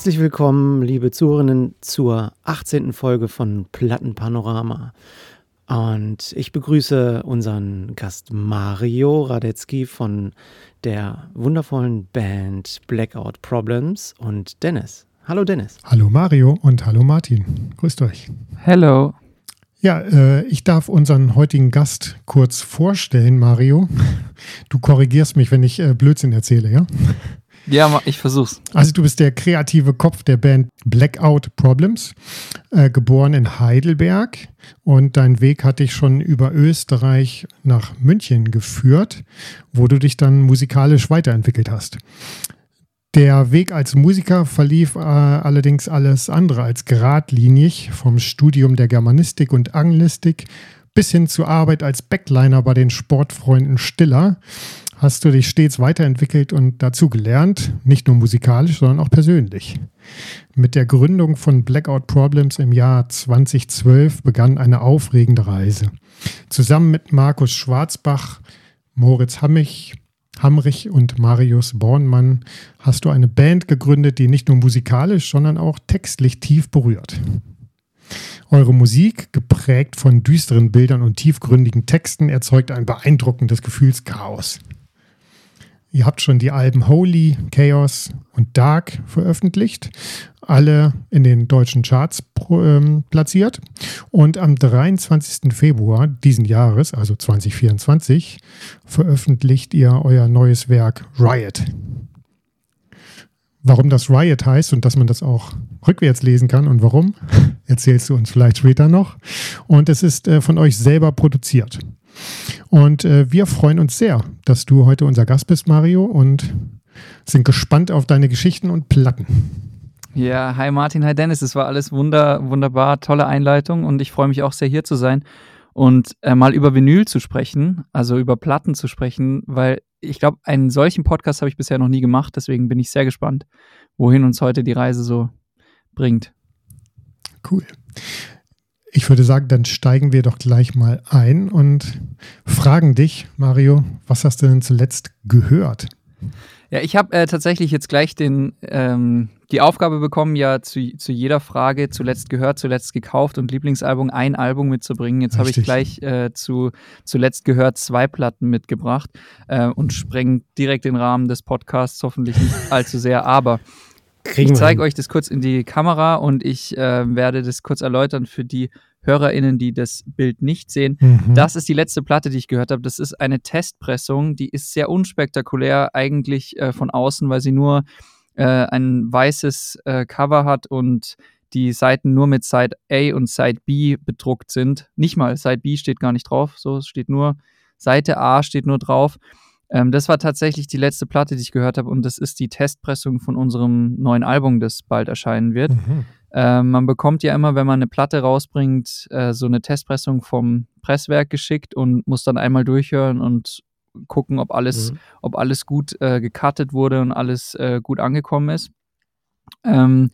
Herzlich willkommen, liebe Zuhörerinnen, zur 18. Folge von Plattenpanorama. Und ich begrüße unseren Gast Mario Radetzky von der wundervollen Band Blackout Problems und Dennis. Hallo Dennis. Hallo Mario und hallo Martin. Grüßt euch. Hallo. Ja, äh, ich darf unseren heutigen Gast kurz vorstellen, Mario. Du korrigierst mich, wenn ich äh, Blödsinn erzähle, ja? Ja, ich versuch's. Also du bist der kreative Kopf der Band Blackout Problems, äh, geboren in Heidelberg und dein Weg hat dich schon über Österreich nach München geführt, wo du dich dann musikalisch weiterentwickelt hast. Der Weg als Musiker verlief äh, allerdings alles andere als geradlinig vom Studium der Germanistik und Anglistik bis hin zur Arbeit als Backliner bei den Sportfreunden Stiller hast du dich stets weiterentwickelt und dazu gelernt, nicht nur musikalisch, sondern auch persönlich. Mit der Gründung von Blackout Problems im Jahr 2012 begann eine aufregende Reise. Zusammen mit Markus Schwarzbach, Moritz Hammich, Hamrich und Marius Bornmann hast du eine Band gegründet, die nicht nur musikalisch, sondern auch textlich tief berührt. Eure Musik, geprägt von düsteren Bildern und tiefgründigen Texten, erzeugt ein beeindruckendes Gefühlschaos. Ihr habt schon die Alben Holy, Chaos und Dark veröffentlicht, alle in den deutschen Charts ähm, platziert. Und am 23. Februar diesen Jahres, also 2024, veröffentlicht ihr euer neues Werk Riot. Warum das Riot heißt und dass man das auch rückwärts lesen kann und warum, erzählst du uns vielleicht später noch. Und es ist äh, von euch selber produziert. Und äh, wir freuen uns sehr, dass du heute unser Gast bist, Mario, und sind gespannt auf deine Geschichten und Platten. Ja, hi Martin, hi Dennis. Es war alles wunder, wunderbar, tolle Einleitung und ich freue mich auch sehr hier zu sein und äh, mal über Vinyl zu sprechen, also über Platten zu sprechen, weil ich glaube, einen solchen Podcast habe ich bisher noch nie gemacht. Deswegen bin ich sehr gespannt, wohin uns heute die Reise so bringt. Cool. Ich würde sagen, dann steigen wir doch gleich mal ein und fragen dich, Mario, was hast du denn zuletzt gehört? Ja, ich habe äh, tatsächlich jetzt gleich den, ähm, die Aufgabe bekommen, ja zu, zu jeder Frage zuletzt gehört, zuletzt gekauft und Lieblingsalbum ein Album mitzubringen. Jetzt habe ich gleich äh, zu zuletzt gehört zwei Platten mitgebracht äh, und sprengen direkt den Rahmen des Podcasts, hoffentlich nicht allzu sehr. Aber Kriegen ich zeige euch das kurz in die Kamera und ich äh, werde das kurz erläutern für die HörerInnen, die das Bild nicht sehen. Mhm. Das ist die letzte Platte, die ich gehört habe. Das ist eine Testpressung, die ist sehr unspektakulär eigentlich äh, von außen, weil sie nur äh, ein weißes äh, Cover hat und die Seiten nur mit Side A und Side B bedruckt sind. Nicht mal, Side B steht gar nicht drauf, so es steht nur, Seite A steht nur drauf. Ähm, das war tatsächlich die letzte Platte, die ich gehört habe und das ist die Testpressung von unserem neuen Album, das bald erscheinen wird. Mhm. Ähm, man bekommt ja immer, wenn man eine Platte rausbringt, äh, so eine Testpressung vom Presswerk geschickt und muss dann einmal durchhören und gucken, ob alles, mhm. ob alles gut äh, gecuttet wurde und alles äh, gut angekommen ist. Ähm,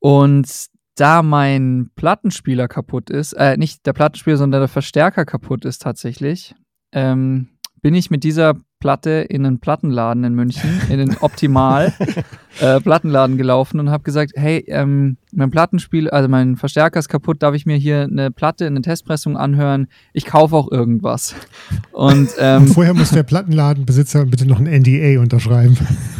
und da mein Plattenspieler kaputt ist, äh, nicht der Plattenspieler, sondern der Verstärker kaputt ist tatsächlich, ähm, bin ich mit dieser Platte in einen Plattenladen in München, in den Optimal äh, Plattenladen gelaufen und habe gesagt, hey, ähm, mein Plattenspiel, also mein Verstärker ist kaputt, darf ich mir hier eine Platte, eine Testpressung anhören? Ich kaufe auch irgendwas. Und, ähm, und vorher muss der Plattenladenbesitzer bitte noch ein NDA unterschreiben.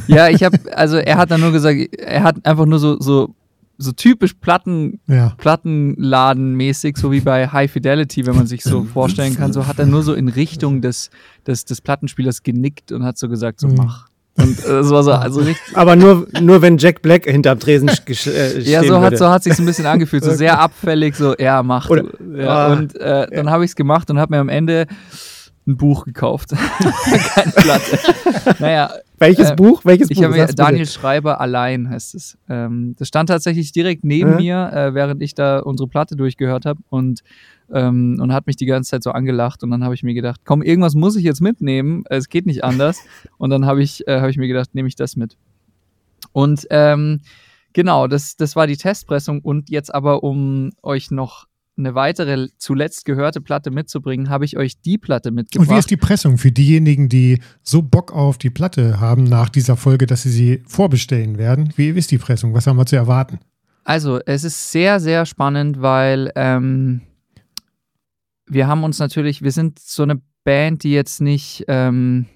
Ja, ich habe, also er hat dann nur gesagt, er hat einfach nur so, so so typisch Platten, ja. Plattenladenmäßig, so wie bei High Fidelity, wenn man sich so vorstellen kann, so hat er nur so in Richtung des, des, des Plattenspielers genickt und hat so gesagt, so mhm. mach. Und äh, es war so, also richtig. Aber nur, nur wenn Jack Black hinterm Tresen äh, Ja, so hat, so hat sich ein bisschen angefühlt, so sehr abfällig, so, ja, mach. Oder, ja, ah, und äh, dann habe ich es gemacht und habe mir am Ende ein Buch gekauft. Keine Platte. naja. Welches äh, Buch? Welches ich Buch? Ich Daniel Schreiber allein heißt es. Ähm, das stand tatsächlich direkt neben äh? mir, äh, während ich da unsere Platte durchgehört habe und ähm, und hat mich die ganze Zeit so angelacht und dann habe ich mir gedacht, komm, irgendwas muss ich jetzt mitnehmen. Es geht nicht anders. Und dann habe ich äh, habe ich mir gedacht, nehme ich das mit. Und ähm, genau, das das war die Testpressung und jetzt aber um euch noch eine weitere zuletzt gehörte Platte mitzubringen, habe ich euch die Platte mitgebracht. Und wie ist die Pressung für diejenigen, die so Bock auf die Platte haben nach dieser Folge, dass sie sie vorbestellen werden? Wie ist die Pressung? Was haben wir zu erwarten? Also, es ist sehr, sehr spannend, weil ähm, wir haben uns natürlich, wir sind so eine Band, die jetzt nicht, ähm,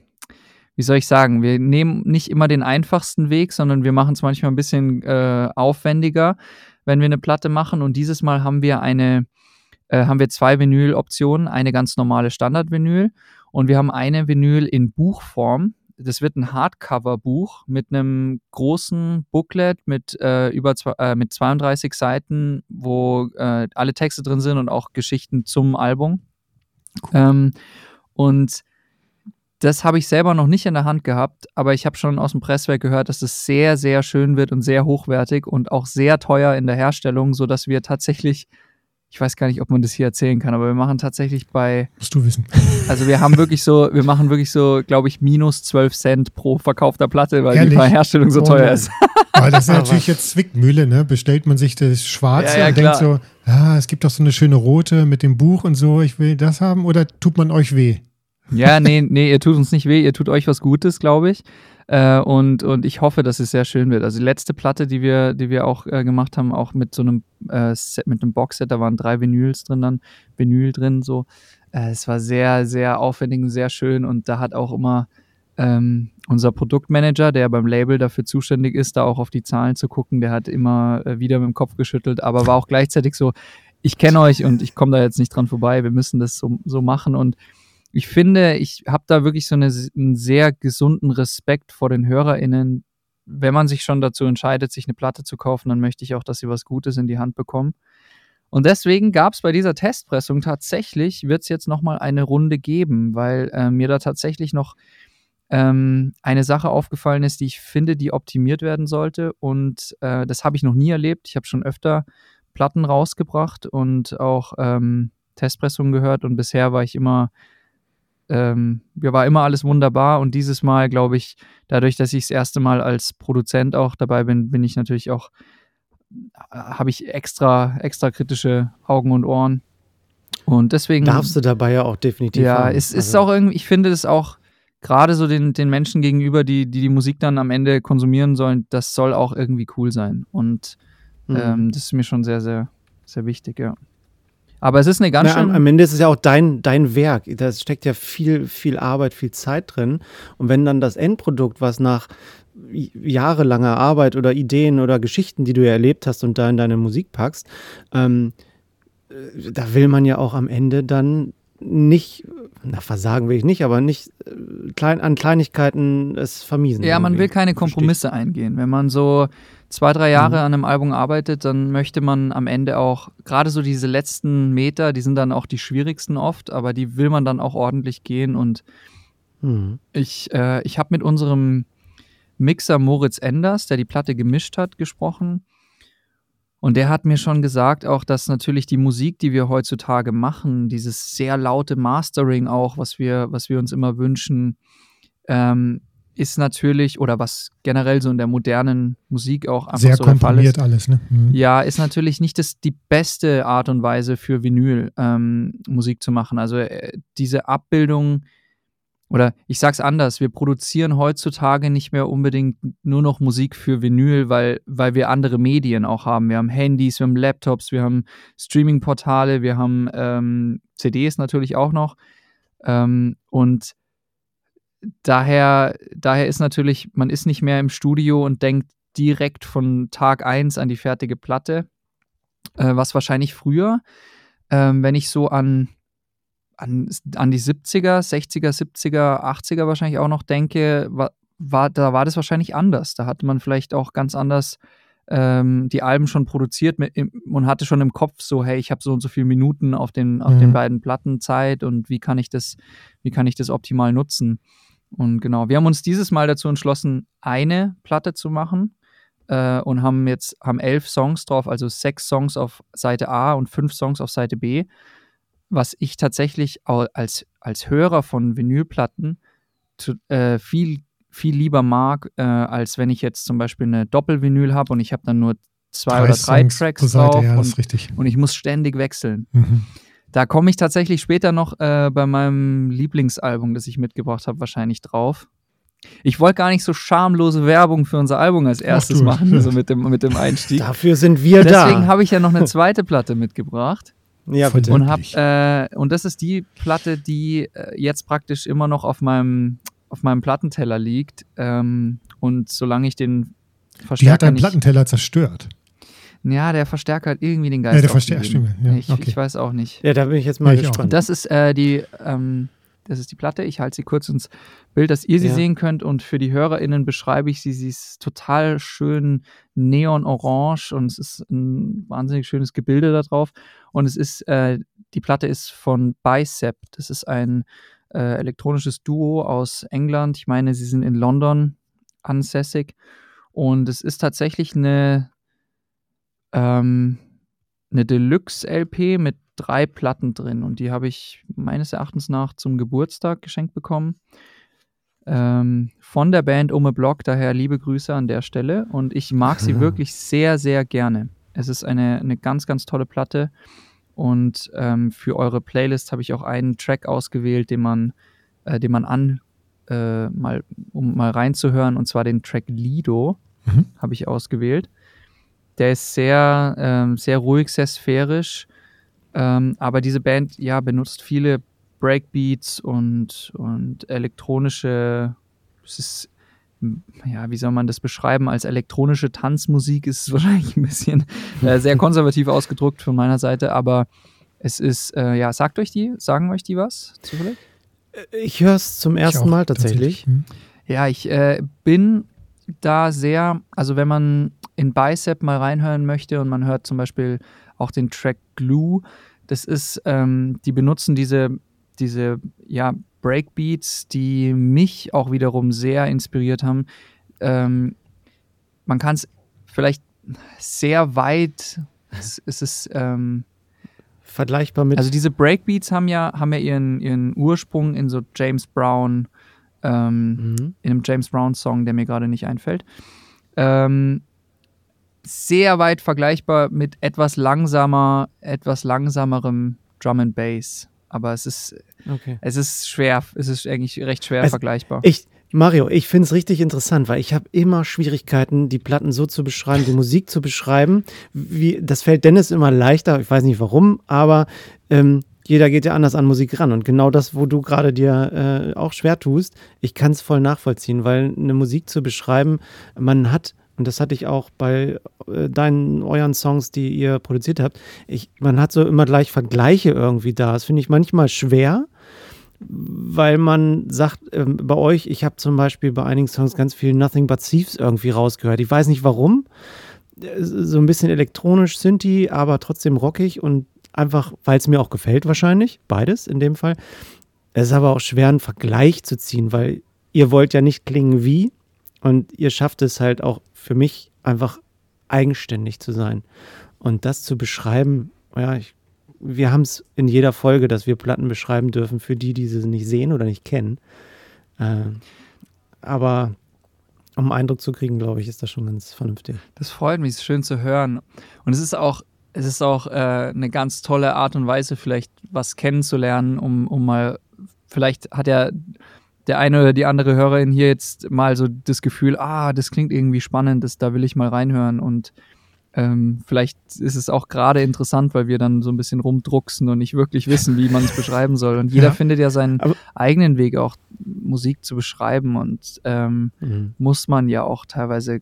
wie soll ich sagen, wir nehmen nicht immer den einfachsten Weg, sondern wir machen es manchmal ein bisschen äh, aufwendiger, wenn wir eine Platte machen. Und dieses Mal haben wir eine, äh, haben wir zwei Vinyl-Optionen, eine ganz normale Standard-Vinyl und wir haben eine Vinyl in Buchform. Das wird ein Hardcover-Buch mit einem großen Booklet mit äh, über zwei, äh, mit 32 Seiten, wo äh, alle Texte drin sind und auch Geschichten zum Album. Cool. Ähm, und das habe ich selber noch nicht in der Hand gehabt, aber ich habe schon aus dem Presswerk gehört, dass es sehr, sehr schön wird und sehr hochwertig und auch sehr teuer in der Herstellung, sodass wir tatsächlich, ich weiß gar nicht, ob man das hier erzählen kann, aber wir machen tatsächlich bei. Musst du wissen. Also wir haben wirklich so, wir machen wirklich so, glaube ich, minus 12 Cent pro verkaufter Platte, weil Ehrlich? die Herstellung so oh, teuer ist. Aber das ist natürlich jetzt Zwickmühle, ne? Bestellt man sich das Schwarze ja, ja, und klar. denkt so, ah, es gibt doch so eine schöne rote mit dem Buch und so, ich will das haben, oder tut man euch weh? Ja, nee, nee, ihr tut uns nicht weh, ihr tut euch was Gutes, glaube ich. Äh, und, und ich hoffe, dass es sehr schön wird. Also die letzte Platte, die wir, die wir auch äh, gemacht haben, auch mit so einem äh, Set, mit einem Boxset, da waren drei Vinyls drin dann, Vinyl drin so. Äh, es war sehr, sehr aufwendig und sehr schön und da hat auch immer ähm, unser Produktmanager, der beim Label dafür zuständig ist, da auch auf die Zahlen zu gucken, der hat immer äh, wieder mit dem Kopf geschüttelt, aber war auch gleichzeitig so, ich kenne euch und ich komme da jetzt nicht dran vorbei, wir müssen das so, so machen und ich finde, ich habe da wirklich so eine, einen sehr gesunden Respekt vor den HörerInnen. Wenn man sich schon dazu entscheidet, sich eine Platte zu kaufen, dann möchte ich auch, dass sie was Gutes in die Hand bekommen. Und deswegen gab es bei dieser Testpressung tatsächlich, wird es jetzt nochmal eine Runde geben, weil äh, mir da tatsächlich noch ähm, eine Sache aufgefallen ist, die ich finde, die optimiert werden sollte. Und äh, das habe ich noch nie erlebt. Ich habe schon öfter Platten rausgebracht und auch ähm, Testpressungen gehört. Und bisher war ich immer ähm, ja, war immer alles wunderbar und dieses Mal, glaube ich, dadurch, dass ich das erste Mal als Produzent auch dabei bin, bin ich natürlich auch, äh, habe ich extra, extra kritische Augen und Ohren. Und deswegen. Darfst du dabei ja auch definitiv. Ja, haben. es also. ist auch irgendwie, ich finde das auch gerade so den, den Menschen gegenüber, die, die die Musik dann am Ende konsumieren sollen, das soll auch irgendwie cool sein. Und mhm. ähm, das ist mir schon sehr, sehr, sehr wichtig, ja. Aber es ist eine ganz Na, schön. Am Ende ist es ja auch dein, dein Werk. Da steckt ja viel, viel Arbeit, viel Zeit drin. Und wenn dann das Endprodukt, was nach jahrelanger Arbeit oder Ideen oder Geschichten, die du ja erlebt hast und da in deine Musik packst, ähm, äh, da will man ja auch am Ende dann nicht, na versagen will ich nicht, aber nicht äh, klein, an Kleinigkeiten es vermiesen. Ja, man will keine Kompromisse Versteht. eingehen. Wenn man so zwei, drei Jahre mhm. an einem Album arbeitet, dann möchte man am Ende auch, gerade so diese letzten Meter, die sind dann auch die schwierigsten oft, aber die will man dann auch ordentlich gehen. Und mhm. ich, äh, ich habe mit unserem Mixer Moritz Enders, der die Platte gemischt hat, gesprochen. Und der hat mir schon gesagt, auch dass natürlich die Musik, die wir heutzutage machen, dieses sehr laute Mastering auch, was wir, was wir uns immer wünschen, ähm, ist natürlich, oder was generell so in der modernen Musik auch einfach Sehr so komprimiert alles, ne? Mhm. Ja, ist natürlich nicht das, die beste Art und Weise für Vinyl ähm, Musik zu machen. Also äh, diese Abbildung, oder ich sag's anders, wir produzieren heutzutage nicht mehr unbedingt nur noch Musik für Vinyl, weil, weil wir andere Medien auch haben. Wir haben Handys, wir haben Laptops, wir haben Streaming-Portale, wir haben ähm, CDs natürlich auch noch. Ähm, und daher, daher ist natürlich, man ist nicht mehr im Studio und denkt direkt von Tag 1 an die fertige Platte, äh, was wahrscheinlich früher, ähm, wenn ich so an, an, an die 70er, 60er, 70er, 80er wahrscheinlich auch noch denke, war, war, da war das wahrscheinlich anders. Da hatte man vielleicht auch ganz anders ähm, die Alben schon produziert mit, und hatte schon im Kopf so, hey, ich habe so und so viele Minuten auf den, auf mhm. den beiden Platten Zeit und wie kann ich das, wie kann ich das optimal nutzen? Und genau, wir haben uns dieses Mal dazu entschlossen, eine Platte zu machen äh, und haben jetzt haben elf Songs drauf, also sechs Songs auf Seite A und fünf Songs auf Seite B. Was ich tatsächlich als, als Hörer von Vinylplatten zu, äh, viel, viel lieber mag, äh, als wenn ich jetzt zum Beispiel eine Doppelvinyl habe und ich habe dann nur zwei drei oder drei Songs Tracks Seite, drauf ja, und, und, ich muss ständig wechseln. Mhm. Da komme ich tatsächlich später noch äh, bei meinem Lieblingsalbum, das ich mitgebracht habe, wahrscheinlich drauf. Ich wollte gar nicht so schamlose Werbung für unser Album als erstes Ach, machen, so mit dem, mit dem Einstieg. Dafür sind wir Deswegen da. Deswegen habe ich ja noch eine zweite Platte mitgebracht. Ja, bitte. Und, hab, äh, und das ist die Platte, die äh, jetzt praktisch immer noch auf meinem, auf meinem Plattenteller liegt. Ähm, und solange ich den Verstärker. Die hat deinen Plattenteller zerstört. Ja, der Verstärker hat irgendwie den Geist. Ja, der Verstärker, stimmt. Ja, ich, okay. ich, weiß auch nicht. Ja, da bin ich jetzt mal ja, gespannt. Das ist äh, die, ähm, das ist die Platte. Ich halte sie kurz ins Bild, dass ihr sie ja. sehen könnt. Und für die HörerInnen beschreibe ich sie. Sie ist total schön neon-orange und es ist ein wahnsinnig schönes Gebilde da drauf. Und es ist, äh, die Platte ist von Bicep. Das ist ein äh, elektronisches Duo aus England. Ich meine, sie sind in London ansässig. Und es ist tatsächlich eine, ähm, eine Deluxe-LP mit drei Platten drin. Und die habe ich meines Erachtens nach zum Geburtstag geschenkt bekommen. Ähm, von der Band Ome Block, daher liebe Grüße an der Stelle. Und ich mag sie wirklich sehr, sehr gerne. Es ist eine, eine ganz, ganz tolle Platte. Und ähm, für eure Playlist habe ich auch einen Track ausgewählt, den man, äh, den man an, äh, mal, um mal reinzuhören, und zwar den Track Lido mhm. habe ich ausgewählt. Der ist sehr, ähm, sehr ruhig, sehr sphärisch, ähm, aber diese Band ja benutzt viele Breakbeats und, und elektronische, es ist, ja, wie soll man das beschreiben? Als elektronische Tanzmusik ist es wahrscheinlich ein bisschen äh, sehr konservativ ausgedrückt von meiner Seite, aber es ist, äh, ja, sagt euch die, sagen euch die was zufällig? Ich höre es zum ersten Mal tatsächlich. tatsächlich. Hm. Ja, ich äh, bin da sehr, also wenn man in Bicep mal reinhören möchte und man hört zum Beispiel auch den Track Glue, das ist, ähm, die benutzen diese, diese, ja, Breakbeats, die mich auch wiederum sehr inspiriert haben. Ähm, man kann es vielleicht sehr weit, es, es ist, ähm, vergleichbar mit. Also diese Breakbeats haben ja, haben ja ihren, ihren Ursprung in so James Brown, ähm, mhm. in einem James Brown-Song, der mir gerade nicht einfällt. Ähm, sehr weit vergleichbar mit etwas langsamer, etwas langsamerem Drum and Bass. Aber es ist, okay. es ist schwer, es ist eigentlich recht schwer also vergleichbar. Ich, Mario, ich finde es richtig interessant, weil ich habe immer Schwierigkeiten, die Platten so zu beschreiben, die Musik zu beschreiben. Wie, das fällt Dennis immer leichter, ich weiß nicht warum, aber ähm, jeder geht ja anders an Musik ran. Und genau das, wo du gerade dir äh, auch schwer tust, ich kann es voll nachvollziehen, weil eine Musik zu beschreiben, man hat, und das hatte ich auch bei äh, deinen, euren Songs, die ihr produziert habt, ich, man hat so immer gleich Vergleiche irgendwie da. Das finde ich manchmal schwer, weil man sagt, äh, bei euch, ich habe zum Beispiel bei einigen Songs ganz viel Nothing But Thieves irgendwie rausgehört. Ich weiß nicht warum. Äh, so ein bisschen elektronisch sind die, aber trotzdem rockig und einfach, weil es mir auch gefällt wahrscheinlich, beides in dem Fall. Es ist aber auch schwer, einen Vergleich zu ziehen, weil ihr wollt ja nicht klingen wie und ihr schafft es halt auch für mich einfach eigenständig zu sein. Und das zu beschreiben, ja, ich, wir haben es in jeder Folge, dass wir Platten beschreiben dürfen für die, die sie nicht sehen oder nicht kennen. Äh, aber um Eindruck zu kriegen, glaube ich, ist das schon ganz vernünftig. Das freut mich, ist schön zu hören. Und es ist auch es ist auch äh, eine ganz tolle Art und Weise, vielleicht was kennenzulernen, um, um mal, vielleicht hat ja der eine oder die andere Hörerin hier jetzt mal so das Gefühl, ah, das klingt irgendwie spannend, das, da will ich mal reinhören und ähm, vielleicht ist es auch gerade interessant, weil wir dann so ein bisschen rumdrucksen und nicht wirklich wissen, wie man es beschreiben soll. Und jeder ja. findet ja seinen Aber eigenen Weg auch Musik zu beschreiben und ähm, mhm. muss man ja auch teilweise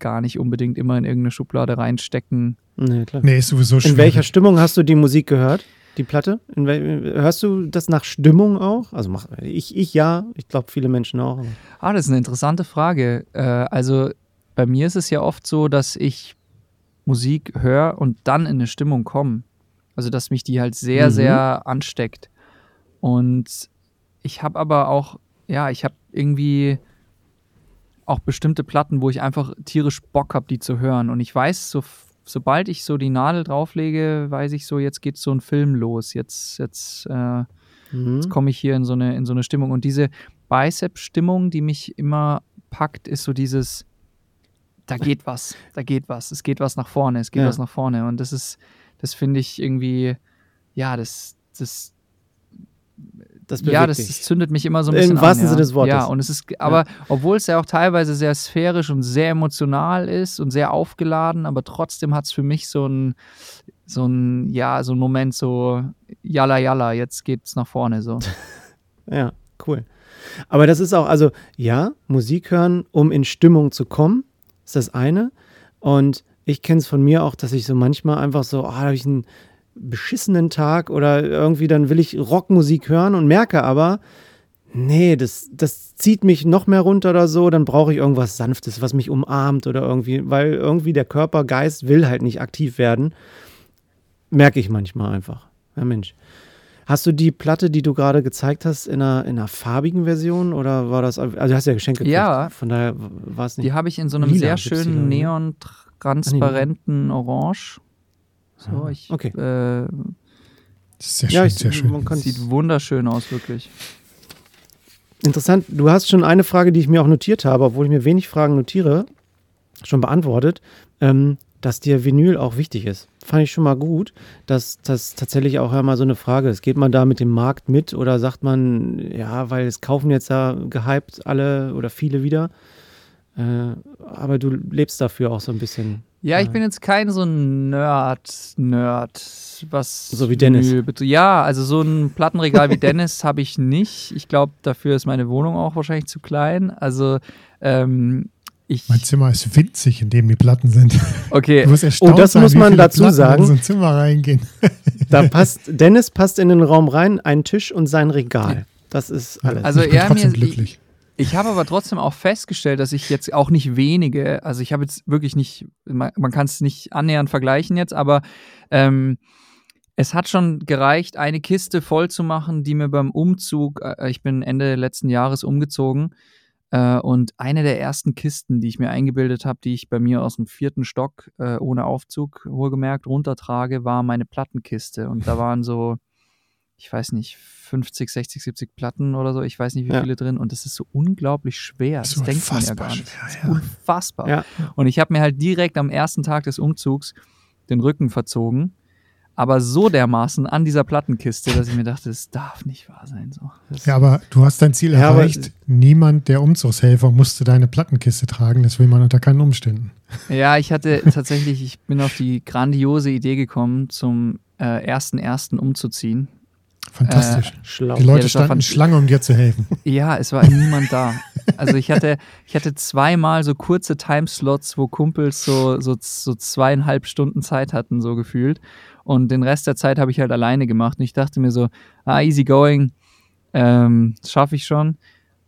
gar nicht unbedingt immer in irgendeine Schublade reinstecken, Nee, klar. Nee, ist sowieso schwierig. In welcher Stimmung hast du die Musik gehört? Die Platte? hörst du das nach Stimmung auch? Also mach, ich, ich ja, ich glaube viele Menschen auch. Ah, das ist eine interessante Frage. Äh, also bei mir ist es ja oft so, dass ich Musik höre und dann in eine Stimmung komme. Also dass mich die halt sehr, mhm. sehr ansteckt. Und ich habe aber auch, ja, ich habe irgendwie auch bestimmte Platten, wo ich einfach tierisch Bock habe, die zu hören. Und ich weiß so sobald ich so die Nadel drauflege, weiß ich so, jetzt geht so ein Film los. Jetzt, jetzt, äh, mhm. jetzt komme ich hier in so eine, in so eine Stimmung. Und diese Bicep-Stimmung, die mich immer packt, ist so dieses, da geht was, da geht was, es geht was nach vorne, es geht ja. was nach vorne. Und das ist, das finde ich irgendwie, ja, das, das, das ja, das, das, zündet mich immer so ein bisschen Im wahrsten an, Sinne des Wortes. Ja, und es ist, aber ja. obwohl es ja auch teilweise sehr sphärisch und sehr emotional ist und sehr aufgeladen, aber trotzdem hat es für mich so ein, so ein, ja, so ein Moment so, jalla jalla, jetzt geht's nach vorne so. ja, cool. Aber das ist auch, also ja, Musik hören, um in Stimmung zu kommen, ist das eine. Und ich kenne es von mir auch, dass ich so manchmal einfach so, oh, da habe ich einen beschissenen Tag oder irgendwie dann will ich Rockmusik hören und merke aber, nee, das, das zieht mich noch mehr runter oder so, dann brauche ich irgendwas Sanftes, was mich umarmt oder irgendwie, weil irgendwie der Körper, Geist will halt nicht aktiv werden. Merke ich manchmal einfach. Ja, Mensch. Hast du die Platte, die du gerade gezeigt hast, in einer, in einer farbigen Version oder war das, also du hast ja Geschenke gekriegt, ja, von daher war es nicht. Die habe ich in so einem Lila, sehr schönen neon-transparenten Orange. So, ah, ich, okay. Äh, sehr schön, ja, ich, sehr schön. Sieht wunderschön aus, wirklich. Interessant. Du hast schon eine Frage, die ich mir auch notiert habe, obwohl ich mir wenig Fragen notiere, schon beantwortet. Ähm, dass dir Vinyl auch wichtig ist. Fand ich schon mal gut, dass das tatsächlich auch einmal so eine Frage ist. Geht man da mit dem Markt mit oder sagt man, ja, weil es kaufen jetzt ja gehypt alle oder viele wieder. Äh, aber du lebst dafür auch so ein bisschen. Ja, ich bin jetzt kein so ein Nerd, Nerd, was. So wie Dennis. Ja, also so ein Plattenregal wie Dennis habe ich nicht. Ich glaube, dafür ist meine Wohnung auch wahrscheinlich zu klein. Also ähm, ich mein Zimmer ist winzig, in dem die Platten sind. Okay. Du wirst erstaunt oh, das sein, muss man dazu Platten sagen. In so ein Zimmer reingehen. Da passt, Dennis passt in den Raum rein, ein Tisch und sein Regal. Das ist alles. Also ich bin er trotzdem mir, glücklich. Ich, ich habe aber trotzdem auch festgestellt, dass ich jetzt auch nicht wenige, also ich habe jetzt wirklich nicht, man, man kann es nicht annähernd vergleichen jetzt, aber ähm, es hat schon gereicht, eine Kiste voll zu machen, die mir beim Umzug, äh, ich bin Ende letzten Jahres umgezogen, äh, und eine der ersten Kisten, die ich mir eingebildet habe, die ich bei mir aus dem vierten Stock äh, ohne Aufzug wohlgemerkt runtertrage, war meine Plattenkiste. Und da waren so, ich weiß nicht, 50, 60, 70 Platten oder so, ich weiß nicht wie ja. viele drin. Und das ist so unglaublich schwer. Das, das denkt man ja gar nicht. Schwer, das ist ja. unfassbar. Ja. Und ich habe mir halt direkt am ersten Tag des Umzugs den Rücken verzogen aber so dermaßen an dieser Plattenkiste, dass ich mir dachte, es darf nicht wahr sein. So. Ja, aber du hast dein Ziel ja, erreicht. Niemand der Umzugshelfer musste deine Plattenkiste tragen. Das will man unter keinen Umständen. Ja, ich hatte tatsächlich, ich bin auf die grandiose Idee gekommen, zum äh, ersten ersten umzuziehen. Fantastisch. Äh, die Leute ja, standen Schlange, um dir zu helfen. Ja, es war niemand da. Also ich hatte, ich hatte zweimal so kurze Timeslots, wo Kumpels so, so, so zweieinhalb Stunden Zeit hatten, so gefühlt. Und den Rest der Zeit habe ich halt alleine gemacht. Und ich dachte mir so, ah, easy going, ähm, schaffe ich schon.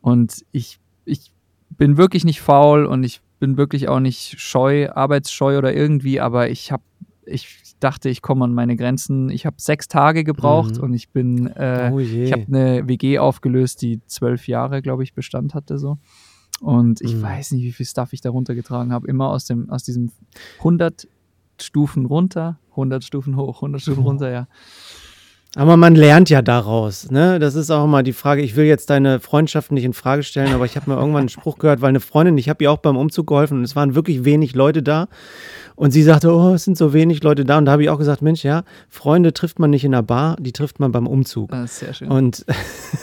Und ich, ich bin wirklich nicht faul und ich bin wirklich auch nicht scheu, arbeitsscheu oder irgendwie, aber ich habe, ich dachte, ich komme an meine Grenzen. Ich habe sechs Tage gebraucht mhm. und ich bin, äh, oh ich habe eine WG aufgelöst, die zwölf Jahre, glaube ich, Bestand hatte so. Und ich mhm. weiß nicht, wie viel Stuff ich da runtergetragen habe. Immer aus dem, aus diesem 100 Stufen runter, 100 Stufen hoch, 100 Stufen runter, ja. Aber man lernt ja daraus, ne? Das ist auch immer die Frage. Ich will jetzt deine Freundschaft nicht in Frage stellen, aber ich habe mir irgendwann einen Spruch gehört, weil eine Freundin, ich habe ihr auch beim Umzug geholfen und es waren wirklich wenig Leute da. Und sie sagte, oh, es sind so wenig Leute da. Und da habe ich auch gesagt, Mensch, ja, Freunde trifft man nicht in der Bar, die trifft man beim Umzug. Das ist sehr schön. Und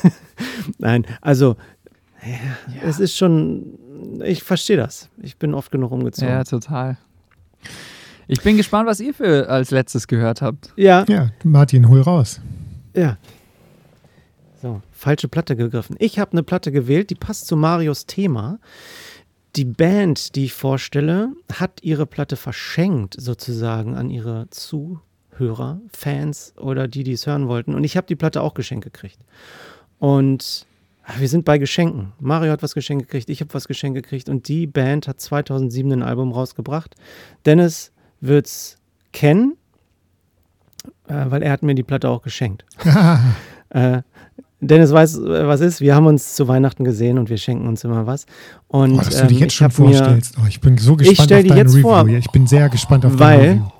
nein, also ja, ja. es ist schon, ich verstehe das. Ich bin oft genug umgezogen. Ja, total. Ich bin gespannt, was ihr für als letztes gehört habt. Ja. Ja, Martin, hol raus. Ja. So, falsche Platte gegriffen. Ich habe eine Platte gewählt, die passt zu Marios Thema. Die Band, die ich vorstelle, hat ihre Platte verschenkt, sozusagen, an ihre Zuhörer, Fans oder die, die es hören wollten. Und ich habe die Platte auch geschenkt gekriegt. Und ah, wir sind bei Geschenken. Mario hat was geschenkt gekriegt, ich habe was geschenkt gekriegt und die Band hat 2007 ein Album rausgebracht. Dennis wird es kennen, äh, weil er hat mir die Platte auch geschenkt. äh, Dennis weiß, äh, was ist. Wir haben uns zu Weihnachten gesehen und wir schenken uns immer was. Und, oh, dass du dich ähm, jetzt schon vorstellst. Oh, ich bin so gespannt auf dein Review. Vor, ich bin sehr gespannt auf weil dein Review.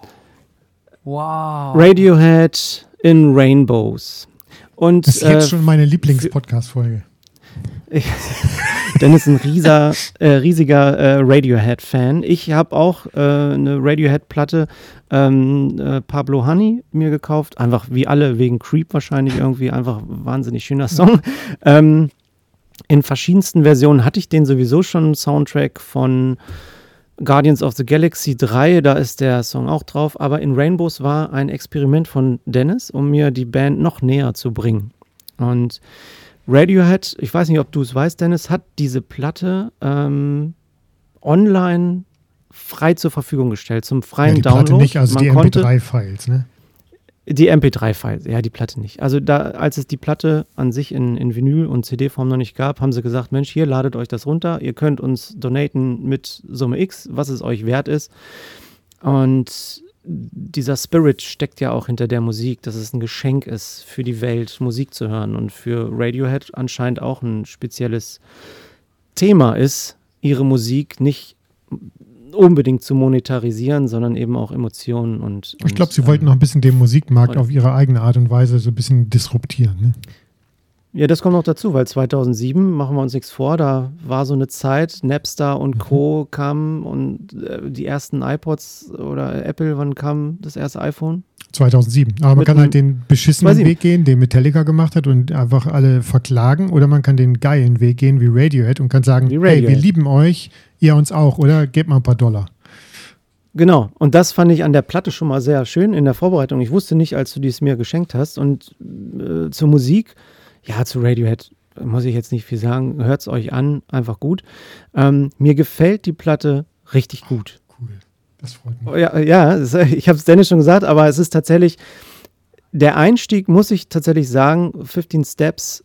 Wow. Radiohead in Rainbows. Und, das ist äh, jetzt schon meine Lieblings-Podcast-Folge. Dennis ist ein rieser, äh, riesiger äh, Radiohead-Fan. Ich habe auch äh, eine Radiohead-Platte ähm, äh, Pablo Honey mir gekauft. Einfach wie alle, wegen Creep wahrscheinlich irgendwie. Einfach wahnsinnig schöner Song. Ähm, in verschiedensten Versionen hatte ich den sowieso schon. Soundtrack von Guardians of the Galaxy 3, da ist der Song auch drauf. Aber in Rainbows war ein Experiment von Dennis, um mir die Band noch näher zu bringen. Und Radiohead, ich weiß nicht, ob du es weißt, Dennis, hat diese Platte ähm, online frei zur Verfügung gestellt, zum freien ja, die Download. Platte nicht, also Man die MP3-Files, ne? Die MP3-Files, ja, die Platte nicht. Also da, als es die Platte an sich in, in Vinyl- und CD-Form noch nicht gab, haben sie gesagt, Mensch, hier ladet euch das runter, ihr könnt uns donaten mit Summe X, was es euch wert ist. Und dieser Spirit steckt ja auch hinter der Musik, dass es ein Geschenk ist für die Welt, Musik zu hören und für Radiohead anscheinend auch ein spezielles Thema ist, ihre Musik nicht unbedingt zu monetarisieren, sondern eben auch Emotionen und. und ich glaube, sie ähm, wollten noch ein bisschen den Musikmarkt auf ihre eigene Art und Weise so ein bisschen disruptieren. Ne? Ja, das kommt noch dazu, weil 2007, machen wir uns nichts vor, da war so eine Zeit, Napster und mhm. Co. kamen und äh, die ersten iPods oder Apple, wann kam das erste iPhone? 2007. Aber man kann halt den beschissenen Weg gehen, den Metallica gemacht hat und einfach alle verklagen. Oder man kann den geilen Weg gehen wie Radiohead und kann sagen, Radiohead. hey, wir lieben euch, ihr uns auch, oder? Gebt mal ein paar Dollar. Genau, und das fand ich an der Platte schon mal sehr schön in der Vorbereitung. Ich wusste nicht, als du dies mir geschenkt hast. Und äh, zur Musik ja, zu Radiohead muss ich jetzt nicht viel sagen. Hört es euch an, einfach gut. Ähm, mir gefällt die Platte richtig gut. cool, das freut mich. Ja, ja ich habe es Dennis schon gesagt, aber es ist tatsächlich, der Einstieg, muss ich tatsächlich sagen, 15 Steps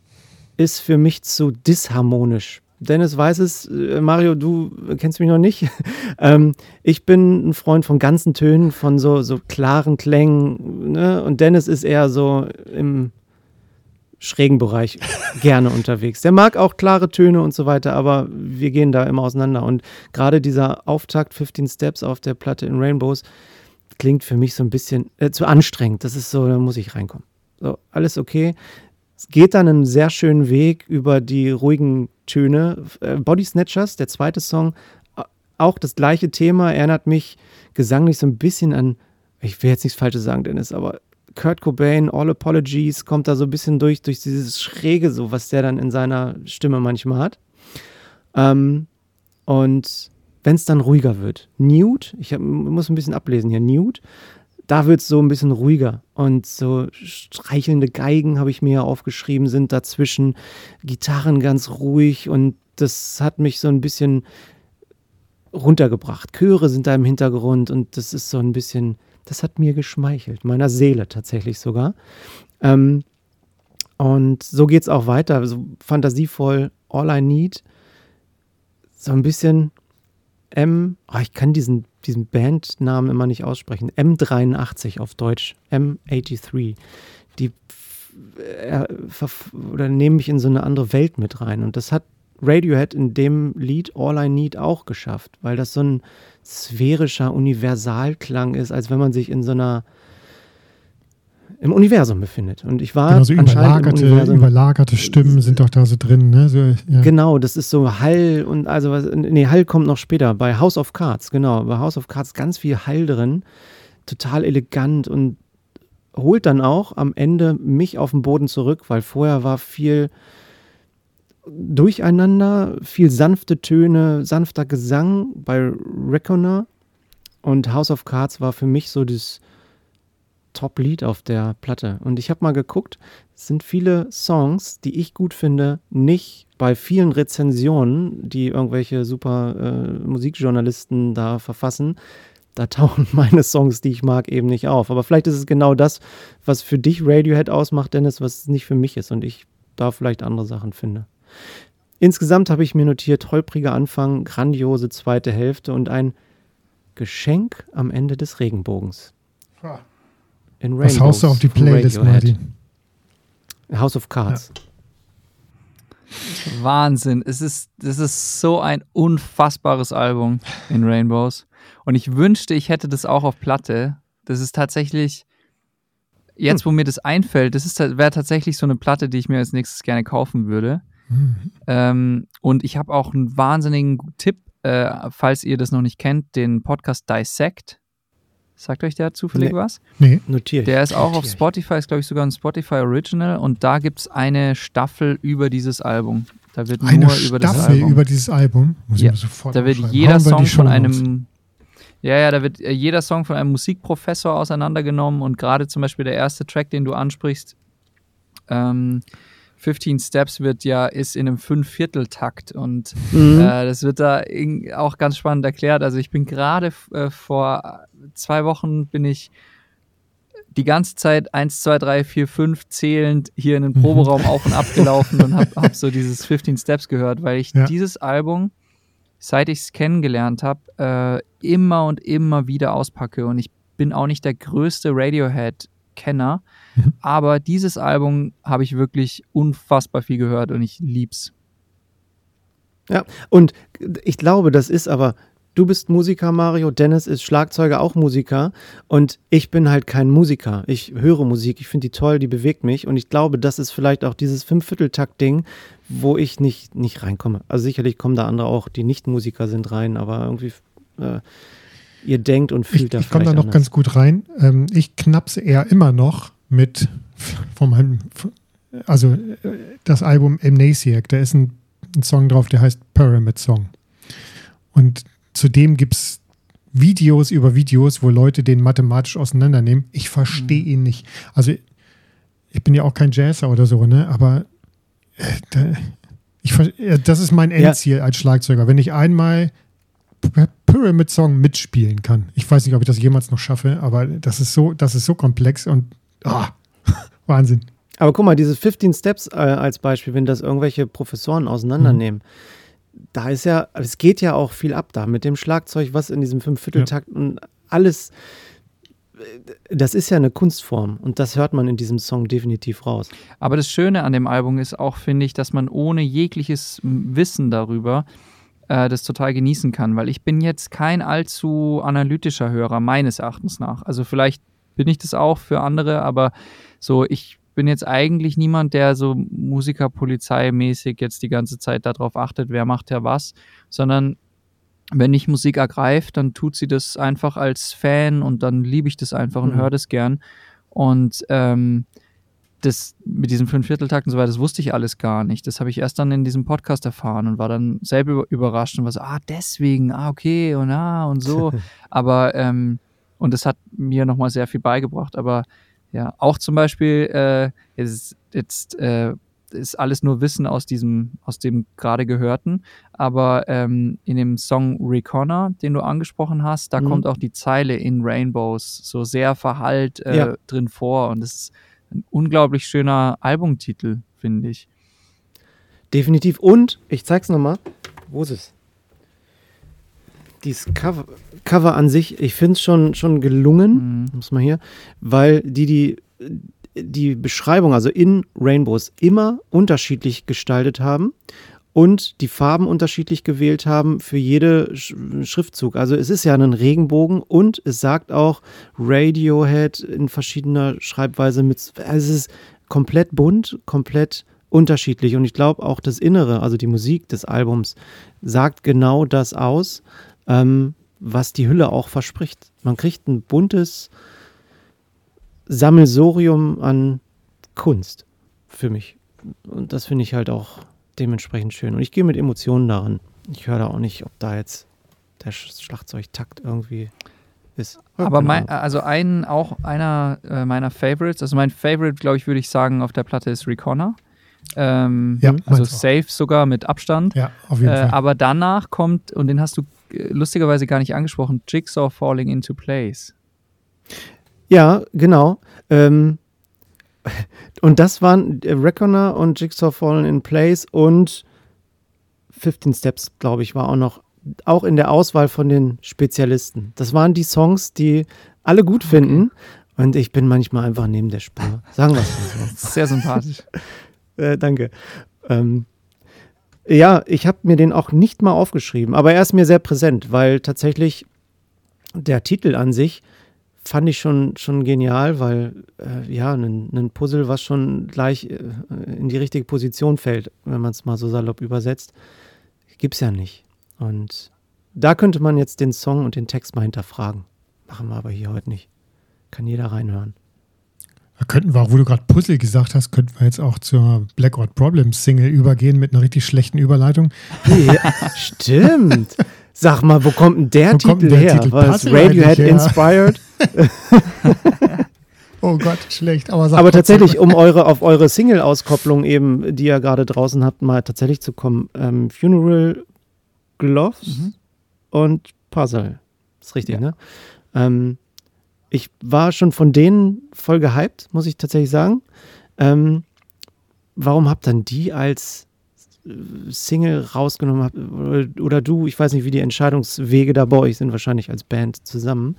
ist für mich zu disharmonisch. Dennis weiß es, äh, Mario, du kennst mich noch nicht. ähm, ich bin ein Freund von ganzen Tönen, von so, so klaren Klängen. Ne? Und Dennis ist eher so im schrägen Bereich gerne unterwegs. Der mag auch klare Töne und so weiter, aber wir gehen da immer auseinander. Und gerade dieser Auftakt 15 Steps auf der Platte in Rainbows klingt für mich so ein bisschen äh, zu anstrengend. Das ist so, da muss ich reinkommen. So, alles okay. Es geht dann einen sehr schönen Weg über die ruhigen Töne. Äh, Body Snatchers, der zweite Song, auch das gleiche Thema, erinnert mich gesanglich so ein bisschen an, ich will jetzt nichts Falsches sagen, Dennis, aber Kurt Cobain, All Apologies, kommt da so ein bisschen durch, durch dieses Schräge, so was der dann in seiner Stimme manchmal hat. Ähm, und wenn es dann ruhiger wird, Nude, ich hab, muss ein bisschen ablesen hier, Nude, da wird es so ein bisschen ruhiger. Und so streichelnde Geigen, habe ich mir ja aufgeschrieben, sind dazwischen, Gitarren ganz ruhig und das hat mich so ein bisschen runtergebracht. Chöre sind da im Hintergrund und das ist so ein bisschen das hat mir geschmeichelt, meiner Seele tatsächlich sogar. Ähm, und so geht es auch weiter, so fantasievoll, All I Need, so ein bisschen M, oh, ich kann diesen, diesen Bandnamen immer nicht aussprechen, M83 auf Deutsch, M83, die äh, oder nehmen mich in so eine andere Welt mit rein. Und das hat Radiohead in dem Lied All I Need auch geschafft, weil das so ein sphärischer Universalklang ist, als wenn man sich in so einer im Universum befindet. Und ich war genau, so überlagerte, überlagerte Stimmen sind doch da so drin. Ne? So, ja. Genau, das ist so Hall und also was, nee, Hall kommt noch später bei House of Cards, genau, bei House of Cards ganz viel Hall drin, total elegant und holt dann auch am Ende mich auf den Boden zurück, weil vorher war viel Durcheinander, viel sanfte Töne, sanfter Gesang bei Reckoner. Und House of Cards war für mich so das Top-Lied auf der Platte. Und ich habe mal geguckt, es sind viele Songs, die ich gut finde, nicht bei vielen Rezensionen, die irgendwelche super äh, Musikjournalisten da verfassen. Da tauchen meine Songs, die ich mag, eben nicht auf. Aber vielleicht ist es genau das, was für dich Radiohead ausmacht, Dennis, was nicht für mich ist und ich da vielleicht andere Sachen finde. Insgesamt habe ich mir notiert, holpriger Anfang, grandiose zweite Hälfte und ein Geschenk am Ende des Regenbogens. In Was haust du auf die Playlist, Martin? House of Cards. Ja. Wahnsinn. Es ist, es ist so ein unfassbares Album in Rainbows. Und ich wünschte, ich hätte das auch auf Platte. Das ist tatsächlich, jetzt hm. wo mir das einfällt, das wäre tatsächlich so eine Platte, die ich mir als nächstes gerne kaufen würde. Mhm. Ähm, und ich habe auch einen wahnsinnigen Tipp, äh, falls ihr das noch nicht kennt, den Podcast Dissect. Sagt euch der zufällig nee. was? Nee. Notiert. Der ist auch Notier. auf Spotify, ist glaube ich sogar ein Spotify Original und da gibt es eine Staffel über dieses Album. Da wird eine nur Staffel über das Album. über dieses Album? Muss ja. da wird jeder Song von einem ja, ja, da wird äh, jeder Song von einem Musikprofessor auseinandergenommen und gerade zum Beispiel der erste Track, den du ansprichst, ähm, 15 Steps wird ja, ist in einem Fünfvierteltakt und mhm. äh, das wird da auch ganz spannend erklärt. Also ich bin gerade äh, vor zwei Wochen bin ich die ganze Zeit 1, 2, 3, 4, 5 zählend hier in den mhm. Proberaum auf und ab gelaufen und habe hab so dieses 15 Steps gehört, weil ich ja. dieses Album, seit ich es kennengelernt habe, äh, immer und immer wieder auspacke und ich bin auch nicht der größte Radiohead-Kenner, Mhm. Aber dieses Album habe ich wirklich unfassbar viel gehört und ich lieb's. Ja, und ich glaube, das ist aber, du bist Musiker, Mario, Dennis ist Schlagzeuger, auch Musiker und ich bin halt kein Musiker. Ich höre Musik, ich finde die toll, die bewegt mich und ich glaube, das ist vielleicht auch dieses Fünfvierteltakt-Ding, wo ich nicht, nicht reinkomme. Also sicherlich kommen da andere auch, die nicht Musiker sind, rein, aber irgendwie äh, ihr denkt und fühlt ich, da Ich komme da noch anders. ganz gut rein. Ähm, ich knapse eher immer noch mit von meinem, also das Album Amnesiac, da ist ein, ein Song drauf, der heißt Pyramid Song. Und zudem gibt es Videos über Videos, wo Leute den mathematisch auseinandernehmen. Ich verstehe mhm. ihn nicht. Also ich bin ja auch kein Jazzer oder so, ne? Aber äh, da, ich, das ist mein Endziel ja. als Schlagzeuger. Wenn ich einmal Pyramid Song mitspielen kann. Ich weiß nicht, ob ich das jemals noch schaffe, aber das ist so, das ist so komplex und Oh, Wahnsinn. Aber guck mal, diese 15 Steps äh, als Beispiel, wenn das irgendwelche Professoren auseinandernehmen, mhm. da ist ja, es geht ja auch viel ab da mit dem Schlagzeug, was in diesem Fünfvierteltakt ja. und alles. Äh, das ist ja eine Kunstform und das hört man in diesem Song definitiv raus. Aber das Schöne an dem Album ist auch, finde ich, dass man ohne jegliches Wissen darüber äh, das total genießen kann, weil ich bin jetzt kein allzu analytischer Hörer, meines Erachtens nach. Also vielleicht bin ich das auch für andere, aber so, ich bin jetzt eigentlich niemand, der so Musikerpolizeimäßig jetzt die ganze Zeit darauf achtet, wer macht ja was, sondern wenn ich Musik ergreift, dann tut sie das einfach als Fan und dann liebe ich das einfach und mhm. höre das gern. Und ähm, das mit diesen Fünfvierteltakt und so weiter, das wusste ich alles gar nicht. Das habe ich erst dann in diesem Podcast erfahren und war dann selber überrascht und war so, ah, deswegen, ah, okay und ah und so. Aber ähm, und das hat mir nochmal sehr viel beigebracht. Aber ja, auch zum Beispiel äh, ist jetzt äh, ist alles nur Wissen aus diesem, aus dem gerade gehörten. Aber ähm, in dem Song Reconnor, den du angesprochen hast, da mhm. kommt auch die Zeile in Rainbows so sehr verhallt äh, ja. drin vor. Und das ist ein unglaublich schöner Albumtitel, finde ich. Definitiv. Und ich zeig's nochmal. Wo ist es? Dieses Cover, Cover an sich, ich finde es schon, schon gelungen, mhm. muss man hier, weil die, die die Beschreibung, also in Rainbows, immer unterschiedlich gestaltet haben und die Farben unterschiedlich gewählt haben für jede Sch Schriftzug. Also es ist ja ein Regenbogen und es sagt auch Radiohead in verschiedener Schreibweise mit. Es ist komplett bunt, komplett unterschiedlich und ich glaube auch das Innere, also die Musik des Albums, sagt genau das aus. Ähm, was die Hülle auch verspricht. Man kriegt ein buntes Sammelsorium an Kunst für mich. Und das finde ich halt auch dementsprechend schön. Und ich gehe mit Emotionen daran. Ich höre da auch nicht, ob da jetzt der Schlagzeugtakt irgendwie ist. Ja, Aber mein, also ein, auch einer äh, meiner Favorites, also mein Favorite, glaube ich, würde ich sagen, auf der Platte ist Reconnor. Ähm, ja, also safe sogar mit Abstand. Ja, auf jeden äh, Fall. Aber danach kommt, und den hast du lustigerweise gar nicht angesprochen, Jigsaw Falling into Place. Ja, genau. Ähm, und das waren äh, Reckoner und Jigsaw Falling in Place und 15 Steps, glaube ich, war auch noch, auch in der Auswahl von den Spezialisten. Das waren die Songs, die alle gut finden. Okay. Und ich bin manchmal einfach neben der Spur. Sagen wir es mal so. Sehr sympathisch. äh, danke. Ähm, ja, ich habe mir den auch nicht mal aufgeschrieben, aber er ist mir sehr präsent, weil tatsächlich der Titel an sich fand ich schon, schon genial, weil äh, ja, ein, Puzzle, was schon gleich äh, in die richtige Position fällt, wenn man es mal so salopp übersetzt, gibt es ja nicht. Und da könnte man jetzt den Song und den Text mal hinterfragen. Machen wir aber hier heute nicht. Kann jeder reinhören. Da könnten wir auch, wo du gerade Puzzle gesagt hast, könnten wir jetzt auch zur Blackout Problems Single übergehen mit einer richtig schlechten Überleitung. Ja, stimmt. Sag mal, wo kommt denn der wo Titel der her? Titel War es Radiohead inspired? oh Gott, schlecht. Aber, aber tatsächlich, um eure, auf eure Single-Auskopplung eben, die ihr gerade draußen habt, mal tatsächlich zu kommen. Ähm, Funeral Gloves mhm. und Puzzle. Ist richtig, ja. ne? Ähm, ich war schon von denen voll gehypt, muss ich tatsächlich sagen. Ähm, warum habt dann die als äh, Single rausgenommen oder du, ich weiß nicht, wie die Entscheidungswege da bei euch sind, wahrscheinlich als Band zusammen.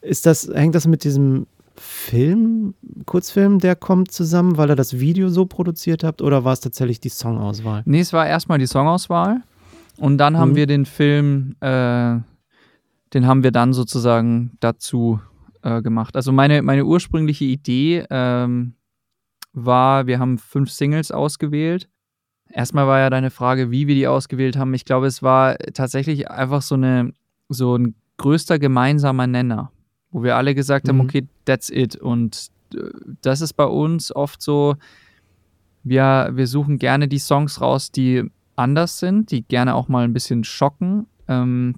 Ist das, hängt das mit diesem Film, Kurzfilm, der kommt zusammen, weil ihr das Video so produziert habt oder war es tatsächlich die Songauswahl? Nee, es war erstmal die Songauswahl und dann haben mhm. wir den Film, äh, den haben wir dann sozusagen dazu äh, gemacht. Also meine, meine ursprüngliche Idee ähm, war, wir haben fünf Singles ausgewählt. Erstmal war ja deine Frage, wie wir die ausgewählt haben. Ich glaube, es war tatsächlich einfach so, eine, so ein größter gemeinsamer Nenner, wo wir alle gesagt mhm. haben, okay, that's it. Und äh, das ist bei uns oft so, wir, wir suchen gerne die Songs raus, die anders sind, die gerne auch mal ein bisschen schocken. Ähm,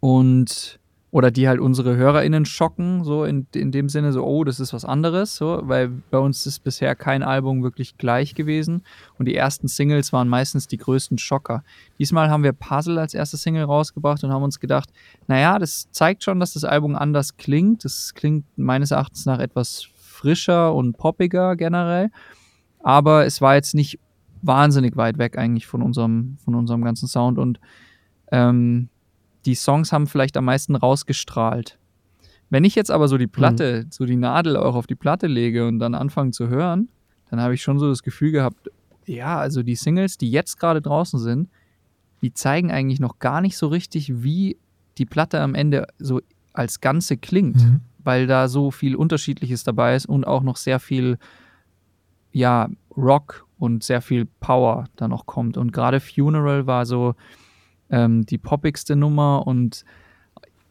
und oder die halt unsere HörerInnen schocken, so in, in dem Sinne, so, oh, das ist was anderes, so, weil bei uns ist bisher kein Album wirklich gleich gewesen und die ersten Singles waren meistens die größten Schocker. Diesmal haben wir Puzzle als erste Single rausgebracht und haben uns gedacht, naja, das zeigt schon, dass das Album anders klingt. Das klingt meines Erachtens nach etwas frischer und poppiger generell, aber es war jetzt nicht wahnsinnig weit weg eigentlich von unserem, von unserem ganzen Sound und ähm, die Songs haben vielleicht am meisten rausgestrahlt. Wenn ich jetzt aber so die Platte, mhm. so die Nadel auch auf die Platte lege und dann anfange zu hören, dann habe ich schon so das Gefühl gehabt, ja, also die Singles, die jetzt gerade draußen sind, die zeigen eigentlich noch gar nicht so richtig, wie die Platte am Ende so als Ganze klingt, mhm. weil da so viel Unterschiedliches dabei ist und auch noch sehr viel, ja, Rock und sehr viel Power da noch kommt. Und gerade Funeral war so, ähm, die poppigste Nummer und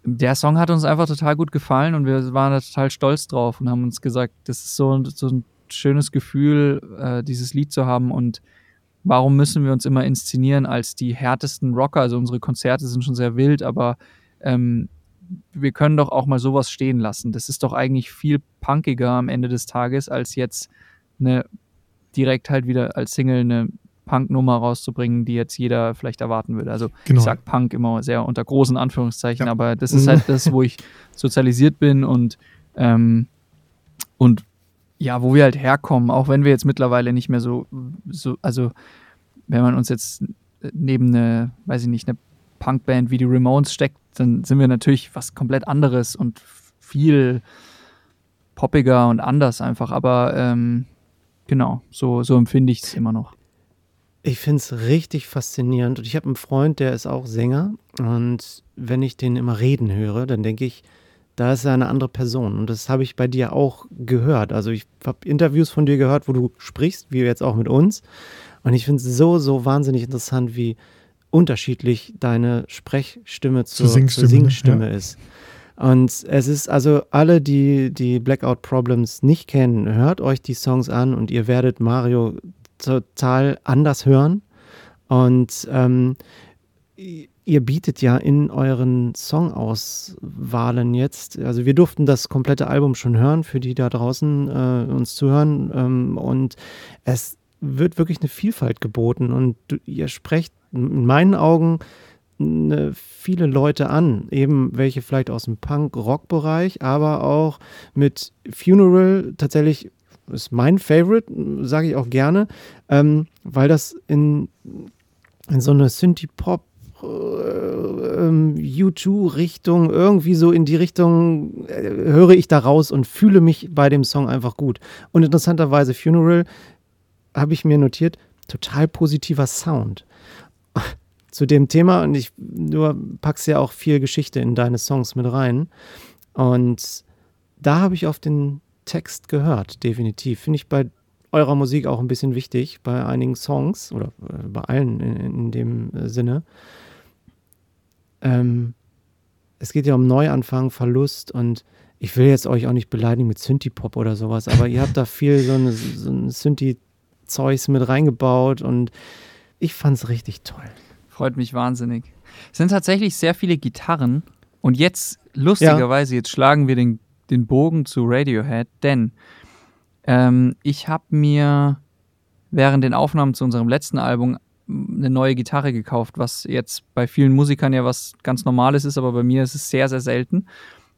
der Song hat uns einfach total gut gefallen und wir waren da total stolz drauf und haben uns gesagt, das ist so, so ein schönes Gefühl, äh, dieses Lied zu haben und warum müssen wir uns immer inszenieren als die härtesten Rocker? Also unsere Konzerte sind schon sehr wild, aber ähm, wir können doch auch mal sowas stehen lassen. Das ist doch eigentlich viel punkiger am Ende des Tages, als jetzt eine direkt halt wieder als Single eine Punk-Nummer rauszubringen, die jetzt jeder vielleicht erwarten würde. Also genau. ich sage Punk immer sehr unter großen Anführungszeichen, ja. aber das ist halt das, wo ich sozialisiert bin und, ähm, und ja, wo wir halt herkommen, auch wenn wir jetzt mittlerweile nicht mehr so, so also wenn man uns jetzt neben eine, weiß ich nicht, eine Punkband wie die Ramones steckt, dann sind wir natürlich was komplett anderes und viel poppiger und anders einfach. Aber ähm, genau, so, so empfinde ich es immer noch. Ich finde es richtig faszinierend. Und ich habe einen Freund, der ist auch Sänger. Und wenn ich den immer reden höre, dann denke ich, da ist er eine andere Person. Und das habe ich bei dir auch gehört. Also ich habe Interviews von dir gehört, wo du sprichst, wie jetzt auch mit uns. Und ich finde es so, so wahnsinnig interessant, wie unterschiedlich deine Sprechstimme zur, zur Singstimme, zur Singstimme ja. ist. Und es ist also alle, die die Blackout Problems nicht kennen, hört euch die Songs an und ihr werdet Mario total anders hören. Und ähm, ihr bietet ja in euren Songauswahlen jetzt, also wir durften das komplette Album schon hören, für die da draußen äh, uns zuhören. Ähm, und es wird wirklich eine Vielfalt geboten. Und du, ihr sprecht in meinen Augen eine, viele Leute an, eben welche vielleicht aus dem Punk-Rock-Bereich, aber auch mit Funeral tatsächlich ist mein Favorite, sage ich auch gerne, ähm, weil das in, in so eine Synthie-Pop äh, U2-Richtung, irgendwie so in die Richtung äh, höre ich da raus und fühle mich bei dem Song einfach gut. Und interessanterweise Funeral habe ich mir notiert, total positiver Sound. Zu dem Thema, und ich, du packst ja auch viel Geschichte in deine Songs mit rein. Und da habe ich auf den Text gehört, definitiv. Finde ich bei eurer Musik auch ein bisschen wichtig, bei einigen Songs oder äh, bei allen in, in dem äh, Sinne. Ähm, es geht ja um Neuanfang, Verlust und ich will jetzt euch auch nicht beleidigen mit Synthie-Pop oder sowas, aber ihr habt da viel so, eine, so ein Synthie-Zeugs mit reingebaut und ich fand es richtig toll. Freut mich wahnsinnig. Es sind tatsächlich sehr viele Gitarren und jetzt, lustigerweise, ja. jetzt schlagen wir den, den Bogen zu Radiohead, denn ähm, ich habe mir während den Aufnahmen zu unserem letzten Album eine neue Gitarre gekauft, was jetzt bei vielen Musikern ja was ganz Normales ist, aber bei mir ist es sehr, sehr selten.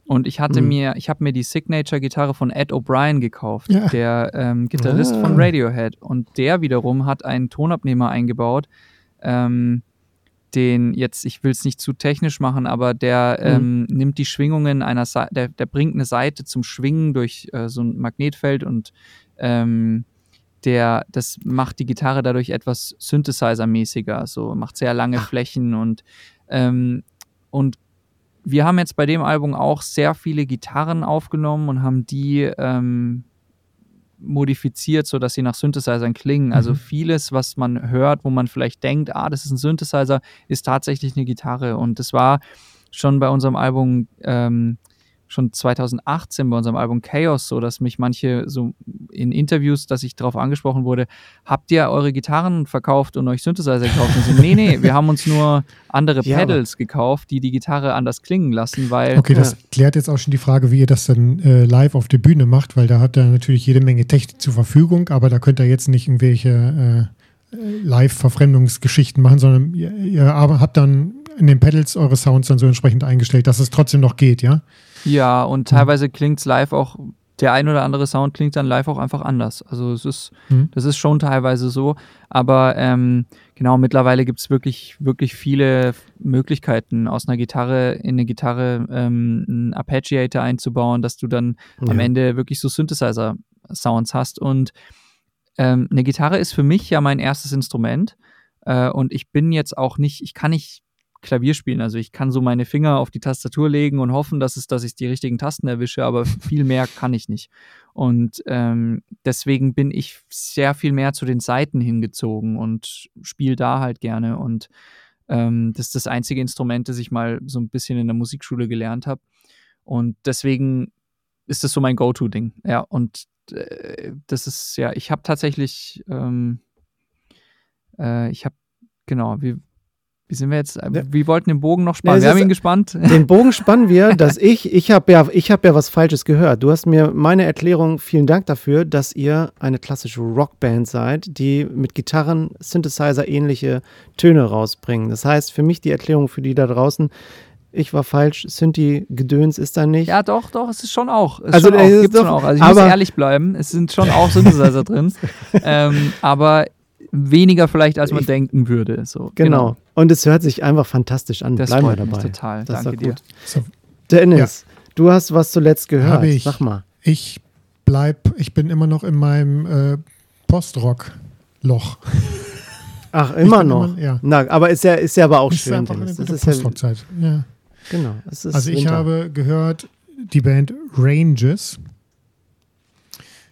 Und ich hatte mhm. mir, ich habe mir die Signature-Gitarre von Ed O'Brien gekauft, ja. der ähm, Gitarrist ah. von Radiohead. Und der wiederum hat einen Tonabnehmer eingebaut, ähm, den jetzt, ich will es nicht zu technisch machen, aber der mhm. ähm, nimmt die Schwingungen einer Seite, der, der bringt eine Seite zum Schwingen durch äh, so ein Magnetfeld und ähm, der, das macht die Gitarre dadurch etwas Synthesizer-mäßiger, so macht sehr lange Ach. Flächen und, ähm, und wir haben jetzt bei dem Album auch sehr viele Gitarren aufgenommen und haben die ähm, modifiziert, sodass sie nach Synthesizern klingen. Also mhm. vieles, was man hört, wo man vielleicht denkt, ah, das ist ein Synthesizer, ist tatsächlich eine Gitarre. Und das war schon bei unserem Album ähm, schon 2018 bei unserem Album Chaos so, dass mich manche so in Interviews, dass ich darauf angesprochen wurde, habt ihr eure Gitarren verkauft und euch Synthesizer gekauft? Und so, nee, nee, wir haben uns nur andere ja, Pedals gekauft, die die Gitarre anders klingen lassen, weil... Okay, das ja. klärt jetzt auch schon die Frage, wie ihr das dann äh, live auf der Bühne macht, weil da hat er natürlich jede Menge Technik zur Verfügung, aber da könnt ihr jetzt nicht irgendwelche äh, Live-Verfremdungsgeschichten machen, sondern ihr, ihr habt dann in den Pedals eure Sounds dann so entsprechend eingestellt, dass es trotzdem noch geht, ja? Ja, und mhm. teilweise klingt es live auch, der ein oder andere Sound klingt dann live auch einfach anders. Also es ist, mhm. das ist schon teilweise so. Aber ähm, genau, mittlerweile gibt es wirklich, wirklich viele Möglichkeiten, aus einer Gitarre in eine Gitarre ähm, einen Arpeggiator einzubauen, dass du dann ja. am Ende wirklich so Synthesizer-Sounds hast. Und ähm, eine Gitarre ist für mich ja mein erstes Instrument. Äh, und ich bin jetzt auch nicht, ich kann nicht Klavier spielen. Also ich kann so meine Finger auf die Tastatur legen und hoffen, dass es, dass ich die richtigen Tasten erwische, aber viel mehr kann ich nicht. Und ähm, deswegen bin ich sehr viel mehr zu den Seiten hingezogen und spiele da halt gerne. Und ähm, das ist das einzige Instrument, das ich mal so ein bisschen in der Musikschule gelernt habe. Und deswegen ist das so mein Go-To-Ding. Ja, und äh, das ist, ja, ich habe tatsächlich, ähm, äh, ich habe, genau, wie, wie sind wir jetzt? Ja. Wir wollten den Bogen noch spannen. Ja, wir haben ihn gespannt. Den Bogen spannen wir, dass ich, ich habe ja, ich ja was Falsches gehört. Du hast mir meine Erklärung, vielen Dank dafür, dass ihr eine klassische Rockband seid, die mit Gitarren, Synthesizer ähnliche Töne rausbringen. Das heißt, für mich die Erklärung für die da draußen, ich war falsch, Synthi-Gedöns ist da nicht. Ja, doch, doch, es ist schon auch. Es also, schon auch, gibt's doch, schon auch. Also ich muss ehrlich bleiben, es sind schon auch Synthesizer drin. Ähm, aber weniger vielleicht, als man ich, denken würde. So, genau. genau. Und es hört sich einfach fantastisch an. Das Bleiben wir dabei. total. Das Danke dir. So. Dennis, ja. du hast was zuletzt gehört. Ich. Sag mal. Ich bleib, ich bin immer noch in meinem äh, Postrock-Loch. Ach, immer noch? Immer, ja. Na, aber ist ja, ist ja aber auch ist schön. Einfach eine gute Postrock-Zeit. Ja. Genau. also ich Winter. habe gehört, die Band Ranges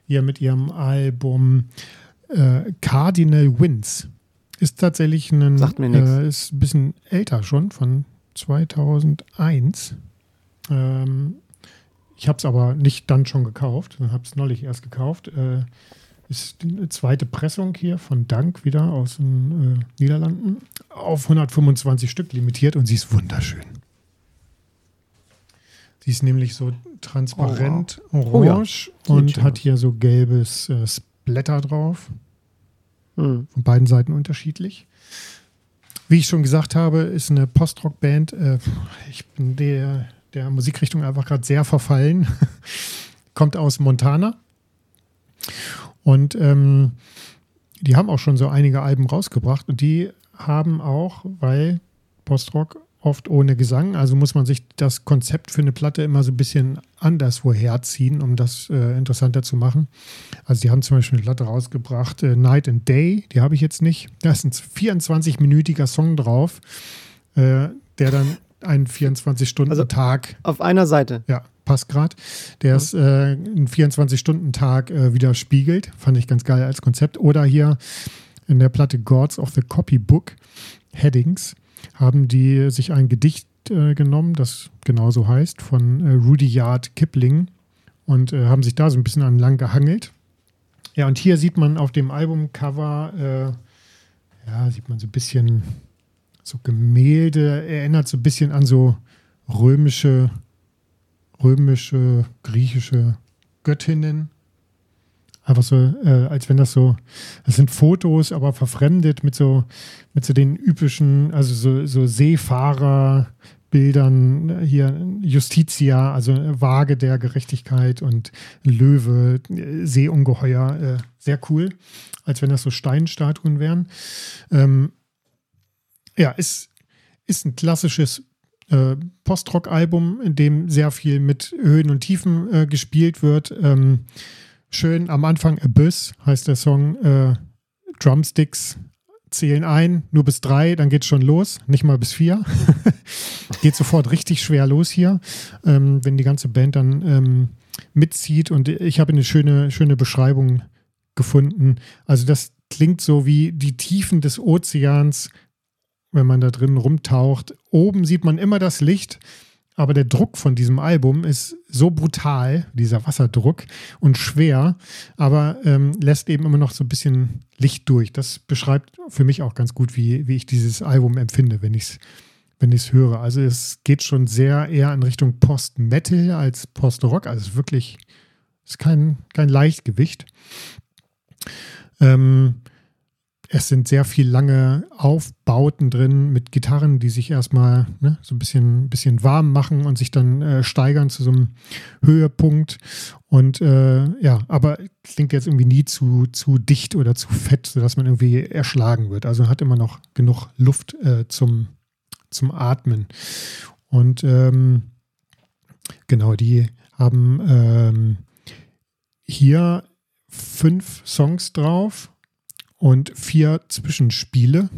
hier mit ihrem Album äh, Cardinal Winds ist tatsächlich ein, Sagt mir äh, ist ein bisschen älter schon, von 2001. Ähm, ich habe es aber nicht dann schon gekauft, habe es neulich erst gekauft. Äh, ist eine zweite Pressung hier von Dank wieder aus den äh, Niederlanden auf 125 Stück limitiert und sie ist wunderschön. Sie ist nämlich so transparent oh, wow. orange oh, ja. und hat hier so gelbes äh, Blätter drauf. Hm. Von beiden Seiten unterschiedlich. Wie ich schon gesagt habe, ist eine Postrock-Band. Äh, ich bin der, der Musikrichtung einfach gerade sehr verfallen. Kommt aus Montana. Und ähm, die haben auch schon so einige Alben rausgebracht. Und die haben auch, weil Postrock oft ohne Gesang. Also muss man sich das Konzept für eine Platte immer so ein bisschen anderswo herziehen, um das äh, interessanter zu machen. Also die haben zum Beispiel eine Platte rausgebracht, äh, Night and Day, die habe ich jetzt nicht. Da ist ein 24-minütiger Song drauf, äh, der dann einen 24-Stunden-Tag. Also auf einer Seite. Ja, passt gerade, der es äh, einen 24-Stunden-Tag äh, widerspiegelt. Fand ich ganz geil als Konzept. Oder hier in der Platte Gods of the Copybook Headings haben die sich ein Gedicht äh, genommen, das genauso heißt, von äh, Rudyard Kipling und äh, haben sich da so ein bisschen an lang gehangelt. Ja, und hier sieht man auf dem Albumcover, äh, ja, sieht man so ein bisschen so Gemälde, erinnert so ein bisschen an so römische, römische, griechische Göttinnen. Einfach so, äh, als wenn das so, das sind Fotos, aber verfremdet mit so, mit so den üblichen, also so, so Seefahrerbildern, hier Justitia, also Waage der Gerechtigkeit und Löwe, Seeungeheuer, äh, sehr cool, als wenn das so Steinstatuen wären. Ähm, ja, ist, ist ein klassisches äh, Post-Rock-Album, in dem sehr viel mit Höhen und Tiefen äh, gespielt wird. Ähm, schön am Anfang Abyss heißt der Song. Äh, Drumsticks zählen ein, nur bis drei, dann geht's schon los, nicht mal bis vier. Geht sofort richtig schwer los hier, ähm, wenn die ganze Band dann ähm, mitzieht. Und ich habe eine schöne, schöne Beschreibung gefunden. Also das klingt so wie die Tiefen des Ozeans wenn man da drin rumtaucht. Oben sieht man immer das Licht, aber der Druck von diesem Album ist so brutal, dieser Wasserdruck und schwer, aber ähm, lässt eben immer noch so ein bisschen Licht durch. Das beschreibt für mich auch ganz gut, wie, wie ich dieses Album empfinde, wenn ich es wenn höre. Also es geht schon sehr eher in Richtung Post-Metal als Post-Rock. Also wirklich, ist kein, kein Leichtgewicht. Ähm, es sind sehr viel lange Aufbauten drin mit Gitarren, die sich erstmal ne, so ein bisschen, bisschen warm machen und sich dann äh, steigern zu so einem Höhepunkt. Und äh, ja, aber klingt jetzt irgendwie nie zu, zu dicht oder zu fett, sodass man irgendwie erschlagen wird. Also hat immer noch genug Luft äh, zum, zum Atmen. Und ähm, genau, die haben ähm, hier fünf Songs drauf und vier Zwischenspiele.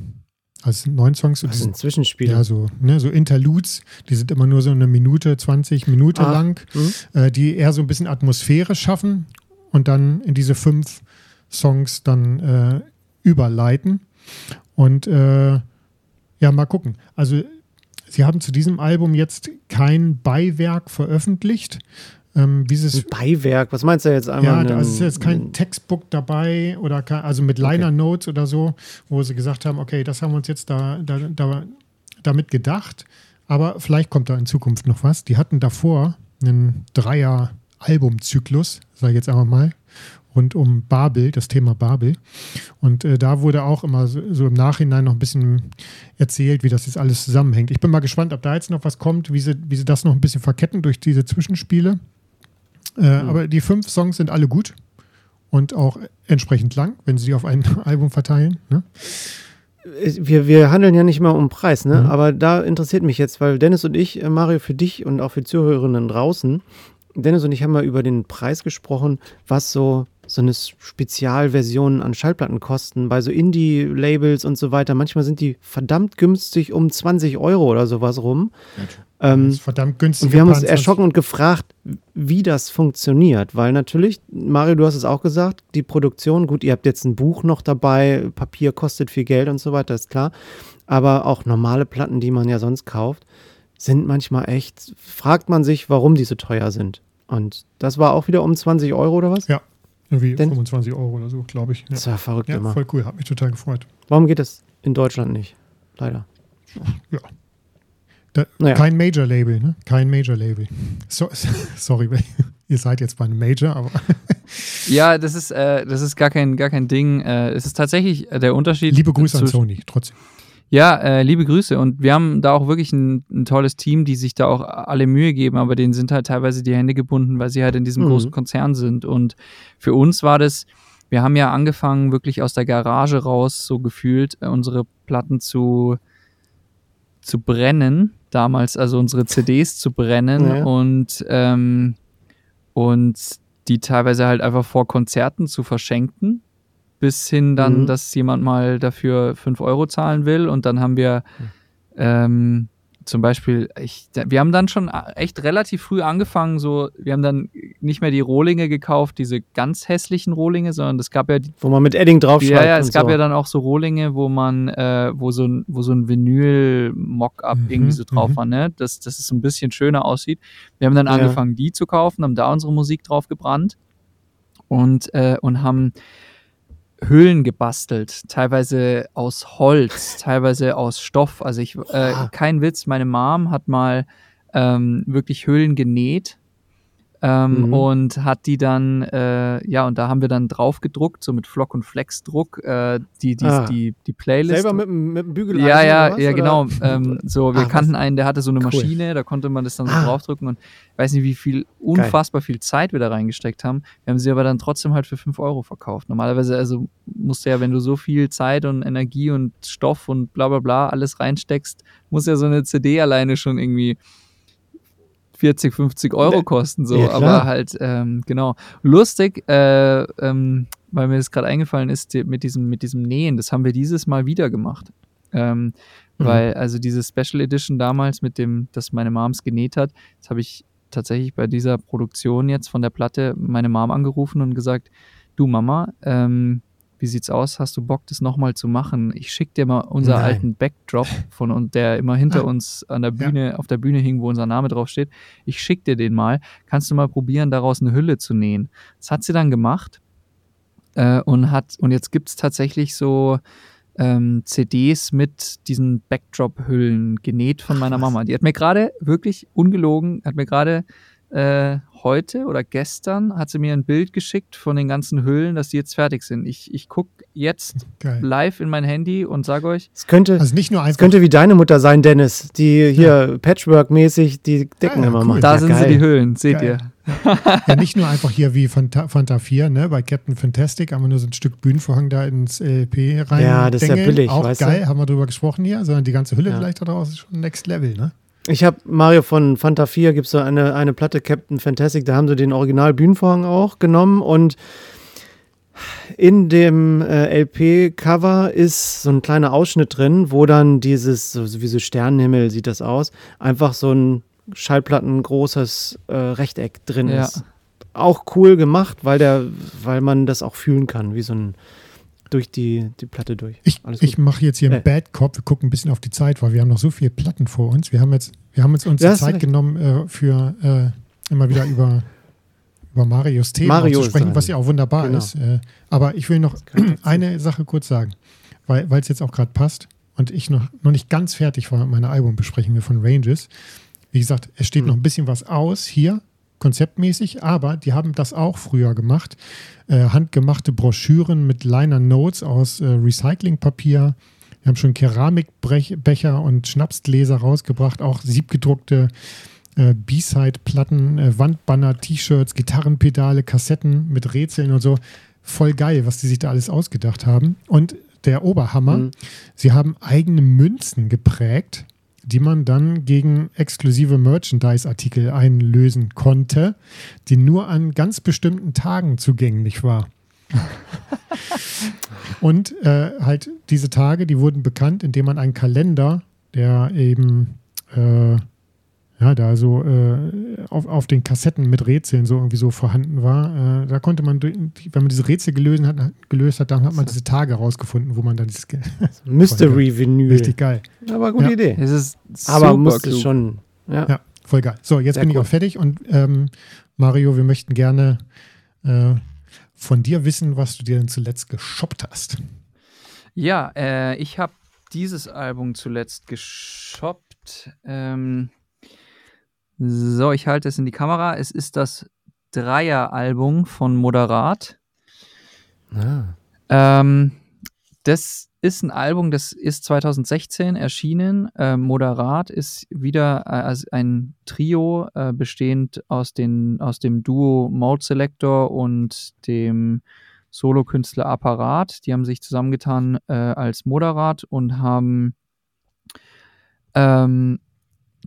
Also neun Songs. Was sind Zwischenspiele? Ja, so, ne, so Interludes, die sind immer nur so eine Minute, 20 Minuten ah, lang, hm. äh, die eher so ein bisschen Atmosphäre schaffen und dann in diese fünf Songs dann äh, überleiten. Und äh, ja, mal gucken. Also, sie haben zu diesem Album jetzt kein Beiwerk veröffentlicht. Ähm, wie ein Beiwerk, was meinst du jetzt einmal? Ja, es ist jetzt kein Textbook dabei oder kein, also mit Liner Notes okay. oder so, wo sie gesagt haben, okay, das haben wir uns jetzt da, da, da, damit gedacht, aber vielleicht kommt da in Zukunft noch was. Die hatten davor einen Dreier-Albumzyklus, sage ich jetzt einmal mal, rund um Babel, das Thema Babel. Und äh, da wurde auch immer so, so, im Nachhinein noch ein bisschen erzählt, wie das jetzt alles zusammenhängt. Ich bin mal gespannt, ob da jetzt noch was kommt, wie sie, wie sie das noch ein bisschen verketten durch diese Zwischenspiele. Äh, mhm. Aber die fünf Songs sind alle gut und auch entsprechend lang, wenn sie auf ein Album verteilen. Ne? Wir, wir handeln ja nicht mal um Preis, ne? Mhm. aber da interessiert mich jetzt, weil Dennis und ich, äh, Mario, für dich und auch für Zuhörerinnen draußen, Dennis und ich haben mal über den Preis gesprochen, was so so eine Spezialversion an Schallplatten kosten, bei so Indie-Labels und so weiter. Manchmal sind die verdammt günstig um 20 Euro oder sowas rum. Ähm, das ist verdammt günstig. Und wir haben uns erschrocken und gefragt, wie das funktioniert, weil natürlich, Mario, du hast es auch gesagt, die Produktion, gut, ihr habt jetzt ein Buch noch dabei, Papier kostet viel Geld und so weiter, ist klar. Aber auch normale Platten, die man ja sonst kauft, sind manchmal echt, fragt man sich, warum die so teuer sind. Und das war auch wieder um 20 Euro oder was? Ja, irgendwie Denn 25 Euro oder so, glaube ich. Ja. Das war verrückt ja, immer. Voll cool, hat mich total gefreut. Warum geht das in Deutschland nicht? Leider. Ja. Da, naja. Kein Major-Label, ne? Kein Major-Label. So, sorry, ihr seid jetzt bei einem Major, aber. ja, das ist, äh, das ist gar kein, gar kein Ding. Äh, es ist tatsächlich der Unterschied. Liebe Grüße an Sony, trotzdem. Ja, äh, liebe Grüße. Und wir haben da auch wirklich ein, ein, tolles Team, die sich da auch alle Mühe geben, aber denen sind halt teilweise die Hände gebunden, weil sie halt in diesem mhm. großen Konzern sind. Und für uns war das, wir haben ja angefangen, wirklich aus der Garage raus, so gefühlt, äh, unsere Platten zu, zu brennen, damals, also unsere CDs zu brennen ja. und, ähm, und die teilweise halt einfach vor Konzerten zu verschenken bis hin dann, mhm. dass jemand mal dafür 5 Euro zahlen will und dann haben wir, ähm, zum Beispiel, ich, wir haben dann schon echt relativ früh angefangen, so, wir haben dann nicht mehr die Rohlinge gekauft, diese ganz hässlichen Rohlinge, sondern es gab ja die, Wo man mit Edding draufschreibt. Ja, ja, es gab so. ja dann auch so Rohlinge, wo man, äh, wo so ein, wo so ein Vinyl-Mock-up Mhm, irgendwie so drauf mhm. war, ne? Dass, dass es so ein bisschen schöner aussieht. Wir haben dann Ja. angefangen, die zu kaufen, haben da unsere Musik drauf gebrannt und, äh, und haben Hüllen gebastelt, teilweise aus Holz, teilweise aus Stoff. Also ich, äh, Boah. kein Witz, meine Mom hat mal ähm, wirklich Hüllen genäht ähm, Mhm. und hat die dann, äh, ja, und da haben wir dann drauf gedruckt, so mit Flock- und Flex-Druck, äh, die, die, Ah. die, die Playlist. Selber mit, dem- mit dem Bügel Ja, ja, was, ja, oder? genau. Ähm, so, wir Ah, was? kannten einen, der hatte so eine Cool. Maschine, da konnte man das dann so Ah. draufdrücken und ich weiß nicht, wie viel, unfassbar viel Zeit wir da reingesteckt haben. Wir haben sie aber dann trotzdem halt für 5 Euro verkauft. Normalerweise, also musst du ja, wenn du so viel Zeit und Energie und Stoff und bla bla bla alles reinsteckst, muss ja so eine CD alleine schon irgendwie 40, 50 Euro Ne. kosten, so, Ja, aber halt, ähm, genau. Lustig, äh, ähm, weil mir das gerade eingefallen ist, die, mit, diesem, mit diesem Nähen, das haben wir dieses Mal wieder gemacht. Ähm, Mhm. Weil, also diese Special Edition damals mit dem, das meine Moms genäht hat, das habe ich tatsächlich bei dieser Produktion jetzt von der Platte meine Mom angerufen und gesagt, du Mama, ähm, wie sieht's aus? Hast du Bock, das nochmal zu machen? Ich schick dir mal unseren Nein. alten Backdrop von und der immer hinter uns an der Ja. Bühne, auf der Bühne hing, wo unser Name drauf steht. Ich schick dir den mal. Kannst du mal probieren, daraus eine Hülle zu nähen? Das hat sie dann gemacht äh, und hat und jetzt gibt's tatsächlich so ähm, CDs mit diesen Backdrop-Hüllen genäht von meiner. Mama. Die hat mir gerade wirklich ungelogen, hat mir gerade äh, heute oder gestern hat sie mir ein Bild geschickt von den ganzen Hüllen, dass die jetzt fertig sind. Ich, ich gucke jetzt Geil. live in mein Handy und sage euch, Es könnte, Also nicht nur es könnte wie deine Mutter sein, Dennis, die hier Patchwork-mäßig die Decken Ja, ja, immer cool. macht. da ja, sind geil. sie die Hüllen, seht Geil. ihr. Ja, nicht nur einfach hier wie Fanta, Fanta 4, ne, bei Captain Fantastic, aber nur so ein Stück Bühnenvorhang da ins LP rein. Ja, das ist ja dengeln. billig, Auch weißt du? geil, haben wir drüber gesprochen hier, sondern die ganze Hülle Ja. vielleicht daraus ist schon Next Level, ne? Ich habe Mario von Fanta 4 gibt es so eine, eine Platte Captain Fantastic, da haben sie den Original Bühnenvorhang auch genommen und in dem äh, LP-Cover ist so ein kleiner Ausschnitt drin, wo dann dieses, so wie so Sternenhimmel sieht das aus, einfach so ein schallplattengroßes äh, Rechteck drin Ja. ist. Auch cool gemacht, weil der, weil man das auch fühlen kann, wie so ein durch die, die Platte durch. Ich, ich mache jetzt hier einen Äh. Bad Cop. Wir gucken ein bisschen auf die Zeit, weil wir haben noch so viele Platten vor uns. Wir haben jetzt, wir haben jetzt uns Ja, Zeit recht. genommen, äh, für äh, immer wieder über, über Marios Themen Mario zu sprechen, was ja auch wunderbar Genau. ist. Äh, aber ich will noch eine Sache kurz sagen, weil es jetzt auch gerade passt und ich noch, noch nicht ganz fertig war mit meiner Albumbesprechung von Ranges. Wie gesagt, es steht Hm. noch ein bisschen was aus hier, konzeptmäßig, aber die haben das auch früher gemacht. Äh, handgemachte Broschüren mit Liner Notes aus äh, Recyclingpapier. Wir haben schon Keramikbecher und Schnapsgläser rausgebracht, auch siebgedruckte äh, B-Side-Platten, äh, Wandbanner, T-Shirts, Gitarrenpedale, Kassetten mit Rätseln und so. Voll geil, was die sich da alles ausgedacht haben. Und der Oberhammer, Mhm. sie haben eigene Münzen geprägt, die man dann gegen exklusive Merchandise-Artikel einlösen konnte, die nur an ganz bestimmten Tagen zugänglich war. Und äh, halt diese Tage, die wurden bekannt, indem man einen Kalender, der eben äh, ja, da so äh, auf, auf den Kassetten mit Rätseln so irgendwie so vorhanden war. Äh, da konnte man, durch- wenn man diese Rätsel gelöst hat, gelöst hat, dann hat man diese Tage rausgefunden, wo man dann dieses Mystery-Vinyl. richtig geil. Aber gute Ja. Idee. Es ist Aber musste klug. schon. Ja. Ja, voll geil. So, jetzt Sehr bin ich cool. auch fertig und ähm, Mario, wir möchten gerne äh, von dir wissen, was du dir denn zuletzt geshoppt hast. Ja, äh, ich habe dieses Album zuletzt geshoppt. Ähm, so, ich halte es in die Kamera. Es ist das Dreier-Album von Moderat. Ah. Ähm, das ist ein Album, das ist 2016 erschienen. Äh, Moderat ist wieder äh, als ein Trio äh, bestehend aus, den, aus dem Duo Mode Selector und dem Solokünstler Apparat. Die haben sich zusammengetan äh, als Moderat und haben ähm,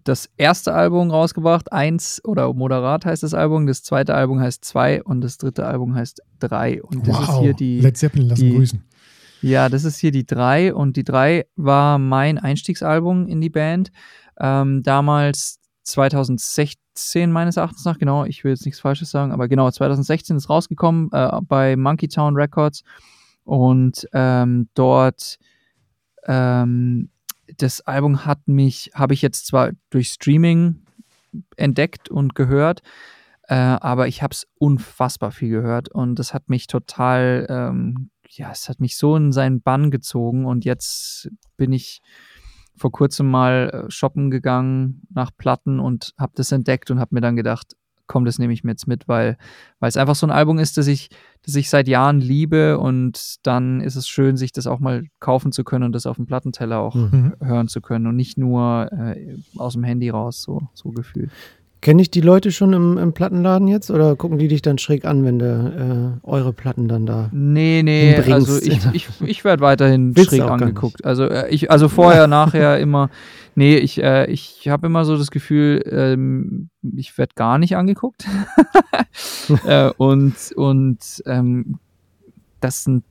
das erste Album rausgebracht, eins oder Moderat heißt das Album, das zweite Album heißt zwei und das dritte Album heißt drei. Und das ist hier die, Led Zeppelin lassen die- grüßen. ja, das ist hier die drei und die drei war mein Einstiegsalbum in die Band. Ähm, damals 2016 meines Erachtens nach, genau, ich will jetzt nichts Falsches sagen, aber genau, 2016 ist rausgekommen äh, bei Monkey Town Records und ähm, dort ähm, das Album hat mich, habe ich jetzt zwar durch Streaming entdeckt und gehört, äh, aber ich habe es unfassbar viel gehört und das hat mich total, ähm, ja, es hat mich so in seinen Bann gezogen und jetzt bin ich vor kurzem mal äh, shoppen gegangen nach Platten und habe das entdeckt und habe mir dann gedacht, komm, das nehme ich mir jetzt mit, weil, weil es einfach so ein Album ist, das ich, das ich seit Jahren liebe und dann ist es schön, sich das auch mal kaufen zu können und das auf dem Plattenteller auch mhm. hören zu können und nicht nur äh, aus dem Handy raus, so, so gefühlt. Kenne ich die Leute schon im, im, Plattenladen jetzt oder gucken die dich dann schräg an, wenn du äh, eure Platten dann da Nee, nee, hinbringst? also ich, ich, ich werde weiterhin schräg angeguckt. Also äh, ich, also vorher, nachher immer, nee, ich, äh, ich habe immer so das Gefühl, ähm, ich werde gar nicht angeguckt. äh, und und ähm, das sind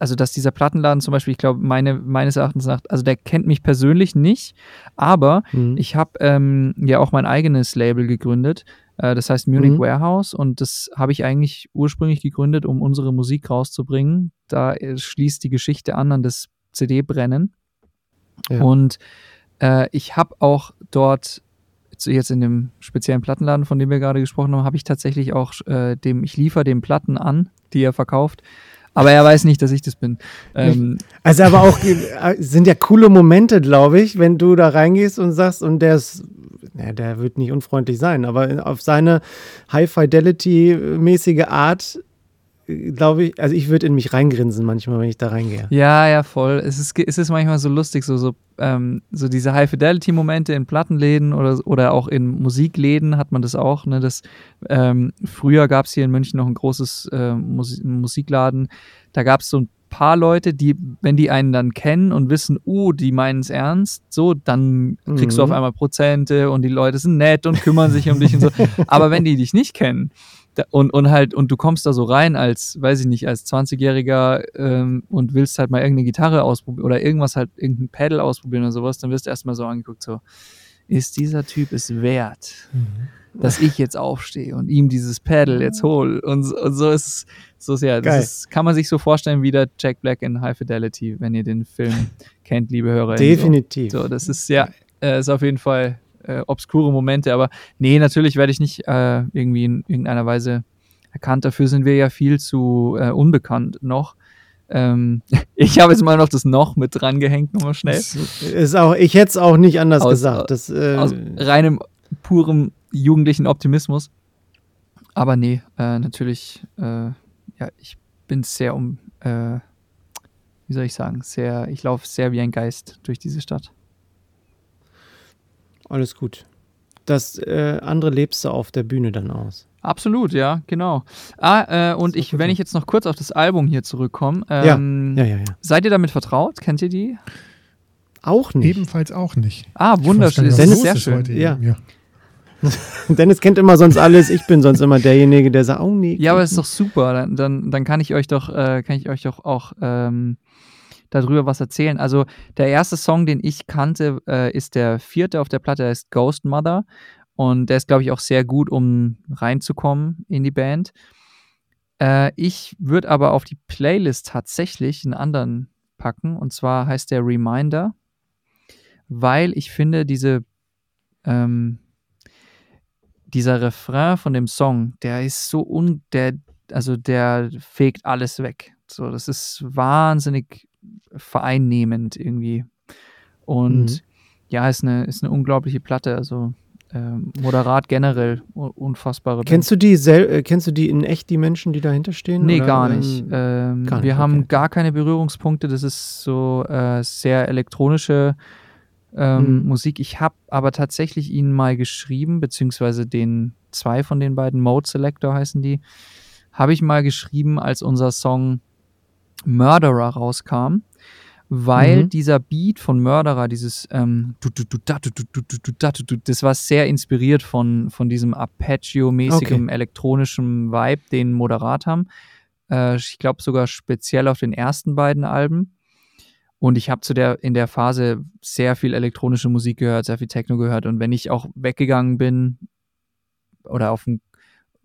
also dass dieser Plattenladen zum Beispiel, ich glaube, meine, meines Erachtens nach, also der kennt mich persönlich nicht, aber mhm. ich habe ähm, ja auch mein eigenes Label gegründet. Äh, das heißt Munich mhm. Warehouse und das habe ich eigentlich ursprünglich gegründet, um unsere Musik rauszubringen. Da äh, schließt die Geschichte an an das CD-Brennen. Ja. Und äh, ich habe auch dort jetzt in dem speziellen Plattenladen, von dem wir gerade gesprochen haben, habe ich tatsächlich auch äh, dem, ich liefere dem Platten an, die er verkauft. Aber er weiß nicht, dass ich das bin. Ähm, also aber auch äh, sind ja coole Momente, glaube ich, wenn du da reingehst und sagst, und der ist, na, der wird nicht unfreundlich sein, aber auf seine High-Fidelity-mäßige Art glaube ich, also ich würde in mich reingrinsen manchmal, wenn ich da reingehe. Ja, ja, voll. Es ist, es ist manchmal so lustig, so, so, ähm, so diese High-Fidelity-Momente in Plattenläden oder, oder auch in Musikläden hat man das auch. Ne? Das, ähm, früher gab es hier in München noch ein großes äh, Musik Musikladen. Da gab es so ein paar Leute, die, wenn die einen dann kennen und wissen, uh, die meinen es ernst, so, dann kriegst mhm. du auf mhm. einmal Prozente und die Leute sind nett und kümmern sich um dich und so. Aber wenn die dich nicht kennen, und, und halt, und du kommst da so rein als, weiß ich nicht, als 20-Jähriger ähm, und willst halt mal irgendeine Gitarre ausprobieren oder irgendwas halt, irgendein Pedal ausprobieren oder sowas, dann wirst du erstmal so angeguckt, so, ist dieser Typ es wert, mhm. dass ich jetzt aufstehe und ihm dieses Pedal jetzt hole? Und, und so ist so ist ja, das ist, kann man sich so vorstellen wie der Jack Black in High Fidelity, wenn ihr den Film kennt, liebe Hörer. Definitiv. So, so das ist ja, äh, ist auf jeden Fall äh, obskure Momente. Aber nee, natürlich werde ich nicht äh, irgendwie in irgendeiner Weise erkannt. Dafür sind wir ja viel zu äh, unbekannt noch. Ähm, ich habe jetzt mal noch das noch mit dran gehängt, nochmal schnell. Ist auch, ich hätte es auch nicht anders aus, gesagt. Das, äh, aus reinem, purem jugendlichen Optimismus. Aber nee, äh, natürlich, äh, ja, ich bin sehr um, wie soll ich sagen, sehr, ich laufe sehr wie ein Geist durch diese Stadt. Alles gut. Das äh, andere lebst du auf der Bühne dann aus. Absolut, ja, genau. Ah, äh, und ich, wenn ich jetzt noch kurz auf das Album hier zurückkomme, ähm, ja. Ja, ja, ja. seid ihr damit vertraut? Kennt ihr die? Auch nicht. Ebenfalls auch nicht. Ah, wunderschön. Das ist sehr schön. Ja. ja. Dennis kennt immer sonst alles. Ich bin sonst immer derjenige, der sagt, oh nee. Ja, aber das ist doch super. Dann, dann, dann kann ich euch doch, äh, kann ich euch doch auch ähm, darüber was erzählen. Also der erste Song, den ich kannte, äh, ist der vierte auf der Platte, der ist Ghost Mother. Und der ist, glaube ich, auch sehr gut, um reinzukommen in die Band. Äh, ich würde aber auf die Playlist tatsächlich einen anderen packen. Und zwar heißt der Reminder, weil ich finde, diese, ähm, dieser Refrain von dem Song, der ist so un, der, also der fegt alles weg. So, das ist wahnsinnig vereinnehmend irgendwie. Und mhm. ja, ist eine, ist eine unglaubliche Platte. Also äh, moderat generell unfassbare. Kennst du die äh, kennst du die in echt, die Menschen, die dahinter stehen? Nee, oder? gar nicht. Ähm, ähm, gar nicht wir okay. haben gar keine Berührungspunkte. Das ist so äh, sehr elektronische ähm, mhm. Musik. Ich habe aber tatsächlich ihnen mal geschrieben, beziehungsweise den zwei von den beiden, Mode Selector heißen die, habe ich mal geschrieben, als unser Song Murderer rauskam, weil mhm. dieser Beat von Murderer, dieses ähm, das war sehr inspiriert von, von diesem Arpeggio-mäßigen okay. elektronischen Vibe, den Moderat haben. Äh, ich glaube sogar speziell auf den ersten beiden Alben. Und ich habe zu der in der Phase sehr viel elektronische Musik gehört, sehr viel Techno gehört. Und wenn ich auch weggegangen bin oder auf ein,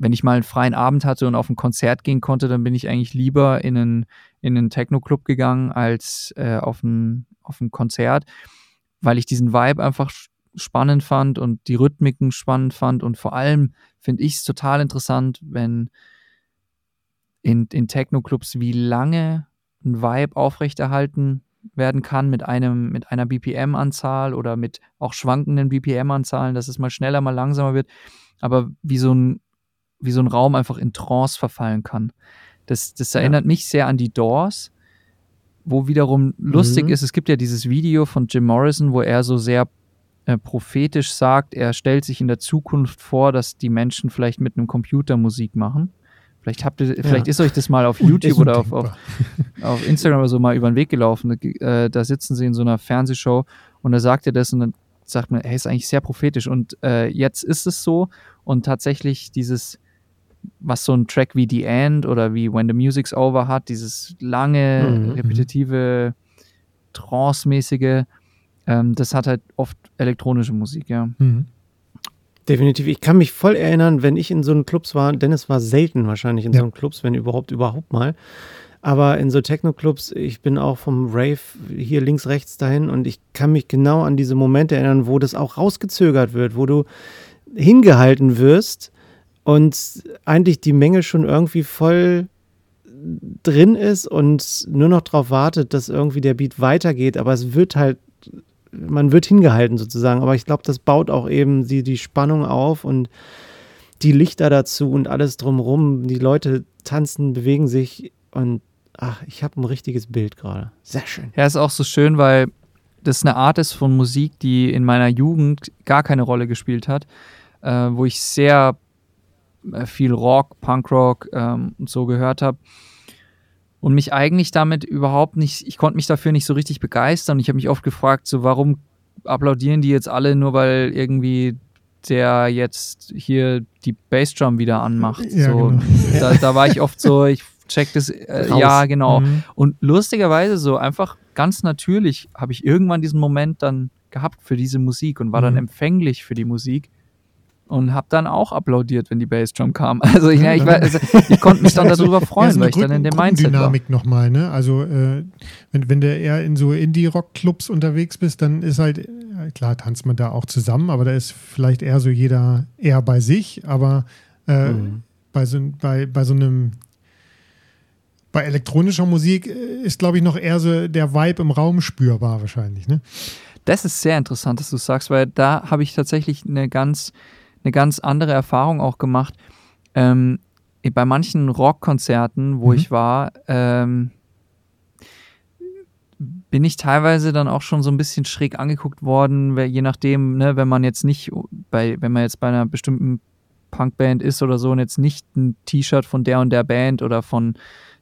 wenn ich mal einen freien Abend hatte und auf ein Konzert gehen konnte, dann bin ich eigentlich lieber in einen, in einen Techno-Club gegangen als äh, auf, ein, auf ein Konzert, weil ich diesen Vibe einfach spannend fand und die Rhythmiken spannend fand. Und vor allem finde ich es total interessant, wenn in, in Techno-Clubs, wie lange ein Vibe aufrechterhalten werden kann mit einem, mit einer BPM-Anzahl oder mit auch schwankenden BPM-Anzahlen, dass es mal schneller, mal langsamer wird, aber wie so ein, wie so ein Raum einfach in Trance verfallen kann. Das, das erinnert ja. mich sehr an die Doors, wo wiederum lustig mhm. ist, es gibt ja dieses Video von Jim Morrison, wo er so sehr äh, prophetisch sagt, er stellt sich in der Zukunft vor, dass die Menschen vielleicht mit einem Computer Musik machen. Vielleicht habt ihr, vielleicht ja. ist euch das mal auf YouTube oder auf, auf, auf, Instagram oder so mal über den Weg gelaufen. Äh, da sitzen sie in so einer Fernsehshow und da sagt er das und dann sagt man, hey, ist eigentlich sehr prophetisch. Und äh, jetzt ist es so und tatsächlich dieses, was so ein Track wie The End oder wie When the Music's Over hat, dieses lange, mhm. mhm. repetitive, trance-mäßige, ähm, das hat halt oft elektronische Musik, ja. Mhm. Definitiv. Ich kann mich voll erinnern, wenn ich in so einen Clubs war, denn es war selten wahrscheinlich in ja. so einen Clubs, wenn überhaupt, überhaupt mal. Aber in so Techno-Clubs, ich bin auch vom Rave hier links, rechts dahin und ich kann mich genau an diese Momente erinnern, wo das auch rausgezögert wird, wo du hingehalten wirst und eigentlich die Menge schon irgendwie voll drin ist und nur noch darauf wartet, dass irgendwie der Beat weitergeht, aber es wird halt man wird hingehalten sozusagen. Aber ich glaube, das baut auch eben die, die Spannung auf und die Lichter dazu und alles drumherum. Die Leute tanzen, bewegen sich und ach, ich habe ein richtiges Bild gerade. Sehr schön. Ja, ist auch so schön, weil das eine Art ist von Musik, die in meiner Jugend gar keine Rolle gespielt hat, äh, wo ich sehr viel Rock, Punkrock ähm, und so gehört habe und mich eigentlich damit überhaupt nicht, ich konnte mich dafür nicht so richtig begeistern. Ich habe mich oft gefragt, so warum applaudieren die jetzt alle nur, weil irgendwie der jetzt hier die Bassdrum wieder anmacht. Ja, so, genau. da, da, war ich oft so, ich check das, äh, ja, genau. Mhm. Und lustigerweise so einfach ganz natürlich habe ich irgendwann diesen Moment dann gehabt für diese Musik und war mhm. dann empfänglich für die Musik und habe dann auch applaudiert, wenn die Bassdrum kam. Also ich, ja, ich, also, ich konnte mich dann darüber freuen, ja, so weil ich dann in dem Mindset Dynamik nochmal, ne? Also äh, wenn, wenn du eher in so Indie-Rock-Clubs unterwegs bist, dann ist halt, klar tanzt man da auch zusammen, aber da ist vielleicht eher so jeder eher bei sich, aber äh, mhm. bei, so, bei, bei so einem bei elektronischer Musik äh, ist, glaube ich, noch eher so der Vibe im Raum spürbar wahrscheinlich, ne? Das ist sehr interessant, dass du sagst, weil da habe ich tatsächlich eine ganz eine ganz andere Erfahrung auch gemacht. Ähm, bei manchen Rockkonzerten, wo mhm. ich war, ähm, bin ich teilweise dann auch schon so ein bisschen schräg angeguckt worden, je nachdem, ne, wenn man jetzt nicht bei, wenn man jetzt bei einer bestimmten Punkband ist oder so und jetzt nicht ein T-Shirt von der und der Band oder von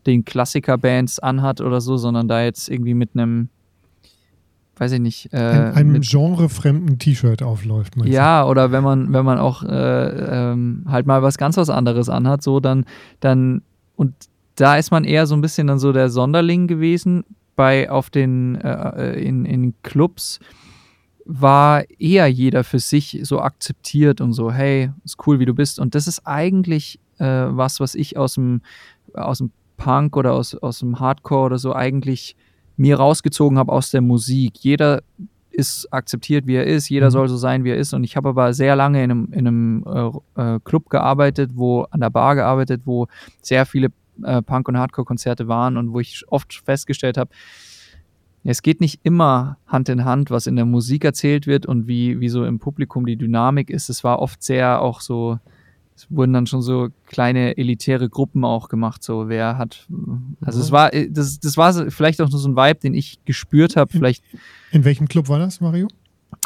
den Klassikerbands anhat oder so, sondern da jetzt irgendwie mit einem weiß ich nicht. Äh, Ein, einem genrefremden T-Shirt aufläuft. Ja, oder wenn man, wenn man auch äh, ähm, halt mal was ganz was anderes anhat, so dann, dann, und da ist man eher so ein bisschen dann so der Sonderling gewesen. Bei auf den äh, äh, in, in Clubs war eher jeder für sich so akzeptiert und so, hey, ist cool, wie du bist. Und das ist eigentlich äh, was, was ich aus dem, aus dem Punk oder aus, aus dem Hardcore oder so eigentlich mir rausgezogen habe aus der Musik. Jeder ist akzeptiert, wie er ist, jeder mhm. soll so sein, wie er ist. Und ich habe aber sehr lange in einem, in einem äh, äh, Club gearbeitet, wo an der Bar gearbeitet, wo sehr viele äh, Punk- und Hardcore-Konzerte waren und wo ich oft festgestellt habe, es geht nicht immer Hand in Hand, was in der Musik erzählt wird und wie, wie so im Publikum die Dynamik ist. Es war oft sehr auch so es wurden dann schon so kleine elitäre Gruppen auch gemacht, so wer hat, also mhm. es war, das, das war vielleicht auch nur so ein Vibe, den ich gespürt habe, vielleicht. In, in, welchem Club war das, Mario?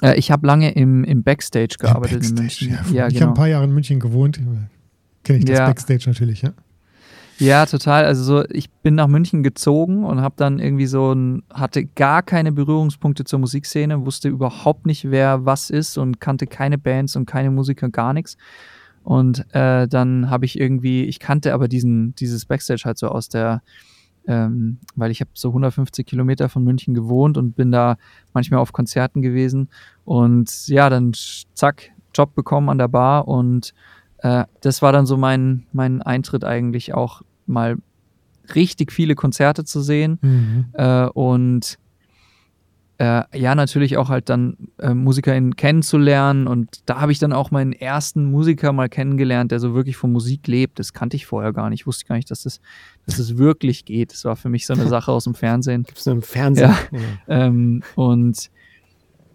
Äh, ich habe lange im, im Backstage gearbeitet Backstage, in München. Ja, ja, ich genau. habe ein paar Jahre in München gewohnt, kenne ich das ja. Backstage natürlich, ja. Ja, total. Also so, ich bin nach München gezogen und habe dann irgendwie so ein, hatte gar keine Berührungspunkte zur Musikszene, wusste überhaupt nicht, wer was ist und kannte keine Bands und keine Musiker, gar nichts. Und äh, dann habe ich irgendwie, ich kannte aber diesen, dieses Backstage halt so aus der, ähm, weil ich habe so 150 Kilometer von München gewohnt und bin da manchmal auf Konzerten gewesen. Und ja, dann zack, Job bekommen an der Bar und äh, das war dann so mein, mein Eintritt eigentlich auch mal richtig viele Konzerte zu sehen mhm. äh, und äh, ja, natürlich auch halt dann äh, MusikerInnen kennenzulernen und da habe ich dann auch meinen ersten Musiker mal kennengelernt, der so wirklich von Musik lebt. Das kannte ich vorher gar nicht. Ich wusste gar nicht, dass das, dass das wirklich geht. Das war für mich so eine Sache aus dem Fernsehen. Gibt es nur im Fernsehen? Ja. ja. Ähm, und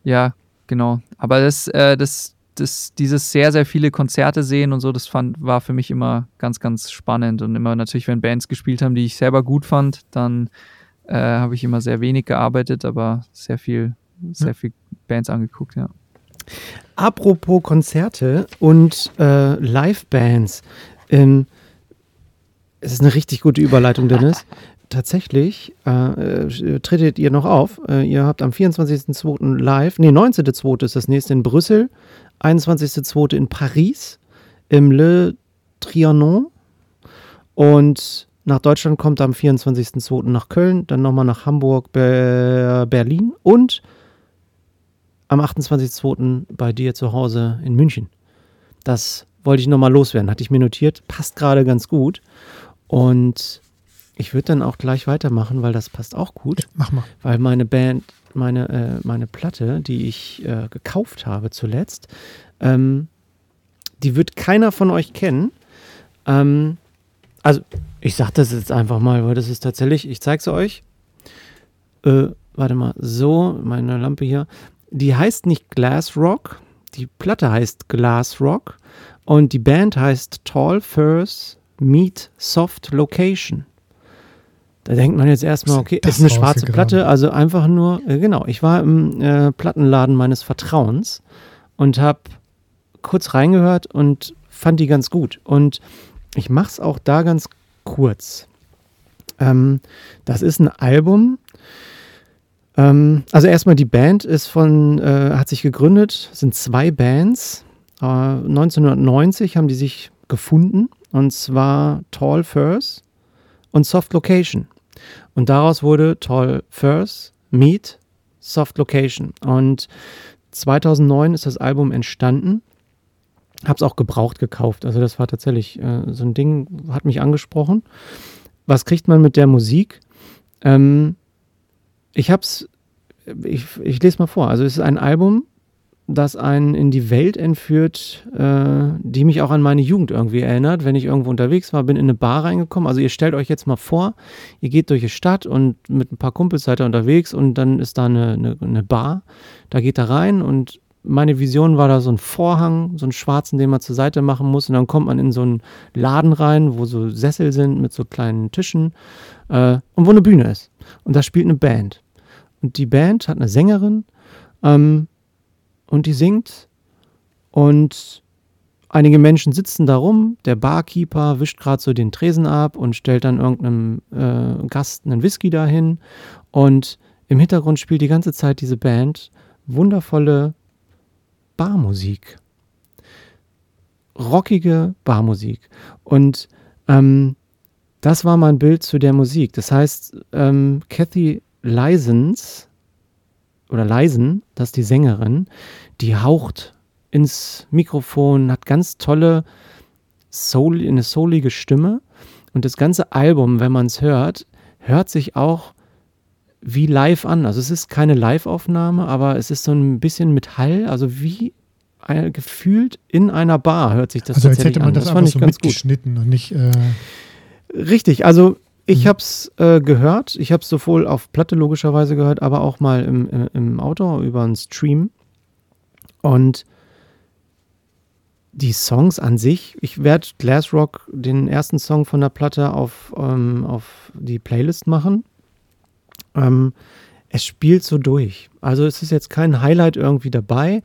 ja, genau. Aber das, äh, das, das, dieses sehr, sehr viele Konzerte sehen und so, das fand, war für mich immer ganz, ganz spannend. Und immer natürlich, wenn Bands gespielt haben, die ich selber gut fand, dann äh, habe ich immer sehr wenig gearbeitet, aber sehr viel, sehr viel Bands angeguckt, ja. Apropos Konzerte und äh, Live-Bands. Ähm, es ist eine richtig gute Überleitung, Dennis. Tatsächlich äh, äh, tretet ihr noch auf. Äh, ihr habt am 24.02. live, nee, 19.02. ist das nächste in Brüssel, 21.02. in Paris, im Le Trianon und nach Deutschland kommt am 24.02. nach Köln, dann nochmal nach Hamburg, Ber Berlin und am 28.02. bei dir zu Hause in München. Das wollte ich nochmal loswerden, hatte ich mir notiert, passt gerade ganz gut. Und ich würde dann auch gleich weitermachen, weil das passt auch gut. Mach mal. Weil meine Band, meine, äh, meine Platte, die ich äh, gekauft habe zuletzt, ähm, die wird keiner von euch kennen. Ähm, also, ich sage das jetzt einfach mal, weil das ist tatsächlich, ich zeige es euch. Äh, warte mal, so, meine Lampe hier. Die heißt nicht Glass Rock, die Platte heißt Glass Rock und die Band heißt Tall Furs Meet Soft Location. Da denkt man jetzt erstmal, okay, das ist eine schwarze Platte, also einfach nur, äh, genau, ich war im äh, Plattenladen meines Vertrauens und habe kurz reingehört und fand die ganz gut. Und ich mache es auch da ganz kurz. Ähm, das ist ein Album. Ähm, also erstmal die Band ist von, äh, hat sich gegründet, sind zwei Bands. Äh, 1990 haben die sich gefunden und zwar Tall Furs und Soft Location. Und daraus wurde Tall Furs Meet Soft Location. Und 2009 ist das Album entstanden habe es auch gebraucht gekauft. Also das war tatsächlich äh, so ein Ding, hat mich angesprochen. Was kriegt man mit der Musik? Ähm, ich habe es, ich, ich lese mal vor. Also es ist ein Album, das einen in die Welt entführt, äh, die mich auch an meine Jugend irgendwie erinnert. Wenn ich irgendwo unterwegs war, bin in eine Bar reingekommen. Also ihr stellt euch jetzt mal vor, ihr geht durch die Stadt und mit ein paar Kumpels seid ihr unterwegs und dann ist da eine, eine, eine Bar. Da geht er rein und meine Vision war da so ein Vorhang, so einen schwarzen, den man zur Seite machen muss. Und dann kommt man in so einen Laden rein, wo so Sessel sind mit so kleinen Tischen äh, und wo eine Bühne ist. Und da spielt eine Band. Und die Band hat eine Sängerin ähm, und die singt. Und einige Menschen sitzen da rum. Der Barkeeper wischt gerade so den Tresen ab und stellt dann irgendeinem äh, Gast einen Whisky dahin. Und im Hintergrund spielt die ganze Zeit diese Band wundervolle Barmusik. Rockige Barmusik. Und ähm, das war mein Bild zu der Musik. Das heißt, ähm, Kathy Leisens oder Leisen, das ist die Sängerin, die haucht ins Mikrofon, hat ganz tolle, soul, eine soulige Stimme. Und das ganze Album, wenn man es hört, hört sich auch wie live an. Also es ist keine Live-Aufnahme, aber es ist so ein bisschen mit Hall, also wie ein, gefühlt in einer Bar hört sich das also als hätte man an. das, das fand ich so ganz mitgeschnitten gut. und nicht äh Richtig, also ich mhm. habe es äh, gehört, ich habe es sowohl auf Platte logischerweise gehört, aber auch mal im, im, Auto über einen Stream und die Songs an sich, ich werde Glassrock, den ersten Song von der Platte, auf, ähm, auf die Playlist machen. Ähm, es spielt so durch. Also es ist jetzt kein Highlight irgendwie dabei,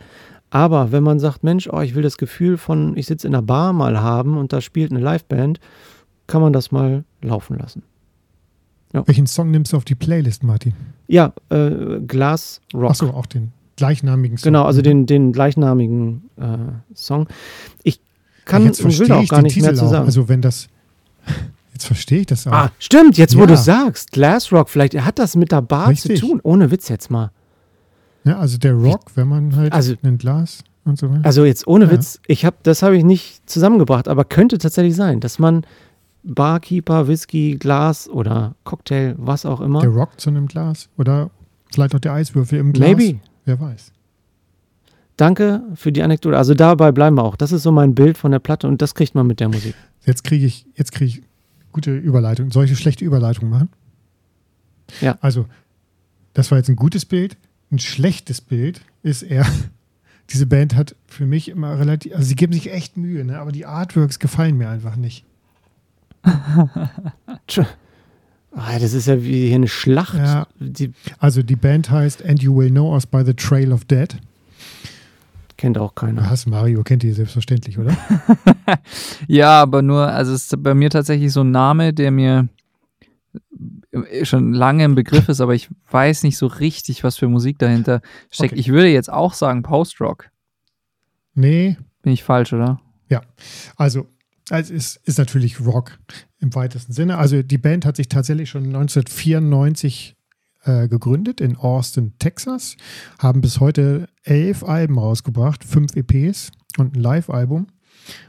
aber wenn man sagt, Mensch, oh, ich will das Gefühl von, ich sitze in einer Bar mal haben und da spielt eine Liveband, kann man das mal laufen lassen. Ja. Welchen Song nimmst du auf die Playlist, Martin? Ja, äh, Glass Rock. Achso, auch den gleichnamigen Song. Genau, also den, den gleichnamigen äh, Song. Ich kann und will auch gar nicht mehr zu sagen. Also wenn das Jetzt verstehe ich das auch. Ah, stimmt, jetzt wo ja. du sagst, Glassrock, vielleicht hat das mit der Bar Richtig. zu tun. Ohne Witz jetzt mal. Ja, also der Rock, wenn man halt also, ein Glas und so weiter. Also jetzt ohne ja. Witz, ich habe, das habe ich nicht zusammengebracht, aber könnte tatsächlich sein, dass man Barkeeper, Whisky, Glas oder Cocktail, was auch immer. Der Rock zu einem Glas oder vielleicht auch der Eiswürfel im Glas. Maybe. Wer weiß. Danke für die Anekdote. Also dabei bleiben wir auch. Das ist so mein Bild von der Platte und das kriegt man mit der Musik. Jetzt kriege ich, jetzt kriege ich gute Überleitung. Solche schlechte Überleitung machen? Ja. Also, das war jetzt ein gutes Bild. Ein schlechtes Bild ist eher, diese Band hat für mich immer relativ, also sie geben sich echt Mühe, ne? aber die Artworks gefallen mir einfach nicht. Ah, das ist ja wie hier eine Schlacht. Ja, die also die Band heißt And You Will Know Us by the Trail of Dead. Kennt auch keiner. Was, Mario kennt die selbstverständlich, oder? ja, aber nur, also es ist bei mir tatsächlich so ein Name, der mir schon lange im Begriff ist, aber ich weiß nicht so richtig, was für Musik dahinter steckt. Okay. Ich würde jetzt auch sagen Post-Rock. Nee. Bin ich falsch, oder? Ja, also, also es ist natürlich Rock im weitesten Sinne. Also die Band hat sich tatsächlich schon 1994 äh, gegründet in Austin, Texas, haben bis heute elf Alben rausgebracht, fünf EPs und ein Live-Album.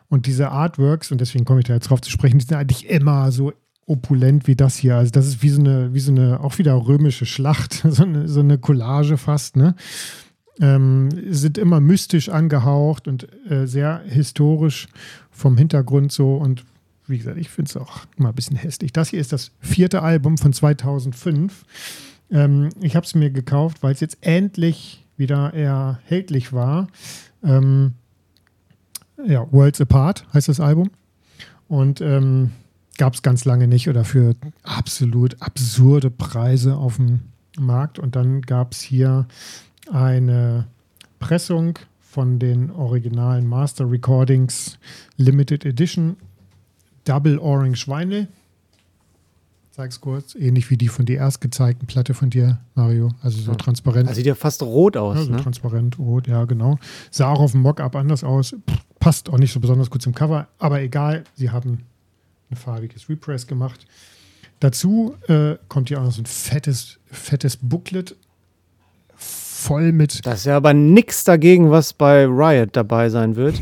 Und diese Artworks, und deswegen komme ich da jetzt drauf zu sprechen, die sind eigentlich immer so opulent wie das hier. Also das ist wie so eine, wie so eine, auch wieder römische Schlacht, so eine, so eine Collage fast, ne? Ähm, sind immer mystisch angehaucht und äh, sehr historisch vom Hintergrund so und wie gesagt, ich finde es auch mal ein bisschen hässlich. Das hier ist das vierte Album von 2005. Ähm, ich habe es mir gekauft, weil es jetzt endlich wieder erhältlich war. Ähm, ja, Worlds Apart heißt das Album. Und ähm, gab es ganz lange nicht oder für absolut absurde Preise auf dem Markt. Und dann gab es hier eine Pressung von den originalen Master Recordings Limited Edition Double Orange Vinyl. Zeig's kurz. Ähnlich wie die von der erst gezeigten Platte von dir, Mario. Also so ja. transparent. Also sieht ja fast rot aus. Ja, so ne? transparent rot, ja, genau. Sah auch auf dem Mockup anders aus. Pff, passt auch nicht so besonders gut zum Cover. Aber egal, sie haben ein farbiges Repress gemacht. Dazu äh, kommt hier auch noch so ein fettes, fettes Booklet voll mit. Das ist ja aber nichts dagegen, was bei Riot dabei sein wird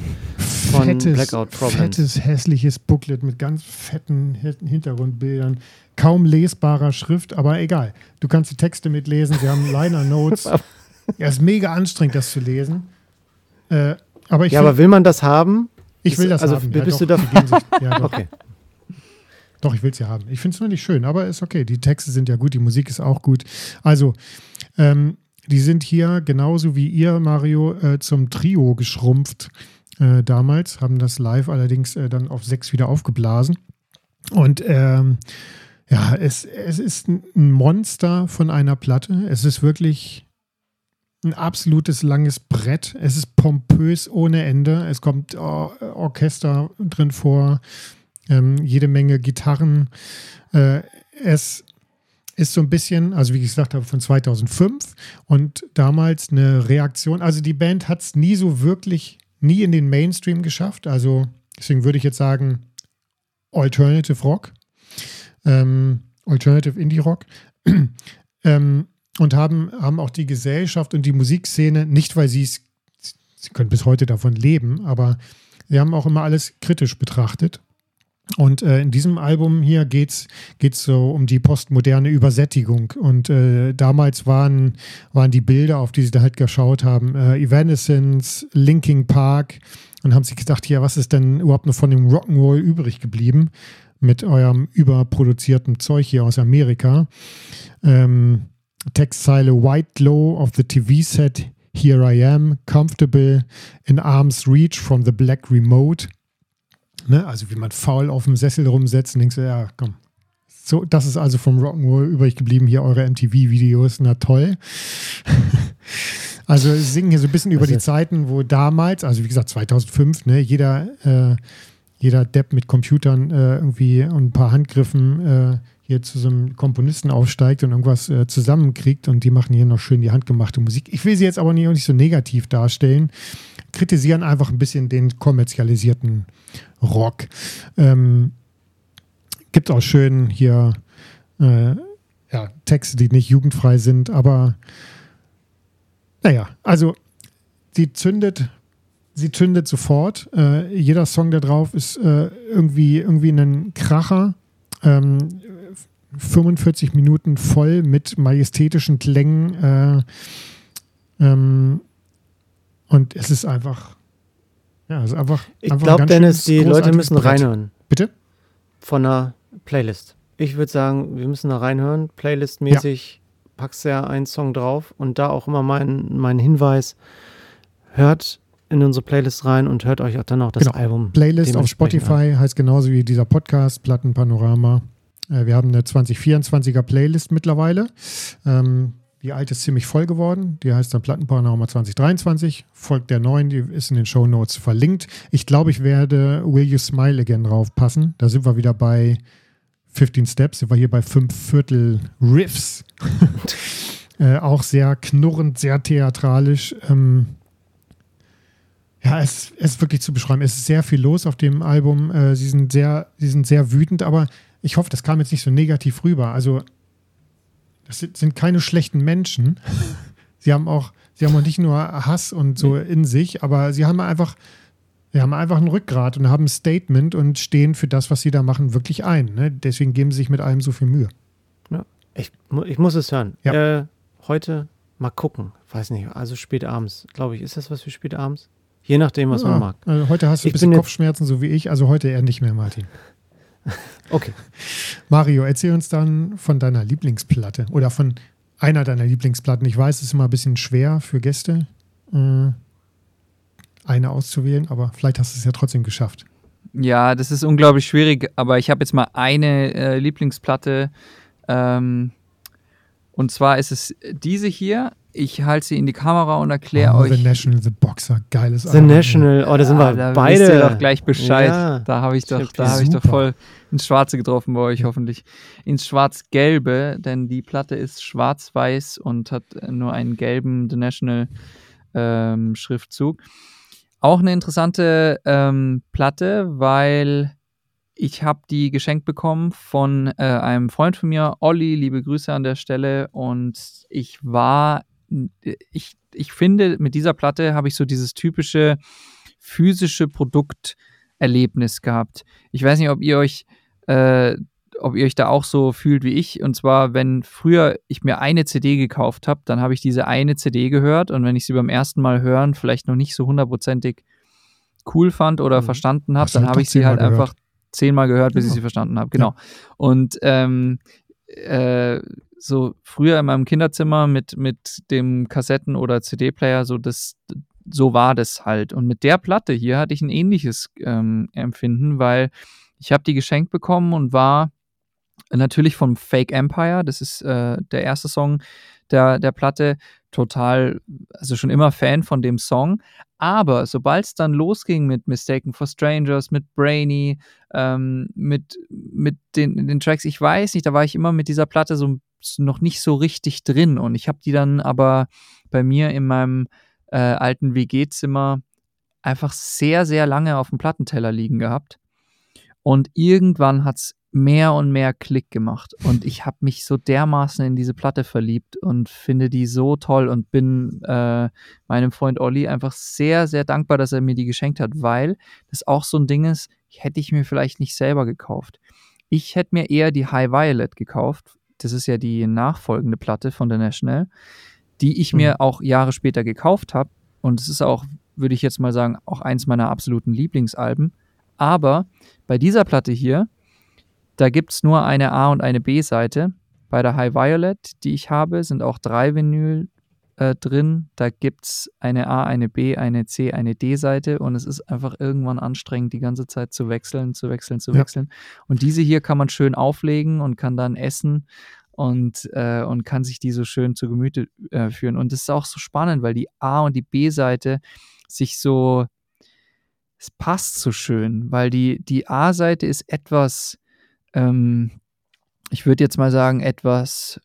von fettes, Blackout Problems. Fettes, hässliches Booklet mit ganz fetten Hintergrundbildern, kaum lesbarer Schrift, aber egal. Du kannst die Texte mitlesen, sie haben Liner Notes. ja, ist mega anstrengend, das zu lesen. Äh, aber ich ja, aber will man das haben? Ich will das also, haben. Bist ja, du dafür? Ja, doch. Okay. Doch, ich will es ja haben. Ich finde es nur nicht schön, aber ist okay. Die Texte sind ja gut, die Musik ist auch gut. Also, ähm, die sind hier genauso wie ihr, Mario, äh, zum Trio geschrumpft äh, damals, haben das live allerdings äh, dann auf sechs wieder aufgeblasen. Und ähm, ja, es, es ist ein Monster von einer Platte. Es ist wirklich ein absolutes langes Brett. Es ist pompös ohne Ende. Es kommt Or Orchester drin vor, ähm, jede Menge Gitarren. Äh, es ist so ein bisschen, also wie ich gesagt habe, von 2005 und damals eine Reaktion. Also die Band hat es nie so wirklich nie in den Mainstream geschafft. Also deswegen würde ich jetzt sagen Alternative Rock, ähm, Alternative Indie Rock. ähm, und haben, haben auch die Gesellschaft und die Musikszene, nicht weil sie es, sie können bis heute davon leben, aber sie haben auch immer alles kritisch betrachtet. Und äh, in diesem Album hier geht es so um die postmoderne Übersättigung. Und äh, damals waren, waren die Bilder, auf die sie da halt geschaut haben, äh, Evanescence, Linking Park und haben sich gedacht, ja, was ist denn überhaupt noch von dem Rock'n'Roll übrig geblieben mit eurem überproduzierten Zeug hier aus Amerika? Ähm, Textzeile White Glow of the TV set Here I am, comfortable in arm's reach from the black remote. Ne? Also wie man faul auf dem Sessel rumsetzt und denkst, ja, komm. So, das ist also vom Rock'n'Roll übrig geblieben, hier eure MTV-Videos, na toll. also singen hier so ein bisschen über die Zeiten, wo damals, also wie gesagt 2005, ne, jeder, äh, jeder Depp mit Computern äh, irgendwie und ein paar Handgriffen äh, hier zu so einem Komponisten aufsteigt und irgendwas äh, zusammenkriegt und die machen hier noch schön die handgemachte Musik. Ich will sie jetzt aber nicht, nicht so negativ darstellen, kritisieren einfach ein bisschen den kommerzialisierten Rock. Ähm, gibt auch schön hier äh, ja, Texte, die nicht jugendfrei sind, aber naja, also sie zündet, sie zündet sofort. Äh, jeder Song da drauf ist äh, irgendwie, irgendwie ein Kracher. Ähm, 45 Minuten voll mit majestätischen Klängen. Äh, ähm, und es ist einfach, ja, es ist einfach. Ich glaube, Dennis, die Leute müssen Brett. reinhören. Bitte? Von einer Playlist. Ich würde sagen, wir müssen da reinhören. Playlist-mäßig ja. packst du ja einen Song drauf und da auch immer mein, mein Hinweis: hört in unsere Playlist rein und hört euch auch dann auch das genau. Album. Playlist auf Spotify an. heißt genauso wie dieser Podcast, Plattenpanorama. Äh, wir haben eine 2024er Playlist mittlerweile. Ähm, die alte ist ziemlich voll geworden. Die heißt dann Plattenpanorama 2023. Folgt der neuen, die ist in den Show Notes verlinkt. Ich glaube, ich werde Will You Smile Again draufpassen. Da sind wir wieder bei 15 Steps. Sind wir hier bei 5 Viertel Riffs. äh, auch sehr knurrend, sehr theatralisch. Ähm, ja, es, es, ist wirklich zu beschreiben. Es ist sehr viel los auf dem Album. Äh, sie, sind sehr, sie sind sehr wütend, aber ich hoffe, das kam jetzt nicht so negativ rüber. Also, das sind keine schlechten Menschen. Sie haben auch, sie haben auch nicht nur Hass und so in sich, aber sie haben einfach, sie haben einfach ein Rückgrat und haben ein Statement und stehen für das, was sie da machen, wirklich ein. Ne? Deswegen geben sie sich mit allem so viel Mühe. Ja, ich, ich muss es hören. Ja. Äh, heute mal gucken. Weiß nicht, also spät abends, glaube ich. Ist das was für spät abends? Je nachdem, was ja, man mag. Also heute hast du ein bisschen Kopfschmerzen, so wie ich. Also heute eher nicht mehr, Martin. Okay. Mario, erzähl uns dann von deiner Lieblingsplatte oder von einer deiner Lieblingsplatten. Ich weiß, es ist immer ein bisschen schwer für Gäste, äh, eine auszuwählen, aber vielleicht hast du es ja trotzdem geschafft. Ja, das ist unglaublich schwierig, aber ich habe jetzt mal eine äh, Lieblingsplatte. Ähm, und zwar ist es diese hier. Ich halte sie in die Kamera und erkläre oh, euch. The National, The Boxer, geiles The Album. National, oh, da sind ja, wir da beide. Wisst ihr doch gleich Bescheid. Ja, da habe ich, doch, hab ich doch voll ins Schwarze getroffen bei euch, hoffentlich. Ins Schwarz-Gelbe, denn die Platte ist schwarz-weiß und hat nur einen gelben The National ähm, Schriftzug. Auch eine interessante ähm, Platte, weil ich habe die geschenkt bekommen von äh, einem Freund von mir, Olli, liebe Grüße an der Stelle. Und ich war ich, ich finde, mit dieser Platte habe ich so dieses typische physische Produkterlebnis gehabt. Ich weiß nicht, ob ihr euch, äh, ob ihr euch da auch so fühlt wie ich. Und zwar, wenn früher ich mir eine CD gekauft habe, dann habe ich diese eine CD gehört und wenn ich sie beim ersten Mal hören vielleicht noch nicht so hundertprozentig cool fand oder mhm. verstanden habe, dann habe ich sie halt gehört. einfach zehnmal gehört, bis genau. ich sie verstanden habe. Genau. Ja. Und ähm, äh, so früher in meinem Kinderzimmer mit, mit dem Kassetten- oder CD-Player, so das, so war das halt. Und mit der Platte hier hatte ich ein ähnliches ähm, Empfinden, weil ich habe die geschenkt bekommen und war natürlich vom Fake Empire, das ist äh, der erste Song der, der Platte, total, also schon immer Fan von dem Song. Aber sobald es dann losging mit Mistaken for Strangers, mit Brainy, ähm, mit, mit den, den Tracks, ich weiß nicht, da war ich immer mit dieser Platte so noch nicht so richtig drin. Und ich habe die dann aber bei mir in meinem äh, alten WG-Zimmer einfach sehr, sehr lange auf dem Plattenteller liegen gehabt. Und irgendwann hat es mehr und mehr Klick gemacht. Und ich habe mich so dermaßen in diese Platte verliebt und finde die so toll und bin äh, meinem Freund Olli einfach sehr, sehr dankbar, dass er mir die geschenkt hat, weil das auch so ein Ding ist, hätte ich mir vielleicht nicht selber gekauft. Ich hätte mir eher die High Violet gekauft. Das ist ja die nachfolgende Platte von The National, die ich mhm. mir auch Jahre später gekauft habe. Und es ist auch, würde ich jetzt mal sagen, auch eins meiner absoluten Lieblingsalben. Aber bei dieser Platte hier, da gibt es nur eine A- und eine B-Seite. Bei der High Violet, die ich habe, sind auch drei Vinyl äh, drin. Da gibt es eine A, eine B, eine C, eine D-Seite und es ist einfach irgendwann anstrengend, die ganze Zeit zu wechseln, zu wechseln, zu ja. wechseln. Und diese hier kann man schön auflegen und kann dann essen und, äh, und kann sich die so schön zu Gemüte äh, führen. Und das ist auch so spannend, weil die A- und die B-Seite sich so, es passt so schön, weil die, die A-Seite ist etwas ähm, ich würde jetzt mal sagen, etwas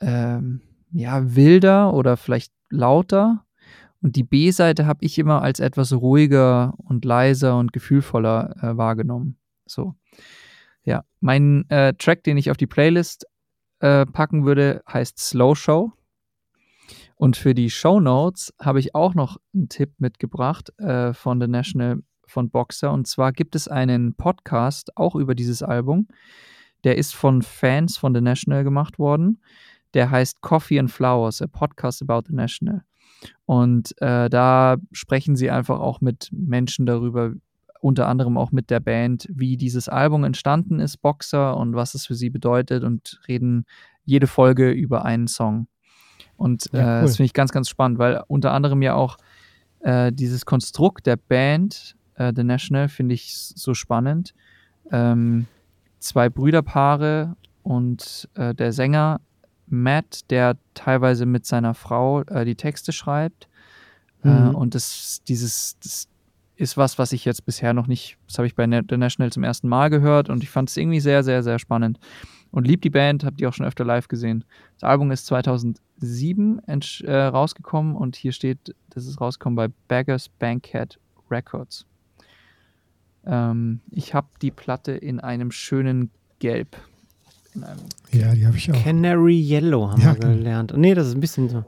ähm, ja, wilder oder vielleicht lauter. Und die B-Seite habe ich immer als etwas ruhiger und leiser und gefühlvoller äh, wahrgenommen. So. Ja, mein äh, Track, den ich auf die Playlist äh, packen würde, heißt Slow Show. Und für die Show Notes habe ich auch noch einen Tipp mitgebracht äh, von The National von Boxer. Und zwar gibt es einen Podcast auch über dieses Album. Der ist von Fans von The National gemacht worden. Der heißt Coffee and Flowers, a Podcast about The National. Und äh, da sprechen sie einfach auch mit Menschen darüber, unter anderem auch mit der Band, wie dieses Album entstanden ist, Boxer, und was es für sie bedeutet und reden jede Folge über einen Song. Und ja, äh, das finde ich ganz, ganz spannend, weil unter anderem ja auch äh, dieses Konstrukt der Band, äh, The National, finde ich so spannend. Ähm, zwei Brüderpaare und äh, der Sänger Matt, der teilweise mit seiner Frau äh, die Texte schreibt. Äh, mhm. und das, dieses, das ist was, was ich jetzt bisher noch nicht, das habe ich bei The National zum ersten Mal gehört und ich fand es irgendwie sehr, sehr, sehr spannend und lieb die Band, hab die auch schon öfter live gesehen. Das Album ist 2007 äh, rausgekommen und hier steht, das ist rausgekommen bei Beggars Bankhead Records. Ähm, ich habe die Platte in einem schönen Gelb. Ja, die habe ich auch. Canary Yellow haben ja, wir gelernt. Nee, das ist ein bisschen so.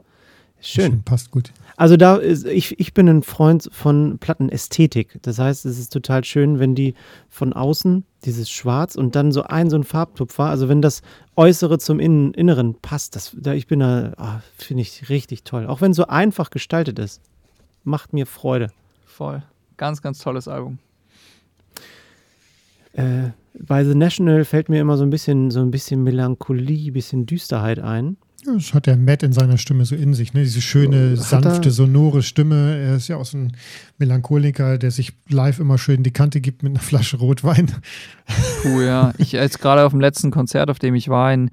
Schön. Schön. Passt gut. Also da ist, ich, ich bin ein Freund von Plattenästhetik. Das heißt, es ist total schön, wenn die von außen dieses Schwarz und dann so ein so ein Farbtupfer, also wenn das Äußere zum Innen, Inneren passt, das, da ich bin da, ah, finde ich richtig toll. Auch wenn so einfach gestaltet ist, macht mir Freude. Voll. Ganz, ganz tolles Album. Äh, bei The National fällt mir immer so ein bisschen, so ein bisschen Melancholie, ein bisschen Düsterheit ein. Das hat der Matt in seiner Stimme so in sich, ne? Diese schöne, sanfte, sonore Stimme. Er ist ja auch so ein Melancholiker, der sich live immer schön die Kante gibt mit einer Flasche Rotwein. Puh, ja. Ich jetzt gerade auf dem letzten Konzert, auf dem ich war in,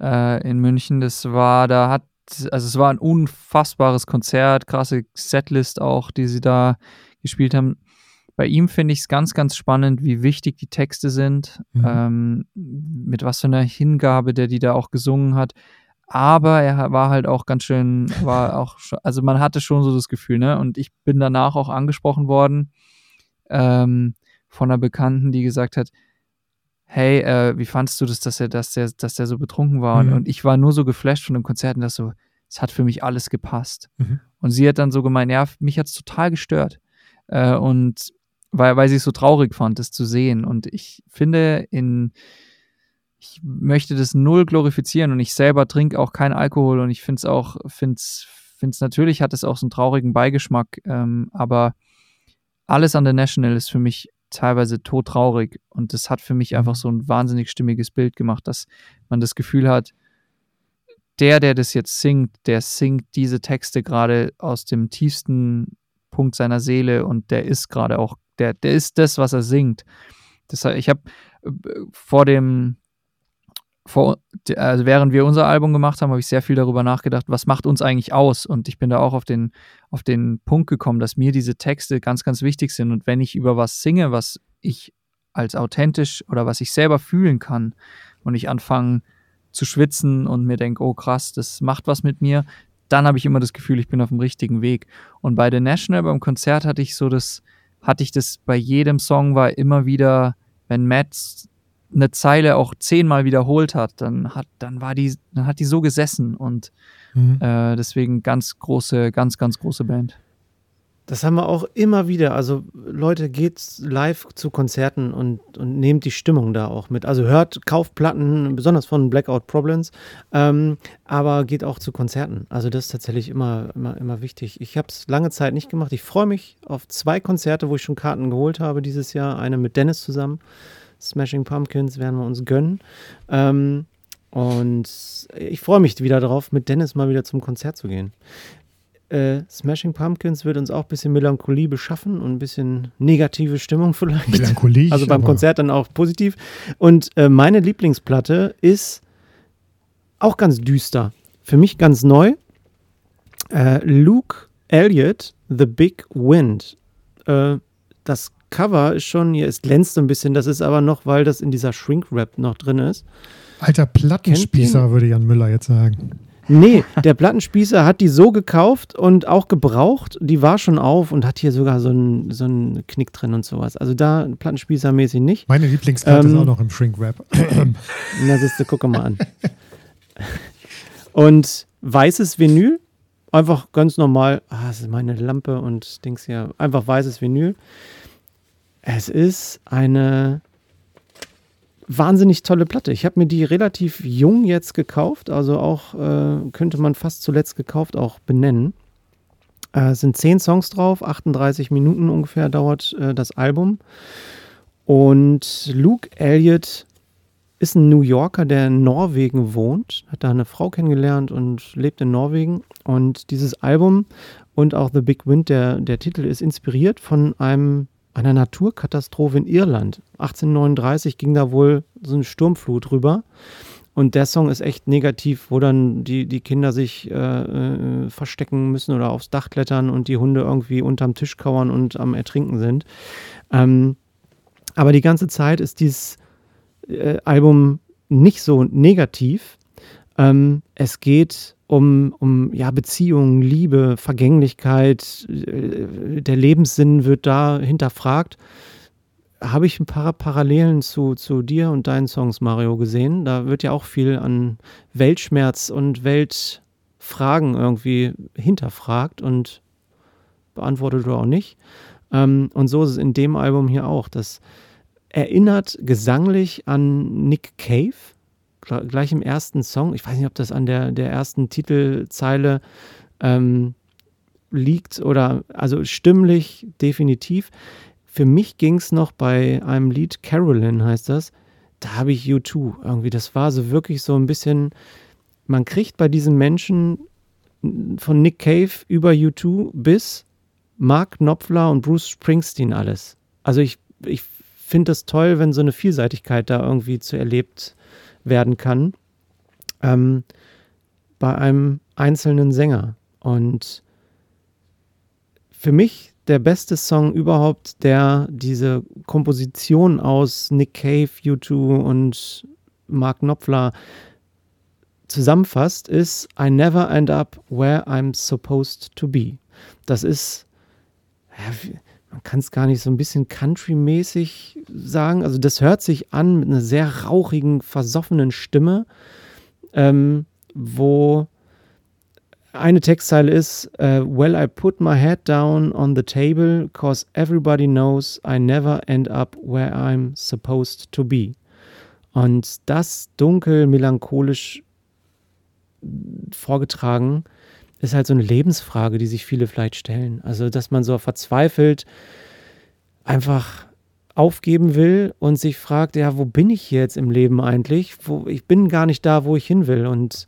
äh, in München, das war, da hat, also es war ein unfassbares Konzert, krasse Setlist auch, die sie da gespielt haben. Bei ihm finde ich es ganz, ganz spannend, wie wichtig die Texte sind, mhm. ähm, mit was für einer Hingabe der die da auch gesungen hat aber er war halt auch ganz schön, war auch, also man hatte schon so das Gefühl, ne? Und ich bin danach auch angesprochen worden ähm, von einer Bekannten, die gesagt hat, hey, äh, wie fandest du das, dass er, dass der, dass der so betrunken war? Mhm. Und, und, ich war nur so geflasht von dem Konzert und das so, es hat für mich alles gepasst. Mhm. Und sie hat dann so gemeint, ja, mich hat es total gestört. Äh, und weil, weil sie es so traurig fand, das zu sehen. Und ich finde, in ich möchte das null glorifizieren und ich selber trinke auch keinen Alkohol und ich finde es auch, finde es natürlich hat es auch so einen traurigen Beigeschmack, ähm, aber alles an der National ist für mich teilweise todtraurig und das hat für mich einfach mhm. so ein wahnsinnig stimmiges Bild gemacht, dass man das Gefühl hat, der, der das jetzt singt, der singt diese Texte gerade aus dem tiefsten Punkt seiner Seele und der ist gerade auch, der, der ist das, was er singt. Das, ich habe äh, vor dem, vor, also während wir unser Album gemacht haben, habe ich sehr viel darüber nachgedacht, was macht uns eigentlich aus? Und ich bin da auch auf den, auf den Punkt gekommen, dass mir diese Texte ganz, ganz wichtig sind. Und wenn ich über was singe, was ich als authentisch oder was ich selber fühlen kann und ich anfange zu schwitzen und mir denke, oh krass, das macht was mit mir, dann habe ich immer das Gefühl, ich bin auf dem richtigen Weg. Und bei The National, beim Konzert hatte ich so das, hatte ich das bei jedem Song war immer wieder, wenn Matt eine Zeile auch zehnmal wiederholt hat, dann hat, dann war die, dann hat die so gesessen und mhm. äh, deswegen ganz große, ganz, ganz große Band. Das haben wir auch immer wieder. Also Leute, geht live zu Konzerten und, und nehmt die Stimmung da auch mit. Also hört, kauft Platten, besonders von Blackout Problems, ähm, aber geht auch zu Konzerten. Also das ist tatsächlich immer, immer, immer wichtig. Ich habe es lange Zeit nicht gemacht. Ich freue mich auf zwei Konzerte, wo ich schon Karten geholt habe dieses Jahr. Eine mit Dennis zusammen Smashing Pumpkins werden wir uns gönnen. Ähm, und ich freue mich wieder darauf, mit Dennis mal wieder zum Konzert zu gehen. Äh, Smashing Pumpkins wird uns auch ein bisschen Melancholie beschaffen und ein bisschen negative Stimmung vielleicht. Melancholie. Also beim Konzert dann auch positiv. Und äh, meine Lieblingsplatte ist auch ganz düster. Für mich ganz neu. Äh, Luke Elliott, The Big Wind. Äh, das Cover ist schon, hier, es glänzt so ein bisschen, das ist aber noch, weil das in dieser Shrink-Wrap noch drin ist. Alter Plattenspießer, würde Jan Müller jetzt sagen. Nee, der Plattenspießer hat die so gekauft und auch gebraucht. Die war schon auf und hat hier sogar so einen so Knick drin und sowas. Also da Plattenspießermäßig nicht. Meine Lieblingskarte ähm, ist auch noch im Shrinkwrap. Na, siehst du, guck mal an. Und weißes Vinyl, einfach ganz normal. Ah, das ist meine Lampe und Dings hier. Einfach weißes Vinyl. Es ist eine wahnsinnig tolle Platte. Ich habe mir die relativ jung jetzt gekauft, also auch äh, könnte man fast zuletzt gekauft auch benennen. Äh, es sind zehn Songs drauf, 38 Minuten ungefähr dauert äh, das Album. Und Luke Elliott ist ein New Yorker, der in Norwegen wohnt, hat da eine Frau kennengelernt und lebt in Norwegen. Und dieses Album und auch The Big Wind, der, der Titel, ist inspiriert von einem einer Naturkatastrophe in Irland. 1839 ging da wohl so eine Sturmflut rüber. Und der Song ist echt negativ, wo dann die, die Kinder sich äh, äh, verstecken müssen oder aufs Dach klettern und die Hunde irgendwie unterm Tisch kauern und am Ertrinken sind. Ähm, aber die ganze Zeit ist dieses äh, Album nicht so negativ. Ähm, es geht um, um ja, Beziehungen, Liebe, Vergänglichkeit, äh, der Lebenssinn wird da hinterfragt. Habe ich ein paar Parallelen zu, zu dir und deinen Songs, Mario, gesehen. Da wird ja auch viel an Weltschmerz und Weltfragen irgendwie hinterfragt und beantwortet oder auch nicht. Ähm, und so ist es in dem Album hier auch. Das erinnert gesanglich an Nick Cave gleich im ersten Song, ich weiß nicht, ob das an der, der ersten Titelzeile ähm, liegt oder also stimmlich definitiv. Für mich ging es noch bei einem Lied, Carolyn heißt das, da habe ich U2 irgendwie. Das war so wirklich so ein bisschen, man kriegt bei diesen Menschen von Nick Cave über U2 bis Mark Knopfler und Bruce Springsteen alles. Also ich, ich finde das toll, wenn so eine Vielseitigkeit da irgendwie zu erlebt werden kann ähm, bei einem einzelnen Sänger. Und für mich der beste Song überhaupt, der diese Komposition aus Nick Cave, U2 und Mark Knopfler zusammenfasst, ist I never end up where I'm supposed to be. Das ist, man kann es gar nicht so ein bisschen country-mäßig sagen. Also das hört sich an mit einer sehr rauchigen, versoffenen Stimme, ähm, wo eine Textzeile ist, uh, Well, I put my head down on the table, cause everybody knows I never end up where I'm supposed to be. Und das dunkel, melancholisch vorgetragen, ist halt so eine Lebensfrage, die sich viele vielleicht stellen. Also, dass man so verzweifelt einfach aufgeben will und sich fragt, ja, wo bin ich jetzt im Leben eigentlich? Wo, ich bin gar nicht da, wo ich hin will. Und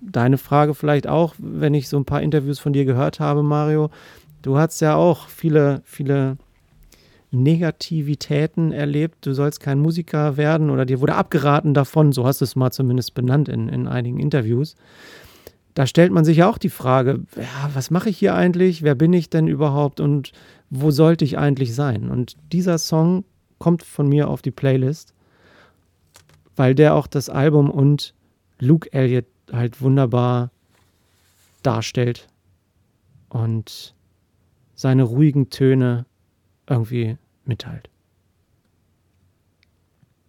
deine Frage vielleicht auch, wenn ich so ein paar Interviews von dir gehört habe, Mario, du hast ja auch viele, viele Negativitäten erlebt. Du sollst kein Musiker werden oder dir wurde abgeraten davon, so hast du es mal zumindest benannt in, in einigen Interviews da stellt man sich ja auch die Frage, ja, was mache ich hier eigentlich? Wer bin ich denn überhaupt und wo sollte ich eigentlich sein? Und dieser Song kommt von mir auf die Playlist, weil der auch das Album und Luke Elliott halt wunderbar darstellt und seine ruhigen Töne irgendwie mitteilt.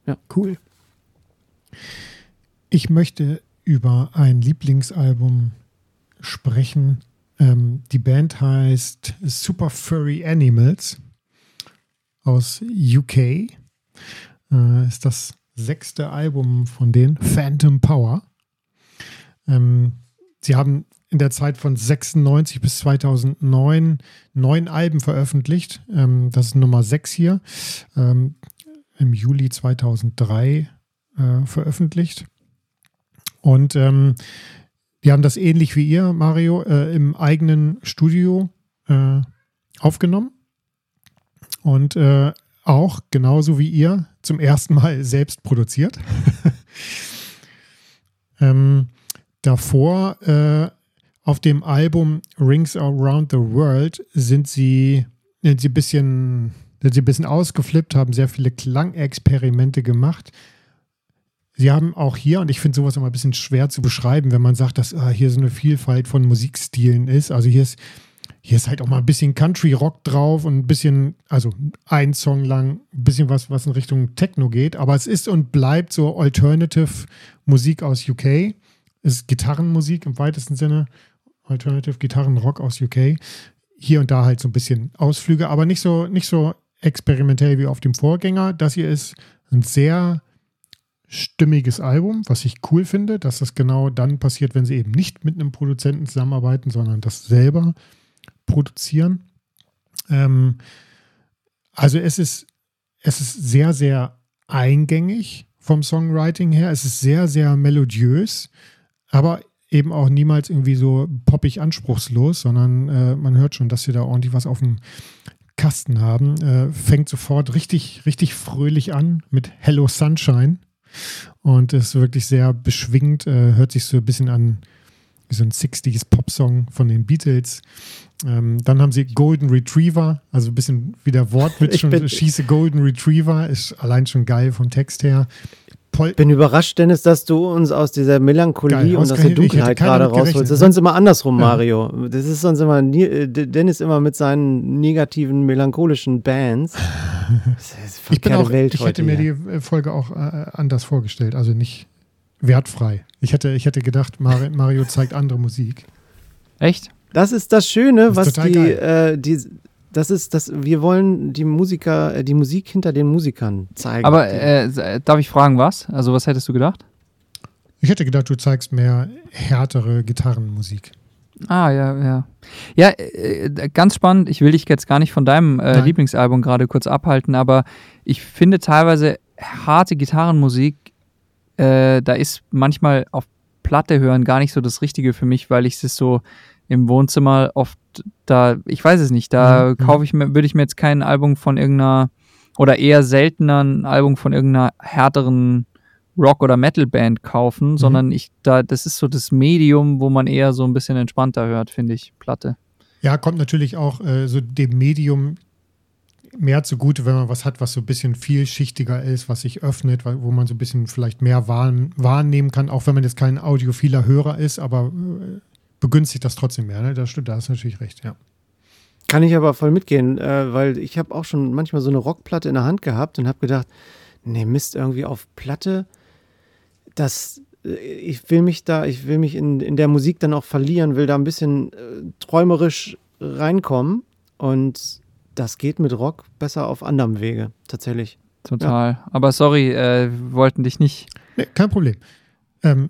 Ja. Cool. Ich möchte über ein Lieblingsalbum sprechen. Ähm, die Band heißt Super Furry Animals aus UK. Äh, ist das sechste Album von denen, Phantom Power. Ähm, sie haben in der Zeit von 96 bis 2009 neun Alben veröffentlicht. Ähm, das ist Nummer 6 hier. Ähm, Im Juli 2003 äh, veröffentlicht. Und ähm, wir haben das ähnlich wie ihr, Mario, äh, im eigenen Studio äh, aufgenommen. Und äh, auch genauso wie ihr zum ersten Mal selbst produziert. ähm, davor äh, auf dem Album Rings Around the World sind sie, sind sie ein bisschen, sind sie ein bisschen ausgeflippt, haben sehr viele Klangexperimente gemacht Sie haben auch hier, und ich finde sowas immer ein bisschen schwer zu beschreiben, wenn man sagt, dass ah, hier so eine Vielfalt von Musikstilen ist. Also hier ist, hier ist halt auch mal ein bisschen Country-Rock drauf und ein bisschen, also ein Song lang, ein bisschen was, was in Richtung Techno geht. Aber es ist und bleibt so Alternative Musik aus UK. Es ist Gitarrenmusik im weitesten Sinne. Alternative Gitarrenrock aus UK. Hier und da halt so ein bisschen Ausflüge, aber nicht so, nicht so experimentell wie auf dem Vorgänger. Das hier ist ein sehr stimmiges Album, was ich cool finde, dass das genau dann passiert, wenn sie eben nicht mit einem Produzenten zusammenarbeiten, sondern das selber produzieren. Ähm, also es ist, es ist sehr, sehr eingängig vom Songwriting her. Es ist sehr, sehr melodiös, aber eben auch niemals irgendwie so poppig anspruchslos, sondern äh, man hört schon, dass sie da ordentlich was auf dem Kasten haben. Äh, fängt sofort richtig, richtig fröhlich an mit Hello Sunshine und ist wirklich sehr beschwingt, äh, hört sich so ein bisschen an wie so ein 60s Popsong von den Beatles. Ähm, dann haben sie Golden Retriever, also ein bisschen wie der Wortwitz schon, schieße Golden Retriever, ist allein schon geil vom Text her. Ich bin überrascht, Dennis, dass du uns aus dieser Melancholie Geil, und aus der Dunkelheit gerade rausholst. Das ist sonst immer andersrum, ja. Mario. Das ist sonst immer äh, Dennis immer mit seinen negativen, melancholischen Bands. ich bin auch, Welt ich hätte mir die äh, Folge auch äh, anders vorgestellt, also nicht wertfrei. Ich hätte, ich hätte gedacht, Mario zeigt andere Musik. Echt? Das ist das Schöne, das was die, äh, die, das ist, das, wir wollen die Musiker, äh, die Musik hinter den Musikern zeigen. Aber äh, darf ich fragen, was? Also, was hättest du gedacht? Ich hätte gedacht, du zeigst mehr härtere Gitarrenmusik. Ah, ja, ja. Ja, äh, ganz spannend. Ich will dich jetzt gar nicht von deinem äh, Lieblingsalbum gerade kurz abhalten, aber ich finde teilweise harte Gitarrenmusik, äh, da ist manchmal auf Platte hören gar nicht so das Richtige für mich, weil ich es so im Wohnzimmer oft da, ich weiß es nicht, da mhm. kaufe ich mir, würde ich mir jetzt kein Album von irgendeiner oder eher seltener ein Album von irgendeiner härteren Rock- oder Metal-Band kaufen, mhm. sondern ich, da, das ist so das Medium, wo man eher so ein bisschen entspannter hört, finde ich, Platte. Ja, kommt natürlich auch äh, so dem Medium mehr zugute, wenn man was hat, was so ein bisschen vielschichtiger ist, was sich öffnet, wo man so ein bisschen vielleicht mehr wahrnehmen kann, auch wenn man jetzt kein audiophiler Hörer ist, aber äh, begünstigt das trotzdem mehr. Ne? Das stimmt, da hast du natürlich recht, ja. Kann ich aber voll mitgehen, äh, weil ich habe auch schon manchmal so eine Rockplatte in der Hand gehabt und habe gedacht, nee, Mist, irgendwie auf Platte, das, äh, ich will mich da, ich will mich in, in der Musik dann auch verlieren, will da ein bisschen äh, träumerisch reinkommen und das geht mit Rock besser auf anderem Wege, tatsächlich. Total. Ja. Aber sorry, äh, wollten dich nicht. Nee, kein Problem. Ähm,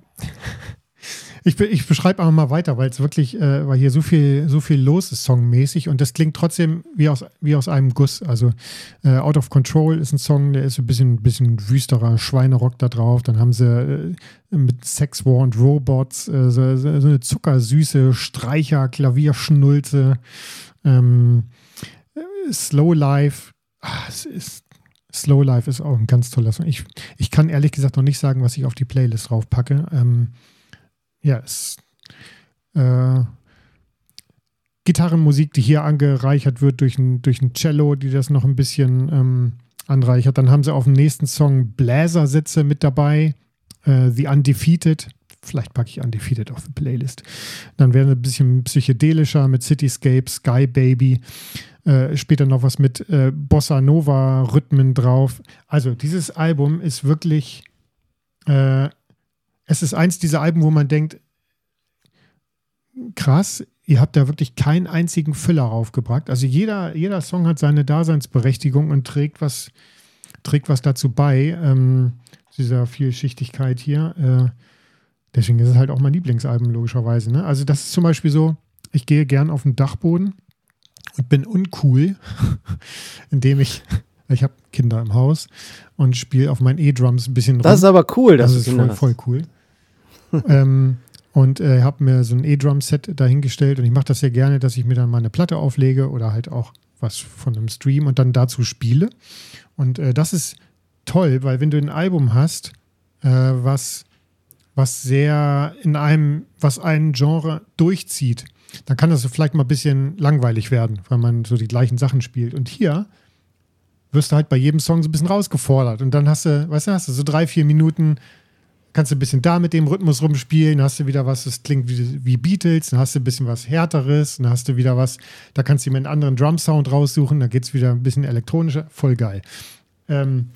ich, ich beschreibe aber mal weiter, weil es wirklich, äh, weil hier so viel, so viel los ist songmäßig und das klingt trotzdem wie aus, wie aus einem Guss. Also äh, Out of Control ist ein Song, der ist ein bisschen, bisschen wüsterer Schweinerock da drauf. Dann haben sie äh, mit Sex War und Robots äh, so, so, eine zuckersüße Streicher, Klavierschnulze. Ähm, Slow Life. Ah, es ist Slow Life ist auch ein ganz toller Song. Ich, ich kann ehrlich gesagt noch nicht sagen, was ich auf die Playlist drauf packe. Ähm, ja, es äh, Gitarrenmusik, die hier angereichert wird durch ein, durch ein Cello, die das noch ein bisschen ähm, anreichert. Dann haben sie auf dem nächsten Song Bläsersätze mit dabei. Äh, The Undefeated. Vielleicht packe ich Undefeated auf die Playlist. Dann werden sie ein bisschen psychedelischer mit Cityscape, Sky Baby. Äh, später noch was mit äh, Bossa Nova-Rhythmen drauf. Also, dieses Album ist wirklich äh, es ist eins dieser Alben, wo man denkt, krass, ihr habt da wirklich keinen einzigen Füller raufgebracht. Also jeder, jeder Song hat seine Daseinsberechtigung und trägt was, trägt was dazu bei, ähm, dieser Vielschichtigkeit hier. Äh, deswegen ist es halt auch mein Lieblingsalbum, logischerweise. Ne? Also das ist zum Beispiel so, ich gehe gern auf den Dachboden und bin uncool, indem ich ich habe Kinder im Haus und spiele auf meinen E-Drums ein bisschen rum. Das ist aber cool. Das ist voll, voll cool. ähm, und äh, habe mir so ein E-Drum-Set dahingestellt und ich mache das sehr gerne, dass ich mir dann mal eine Platte auflege oder halt auch was von einem Stream und dann dazu spiele. Und äh, das ist toll, weil wenn du ein Album hast, äh, was, was sehr in einem, was ein Genre durchzieht, dann kann das vielleicht mal ein bisschen langweilig werden, weil man so die gleichen Sachen spielt. Und hier wirst du halt bei jedem Song so ein bisschen rausgefordert. Und dann hast du, weißt du, hast du so drei, vier Minuten kannst du ein bisschen da mit dem Rhythmus rumspielen, hast du wieder was, das klingt wie, wie Beatles, dann hast du ein bisschen was Härteres, dann hast du wieder was, da kannst du ihm einen anderen Drum-Sound raussuchen, dann geht es wieder ein bisschen elektronischer, voll geil. Ähm,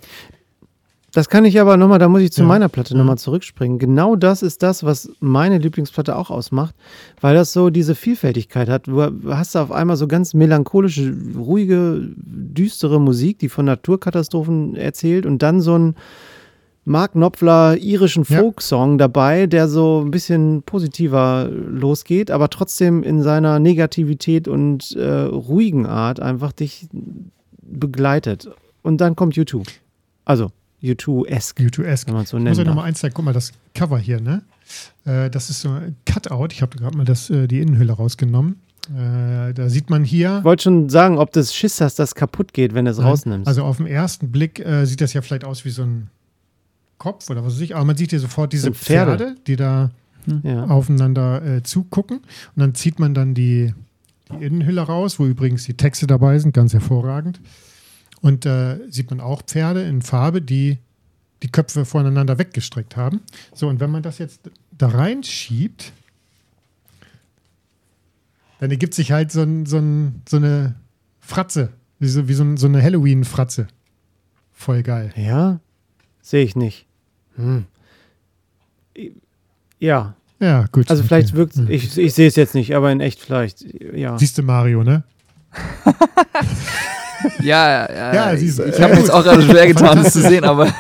das kann ich aber nochmal, da muss ich zu ja. meiner Platte ja. nochmal zurückspringen. Genau das ist das, was meine Lieblingsplatte auch ausmacht, weil das so diese Vielfältigkeit hat. Du hast da auf einmal so ganz melancholische, ruhige, düstere Musik, die von Naturkatastrophen erzählt und dann so ein Mark Knopfler irischen Folksong ja. dabei, der so ein bisschen positiver losgeht, aber trotzdem in seiner Negativität und äh, ruhigen Art einfach dich begleitet. Und dann kommt YouTube. Also U2-esque. U2-esque. Wenn man so nennt. Muss ich nochmal eins zeigen. Guck mal, das Cover hier, ne? Äh, das ist so ein Cutout. Ich habe gerade mal das, äh, die Innenhülle rausgenommen. Äh, da sieht man hier. Ich wollte schon sagen, ob das Schiss hast, das kaputt geht, wenn du es rausnimmst. Also auf den ersten Blick sieht das ja vielleicht aus wie so ein Kopf oder was weiß ich, aber man sieht hier sofort diese Pferde. Pferde. die da hm. ja. aufeinander äh, zugucken. Und dann zieht man dann die, die Innenhülle raus, wo übrigens die Texte dabei sind, ganz hervorragend. Und äh, sieht man auch Pferde in Farbe, die die Köpfe voneinander weggestreckt haben. So, und wenn man das jetzt da reinschiebt, dann ergibt sich halt so, ein, so, ein, so eine Fratze, wie so, wie so, ein, so eine Halloween-Fratze. Voll geil. Ja, sehe ich nicht. Hm. Ja. Ja, gut. Also vielleicht okay. wirkt hm. ich, ich sehe es jetzt nicht, aber in echt vielleicht, ja. Siehst du Mario, ne? ja, ja, ja ich, ich habe mir jetzt auch gerade schwer getan, das zu sehen, aber.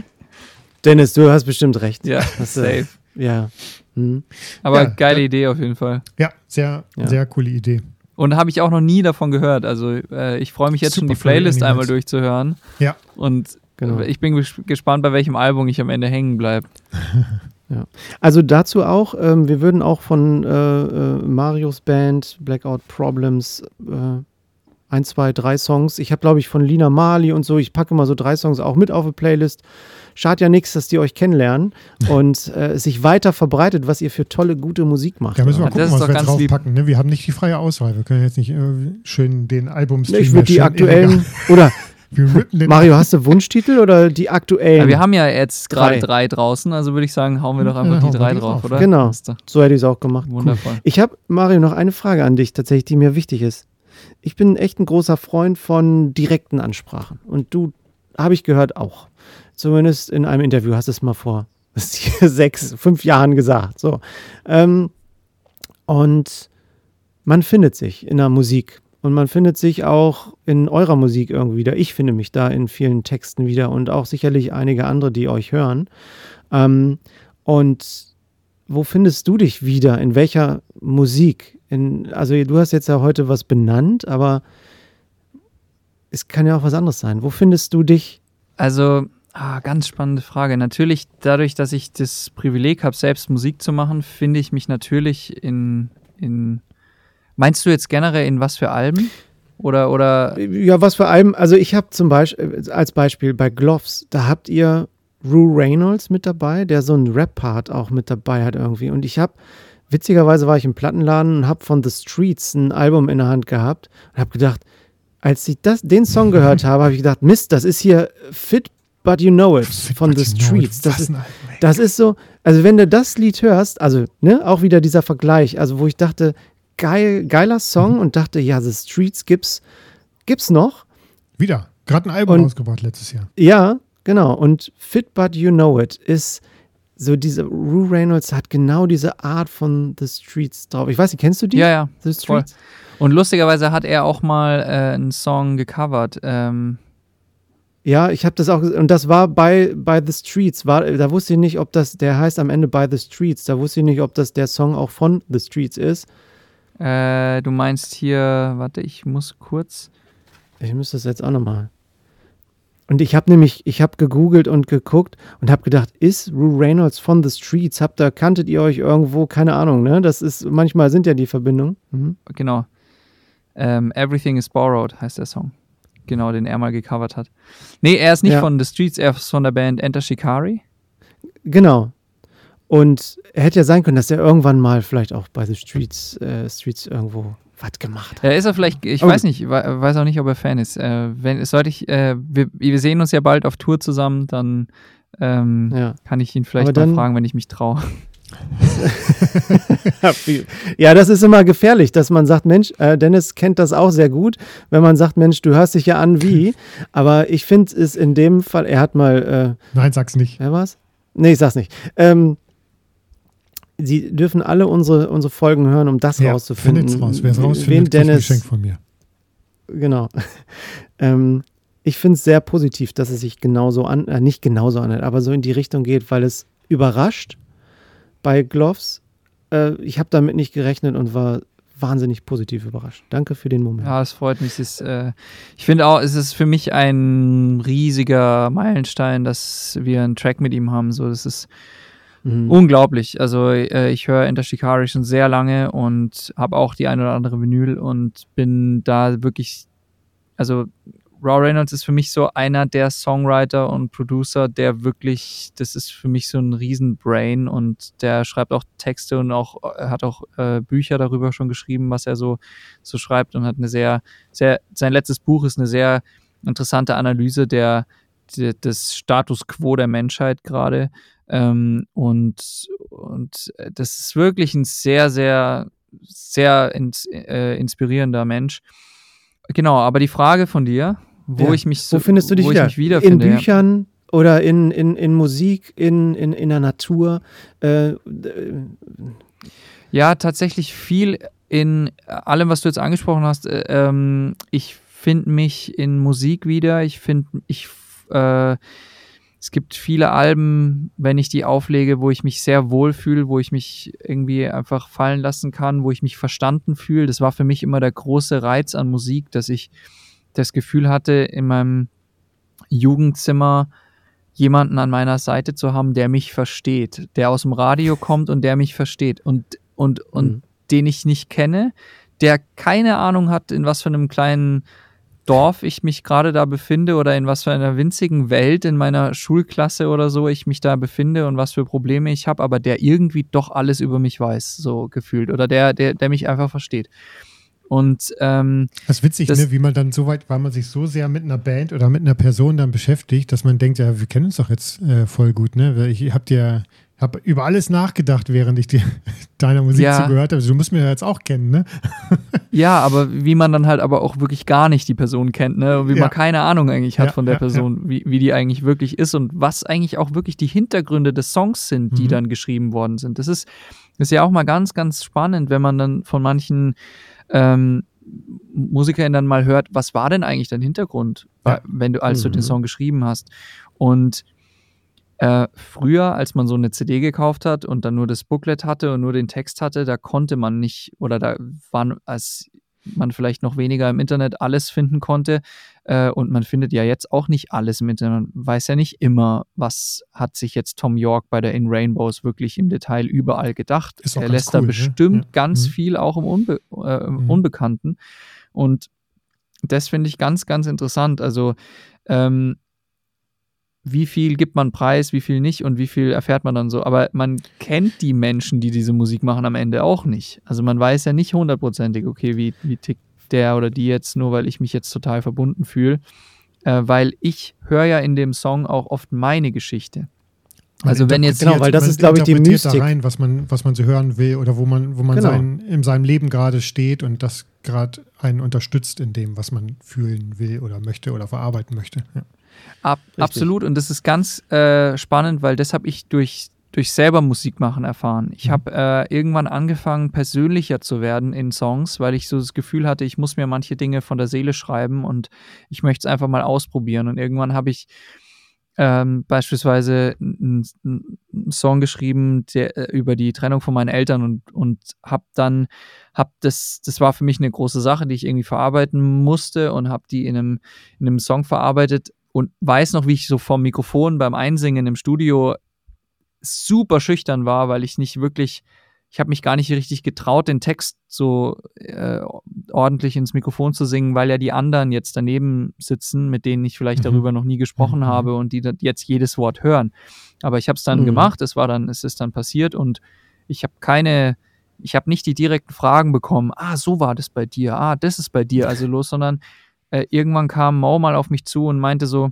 Dennis, du hast bestimmt recht. Ja, safe. Ja. Hm. Aber ja, geile Idee auf jeden Fall. Ja, sehr, ja. sehr coole Idee. Und habe ich auch noch nie davon gehört. Also äh, ich freue mich jetzt Super schon, die Playlist einmal durchzuhören. Ja. Und genau. ich bin gespannt, bei welchem Album ich am Ende hängen bleibe. Ja. Also dazu auch, ähm, wir würden auch von äh, äh, Marios Band Blackout Problems äh, ein, zwei, drei Songs. Ich habe, glaube ich, von Lina Mali und so, ich packe immer so drei Songs auch mit auf die Playlist. Schadet ja nichts, dass die euch kennenlernen und äh, sich weiter verbreitet, was ihr für tolle, gute Musik macht. Da müssen wir mal gucken, was wir draufpacken. Ne? Wir haben nicht die freie Auswahl. Wir können jetzt nicht äh, schön den Albumstream Ich würde die aktuellen, oder Mario, hast du Wunschtitel oder die aktuellen? Ja, wir haben ja jetzt gerade drei. drei. draußen, also würde ich sagen, hauen wir doch einfach ja, die drei drauf, oder? Genau, so hätte ich es auch gemacht. Wundervoll. Cool. Ich habe, Mario, noch eine Frage an dich tatsächlich, die mir wichtig ist ich bin echt ein großer Freund von direkten Ansprachen. Und du, habe ich gehört, auch. Zumindest in einem Interview hast du es mal vor sechs, fünf Jahren gesagt. So. Ähm, und man findet sich in der Musik. Und man findet sich auch in eurer Musik irgendwie wieder. Ich finde mich da in vielen Texten wieder und auch sicherlich einige andere, die euch hören. Ähm, und wo findest du dich wieder? In welcher Musik? In, also du hast jetzt ja heute was benannt, aber es kann ja auch was anderes sein. Wo findest du dich? Also, ah, ganz spannende Frage. Natürlich, dadurch, dass ich das Privileg habe, selbst Musik zu machen, finde ich mich natürlich in, in. Meinst du jetzt generell in was für Alben? Oder, oder? Ja, was für Alben? Also ich habe zum Beispiel, als Beispiel bei Gloves, da habt ihr Rue Reynolds mit dabei, der so einen Rap-Part auch mit dabei hat irgendwie. Und ich habe, witzigerweise war ich im Plattenladen und habe von The Streets ein Album in der Hand gehabt und habe gedacht, als ich das, den Song gehört habe, habe ich gedacht, Mist, das ist hier Fit But You Know It Fit von The Streets. Das ist, das ist so, also wenn du das Lied hörst, also ne, auch wieder dieser Vergleich, also wo ich dachte, geil, geiler Song und dachte, ja, The Streets gibt's, gibt's noch. Wieder, gerade ein Album und, rausgebracht letztes Jahr. Ja, Genau, und Fit But You Know It ist so diese, Rue Reynolds hat genau diese Art von The Streets drauf. Ich weiß nicht, kennst du die? Ja, ja. The Streets? Voll. Und lustigerweise hat er auch mal äh, einen Song gecovert. Ähm. Ja, ich habe das auch, und das war bei, bei The Streets. War, da wusste ich nicht, ob das, der heißt am Ende By The Streets. Da wusste ich nicht, ob das der Song auch von The Streets ist. Äh, du meinst hier, warte, ich muss kurz. Ich müsste das jetzt auch nochmal. Und ich habe nämlich, ich habe gegoogelt und geguckt und habe gedacht, ist Rue Reynolds von The Streets? Habt ihr, kanntet ihr euch irgendwo? Keine Ahnung, ne? Das ist, manchmal sind ja die Verbindungen. Mhm. Genau. Ähm, Everything is Borrowed heißt der Song. Genau, den er mal gecovert hat. Nee, er ist nicht ja. von The Streets, er ist von der Band Enter Shikari. Genau. Und er hätte ja sein können, dass er irgendwann mal vielleicht auch bei The Streets, äh, Streets irgendwo was gemacht hat. Ja, ist er vielleicht, ich oh. weiß nicht, weiß auch nicht, ob er Fan ist. Äh, wenn, sollte ich, äh, wir, wir, sehen uns ja bald auf Tour zusammen, dann ähm, ja. kann ich ihn vielleicht dann, mal fragen, wenn ich mich traue. ja, das ist immer gefährlich, dass man sagt, Mensch, äh, Dennis kennt das auch sehr gut, wenn man sagt, Mensch, du hörst dich ja an wie. Aber ich finde es in dem Fall, er hat mal. Äh, Nein, sag's nicht. Wer war's? Nee, ich sag's nicht. Ähm, Sie dürfen alle unsere, unsere Folgen hören, um das ja, rauszufinden. Findet's raus. Wer es rausfindet, Dennis, ein Geschenk von mir. Genau. ähm, ich finde es sehr positiv, dass es sich genauso an, äh, nicht genauso anhört, aber so in die Richtung geht, weil es überrascht bei Gloves. Äh, ich habe damit nicht gerechnet und war wahnsinnig positiv überrascht. Danke für den Moment. Ja, es freut mich. Es ist, äh, ich finde auch, es ist für mich ein riesiger Meilenstein, dass wir einen Track mit ihm haben. So, das ist mhm. unglaublich. Also äh, ich höre Enter Shikari schon sehr lange und habe auch die ein oder andere Vinyl und bin da wirklich, also Raw Reynolds ist für mich so einer der Songwriter und Producer, der wirklich, das ist für mich so ein Riesenbrain und der schreibt auch Texte und auch hat auch äh, Bücher darüber schon geschrieben, was er so, so schreibt und hat eine sehr, sehr, sein letztes Buch ist eine sehr interessante Analyse der, der des Status quo der Menschheit gerade. Ähm, und, und das ist wirklich ein sehr, sehr, sehr ins, äh, inspirierender Mensch. Genau, aber die Frage von dir, wo ja. ich mich so, wo findest du dich wieder? In Büchern ja. oder in, in, in Musik, in, in, in der Natur? Äh, ja, tatsächlich viel in allem, was du jetzt angesprochen hast. Äh, ähm, ich finde mich in Musik wieder. Ich finde, ich äh, es gibt viele Alben, wenn ich die auflege, wo ich mich sehr wohl fühle, wo ich mich irgendwie einfach fallen lassen kann, wo ich mich verstanden fühle. Das war für mich immer der große Reiz an Musik, dass ich das Gefühl hatte, in meinem Jugendzimmer jemanden an meiner Seite zu haben, der mich versteht, der aus dem Radio kommt und der mich versteht und, und, und mhm. den ich nicht kenne, der keine Ahnung hat, in was für einem kleinen Dorf ich mich gerade da befinde oder in was für einer winzigen Welt in meiner Schulklasse oder so ich mich da befinde und was für Probleme ich habe, aber der irgendwie doch alles über mich weiß, so gefühlt. Oder der, der, der mich einfach versteht. Und ähm, das ist witzig, das, ne? wie man dann so weit, weil man sich so sehr mit einer Band oder mit einer Person dann beschäftigt, dass man denkt, ja, wir kennen uns doch jetzt äh, voll gut, ne? Ich hab dir habe über alles nachgedacht, während ich dir, deiner Musik ja. zugehört habe. Du musst mich ja jetzt auch kennen, ne? ja, aber wie man dann halt aber auch wirklich gar nicht die Person kennt, ne? Und wie ja. man keine Ahnung eigentlich hat ja, von der Person, Wie, wie die eigentlich wirklich ist und was eigentlich auch wirklich die Hintergründe des Songs sind, die mhm. dann geschrieben worden sind. Das ist, ist ja auch mal ganz, ganz spannend, wenn man dann von manchen ähm, Musikerin dann mal hört, was war denn eigentlich dein Hintergrund, ja. wenn du, als du den mhm. Song geschrieben hast. Und äh, früher, als man so eine CD gekauft hat und dann nur das Booklet hatte und nur den Text hatte, da konnte man nicht, oder da waren als man vielleicht noch weniger im Internet alles finden konnte. Äh, und man findet ja jetzt auch nicht alles im Internet. Man weiß ja nicht immer, was hat sich jetzt Tom York bei der In Rainbows wirklich im Detail überall gedacht. Er lässt cool, da ne? bestimmt ne? ja. ganz mhm. viel auch im, Unbe äh, im mhm. Unbekannten. Und das finde ich ganz, ganz interessant. Also ähm, wie viel gibt man preis, wie viel nicht und wie viel erfährt man dann so. Aber man kennt die Menschen, die diese Musik machen, am Ende auch nicht. Also man weiß ja nicht hundertprozentig, okay, wie, wie tickt der oder die jetzt, nur weil ich mich jetzt total verbunden fühle. Äh, weil ich höre ja in dem Song auch oft meine Geschichte. Also wenn jetzt genau, weil das ist glaube ich die Mystik da rein, was man was man so hören will oder wo man wo man genau. sein, in seinem Leben gerade steht und das gerade einen unterstützt in dem, was man fühlen will oder möchte oder verarbeiten möchte. Ja. Ab, absolut. Und das ist ganz äh, spannend, weil das habe ich durch, durch selber Musik machen erfahren. Ich mhm. habe äh, irgendwann angefangen, persönlicher zu werden in Songs, weil ich so das Gefühl hatte, ich muss mir manche Dinge von der Seele schreiben und ich möchte es einfach mal ausprobieren. Und irgendwann habe ich ähm, beispielsweise einen Song geschrieben der, äh, über die Trennung von meinen Eltern und, und habe dann, hab das, das war für mich eine große Sache, die ich irgendwie verarbeiten musste und habe die in einem, in einem Song verarbeitet und weiß noch, wie ich so vom Mikrofon beim Einsingen im Studio super schüchtern war, weil ich nicht wirklich, ich habe mich gar nicht richtig getraut, den Text so äh, ordentlich ins Mikrofon zu singen, weil ja die anderen jetzt daneben sitzen, mit denen ich vielleicht mhm. darüber noch nie gesprochen mhm. habe und die jetzt jedes Wort hören. Aber ich habe es dann mhm. gemacht, es war dann, es ist dann passiert und ich habe keine, ich habe nicht die direkten Fragen bekommen, ah, so war das bei dir, ah, das ist bei dir, also los, sondern äh, irgendwann kam Mo mal auf mich zu und meinte so,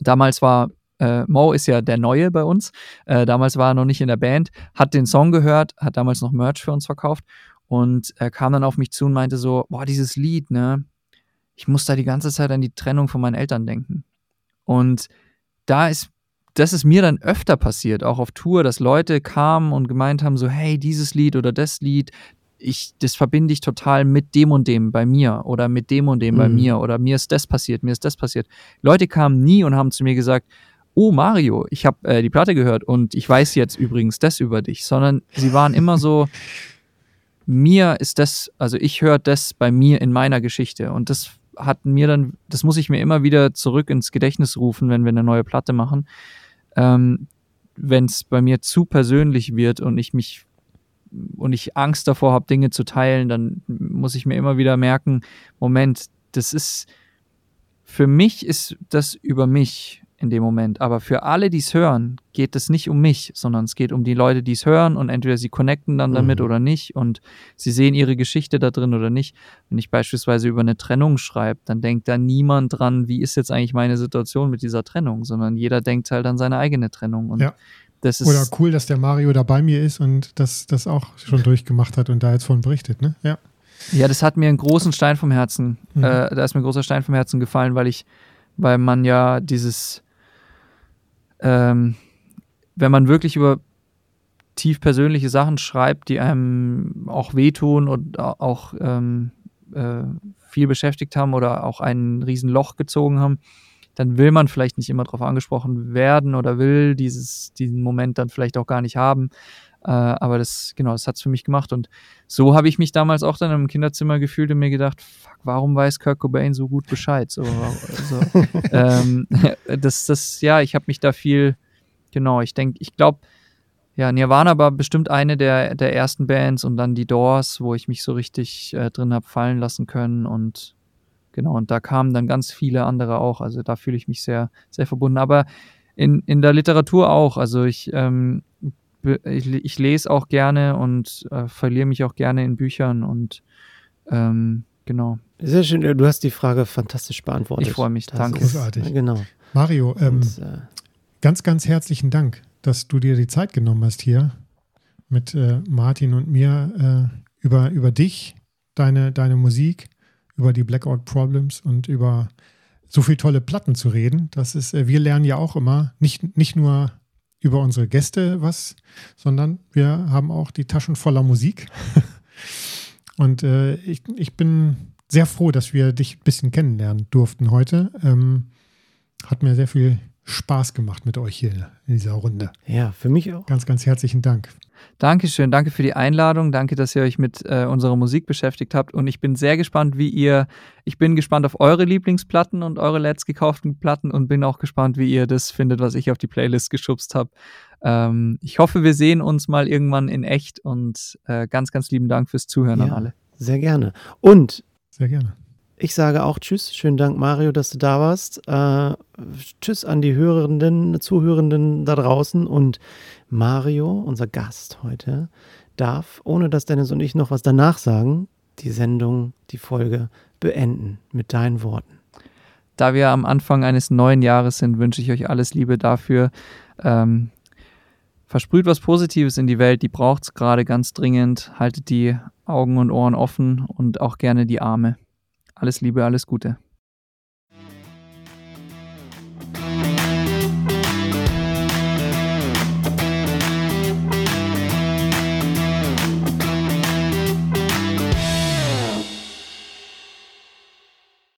damals war äh, Mo ist ja der Neue bei uns. Äh, damals war er noch nicht in der Band, hat den Song gehört, hat damals noch Merch für uns verkauft und er kam dann auf mich zu und meinte so, boah, dieses Lied, ne, ich muss da die ganze Zeit an die Trennung von meinen Eltern denken. Und da ist, das ist mir dann öfter passiert, auch auf Tour, dass Leute kamen und gemeint haben so, hey, dieses Lied oder das Lied, ich, das verbinde ich total mit dem und dem bei mir oder mit dem und dem mhm. bei mir oder mir ist das passiert, mir ist das passiert. Leute kamen nie und haben zu mir gesagt, oh Mario, ich habe äh, die Platte gehört und ich weiß jetzt übrigens das über dich, sondern sie waren immer so, mir ist das, also ich höre das bei mir in meiner Geschichte und das hat mir dann, das muss ich mir immer wieder zurück ins Gedächtnis rufen, wenn wir eine neue Platte machen. Ähm, wenn es bei mir zu persönlich wird und ich mich und ich Angst davor habe, Dinge zu teilen, dann muss ich mir immer wieder merken, Moment, das ist, für mich ist das über mich in dem Moment. Aber für alle, die es hören, geht es nicht um mich, sondern es geht um die Leute, die es hören und entweder sie connecten dann damit mhm. oder nicht und sie sehen ihre Geschichte da drin oder nicht. Wenn ich beispielsweise über eine Trennung schreibe, dann denkt da niemand dran, wie ist jetzt eigentlich meine Situation mit dieser Trennung, sondern jeder denkt halt an seine eigene Trennung. Und ja. Das ist Oder cool, dass der Mario da bei mir ist und das, das auch schon durchgemacht hat und da jetzt von berichtet, ne? Ja. Ja, das hat mir einen großen Stein vom Herzen, mhm. äh, da ist mir ein großer Stein vom Herzen gefallen, weil ich, weil man ja dieses, ähm, wenn man wirklich über tief persönliche Sachen schreibt, die einem auch wehtun und auch ähm, äh, viel beschäftigt haben oder auch ein Riesenloch gezogen haben, dann will man vielleicht nicht immer darauf angesprochen werden oder will dieses, diesen Moment dann vielleicht auch gar nicht haben. Äh, aber das, genau, das hat es für mich gemacht. Und so habe ich mich damals auch dann im Kinderzimmer gefühlt und mir gedacht, fuck, warum weiß Kirk Cobain so gut Bescheid? So, so ähm, das, das, ja, ich habe mich da viel, genau, ich denke, ich glaube, ja, Nirvana war bestimmt eine der, der ersten Bands und dann die Doors, wo ich mich so richtig äh, drin habe fallen lassen können und Genau, und da kamen dann ganz viele andere auch. Also da fühle ich mich sehr, sehr verbunden. Aber in, in der Literatur auch. Also ich, ähm, ich, ich, lese auch gerne und äh, verliere mich auch gerne in Büchern und ähm, genau. Sehr schön, du hast die Frage fantastisch beantwortet. Ich freue mich, das danke. Großartig. Genau. Mario, ähm, und, äh, ganz, ganz herzlichen Dank, dass du dir die Zeit genommen hast hier mit äh, Martin und mir äh, über, über dich, deine, deine Musik über die Blackout Problems und über so viele tolle Platten zu reden. Das ist, äh, wir lernen ja auch immer nicht, nicht nur über unsere Gäste was, sondern wir haben auch die Taschen voller Musik. und äh, ich, ich bin sehr froh, dass wir dich ein bisschen kennenlernen durften heute. Ähm, hat mir sehr viel Spaß gemacht mit euch hier in dieser Runde. Ja, für mich auch. Ganz, ganz herzlichen Dank. Dankeschön, danke für die Einladung, danke, dass ihr euch mit äh, unserer Musik beschäftigt habt und ich bin sehr gespannt, wie ihr, ich bin gespannt auf eure Lieblingsplatten und eure letzt gekauften Platten und bin auch gespannt, wie ihr das findet, was ich auf die Playlist geschubst habe. Ähm, ich hoffe, wir sehen uns mal irgendwann in echt und äh, ganz, ganz lieben Dank fürs Zuhören ja, an alle. Sehr gerne. Und sehr gerne. Ich sage auch Tschüss. Schönen Dank, Mario, dass du da warst. Äh, tschüss an die Hörenden, Zuhörenden da draußen. Und Mario, unser Gast heute, darf, ohne dass Dennis und ich noch was danach sagen, die Sendung, die Folge beenden mit deinen Worten. Da wir am Anfang eines neuen Jahres sind, wünsche ich euch alles Liebe dafür. Ähm, versprüht was Positives in die Welt, die braucht es gerade ganz dringend. Haltet die Augen und Ohren offen und auch gerne die Arme. Alles Liebe, alles Gute.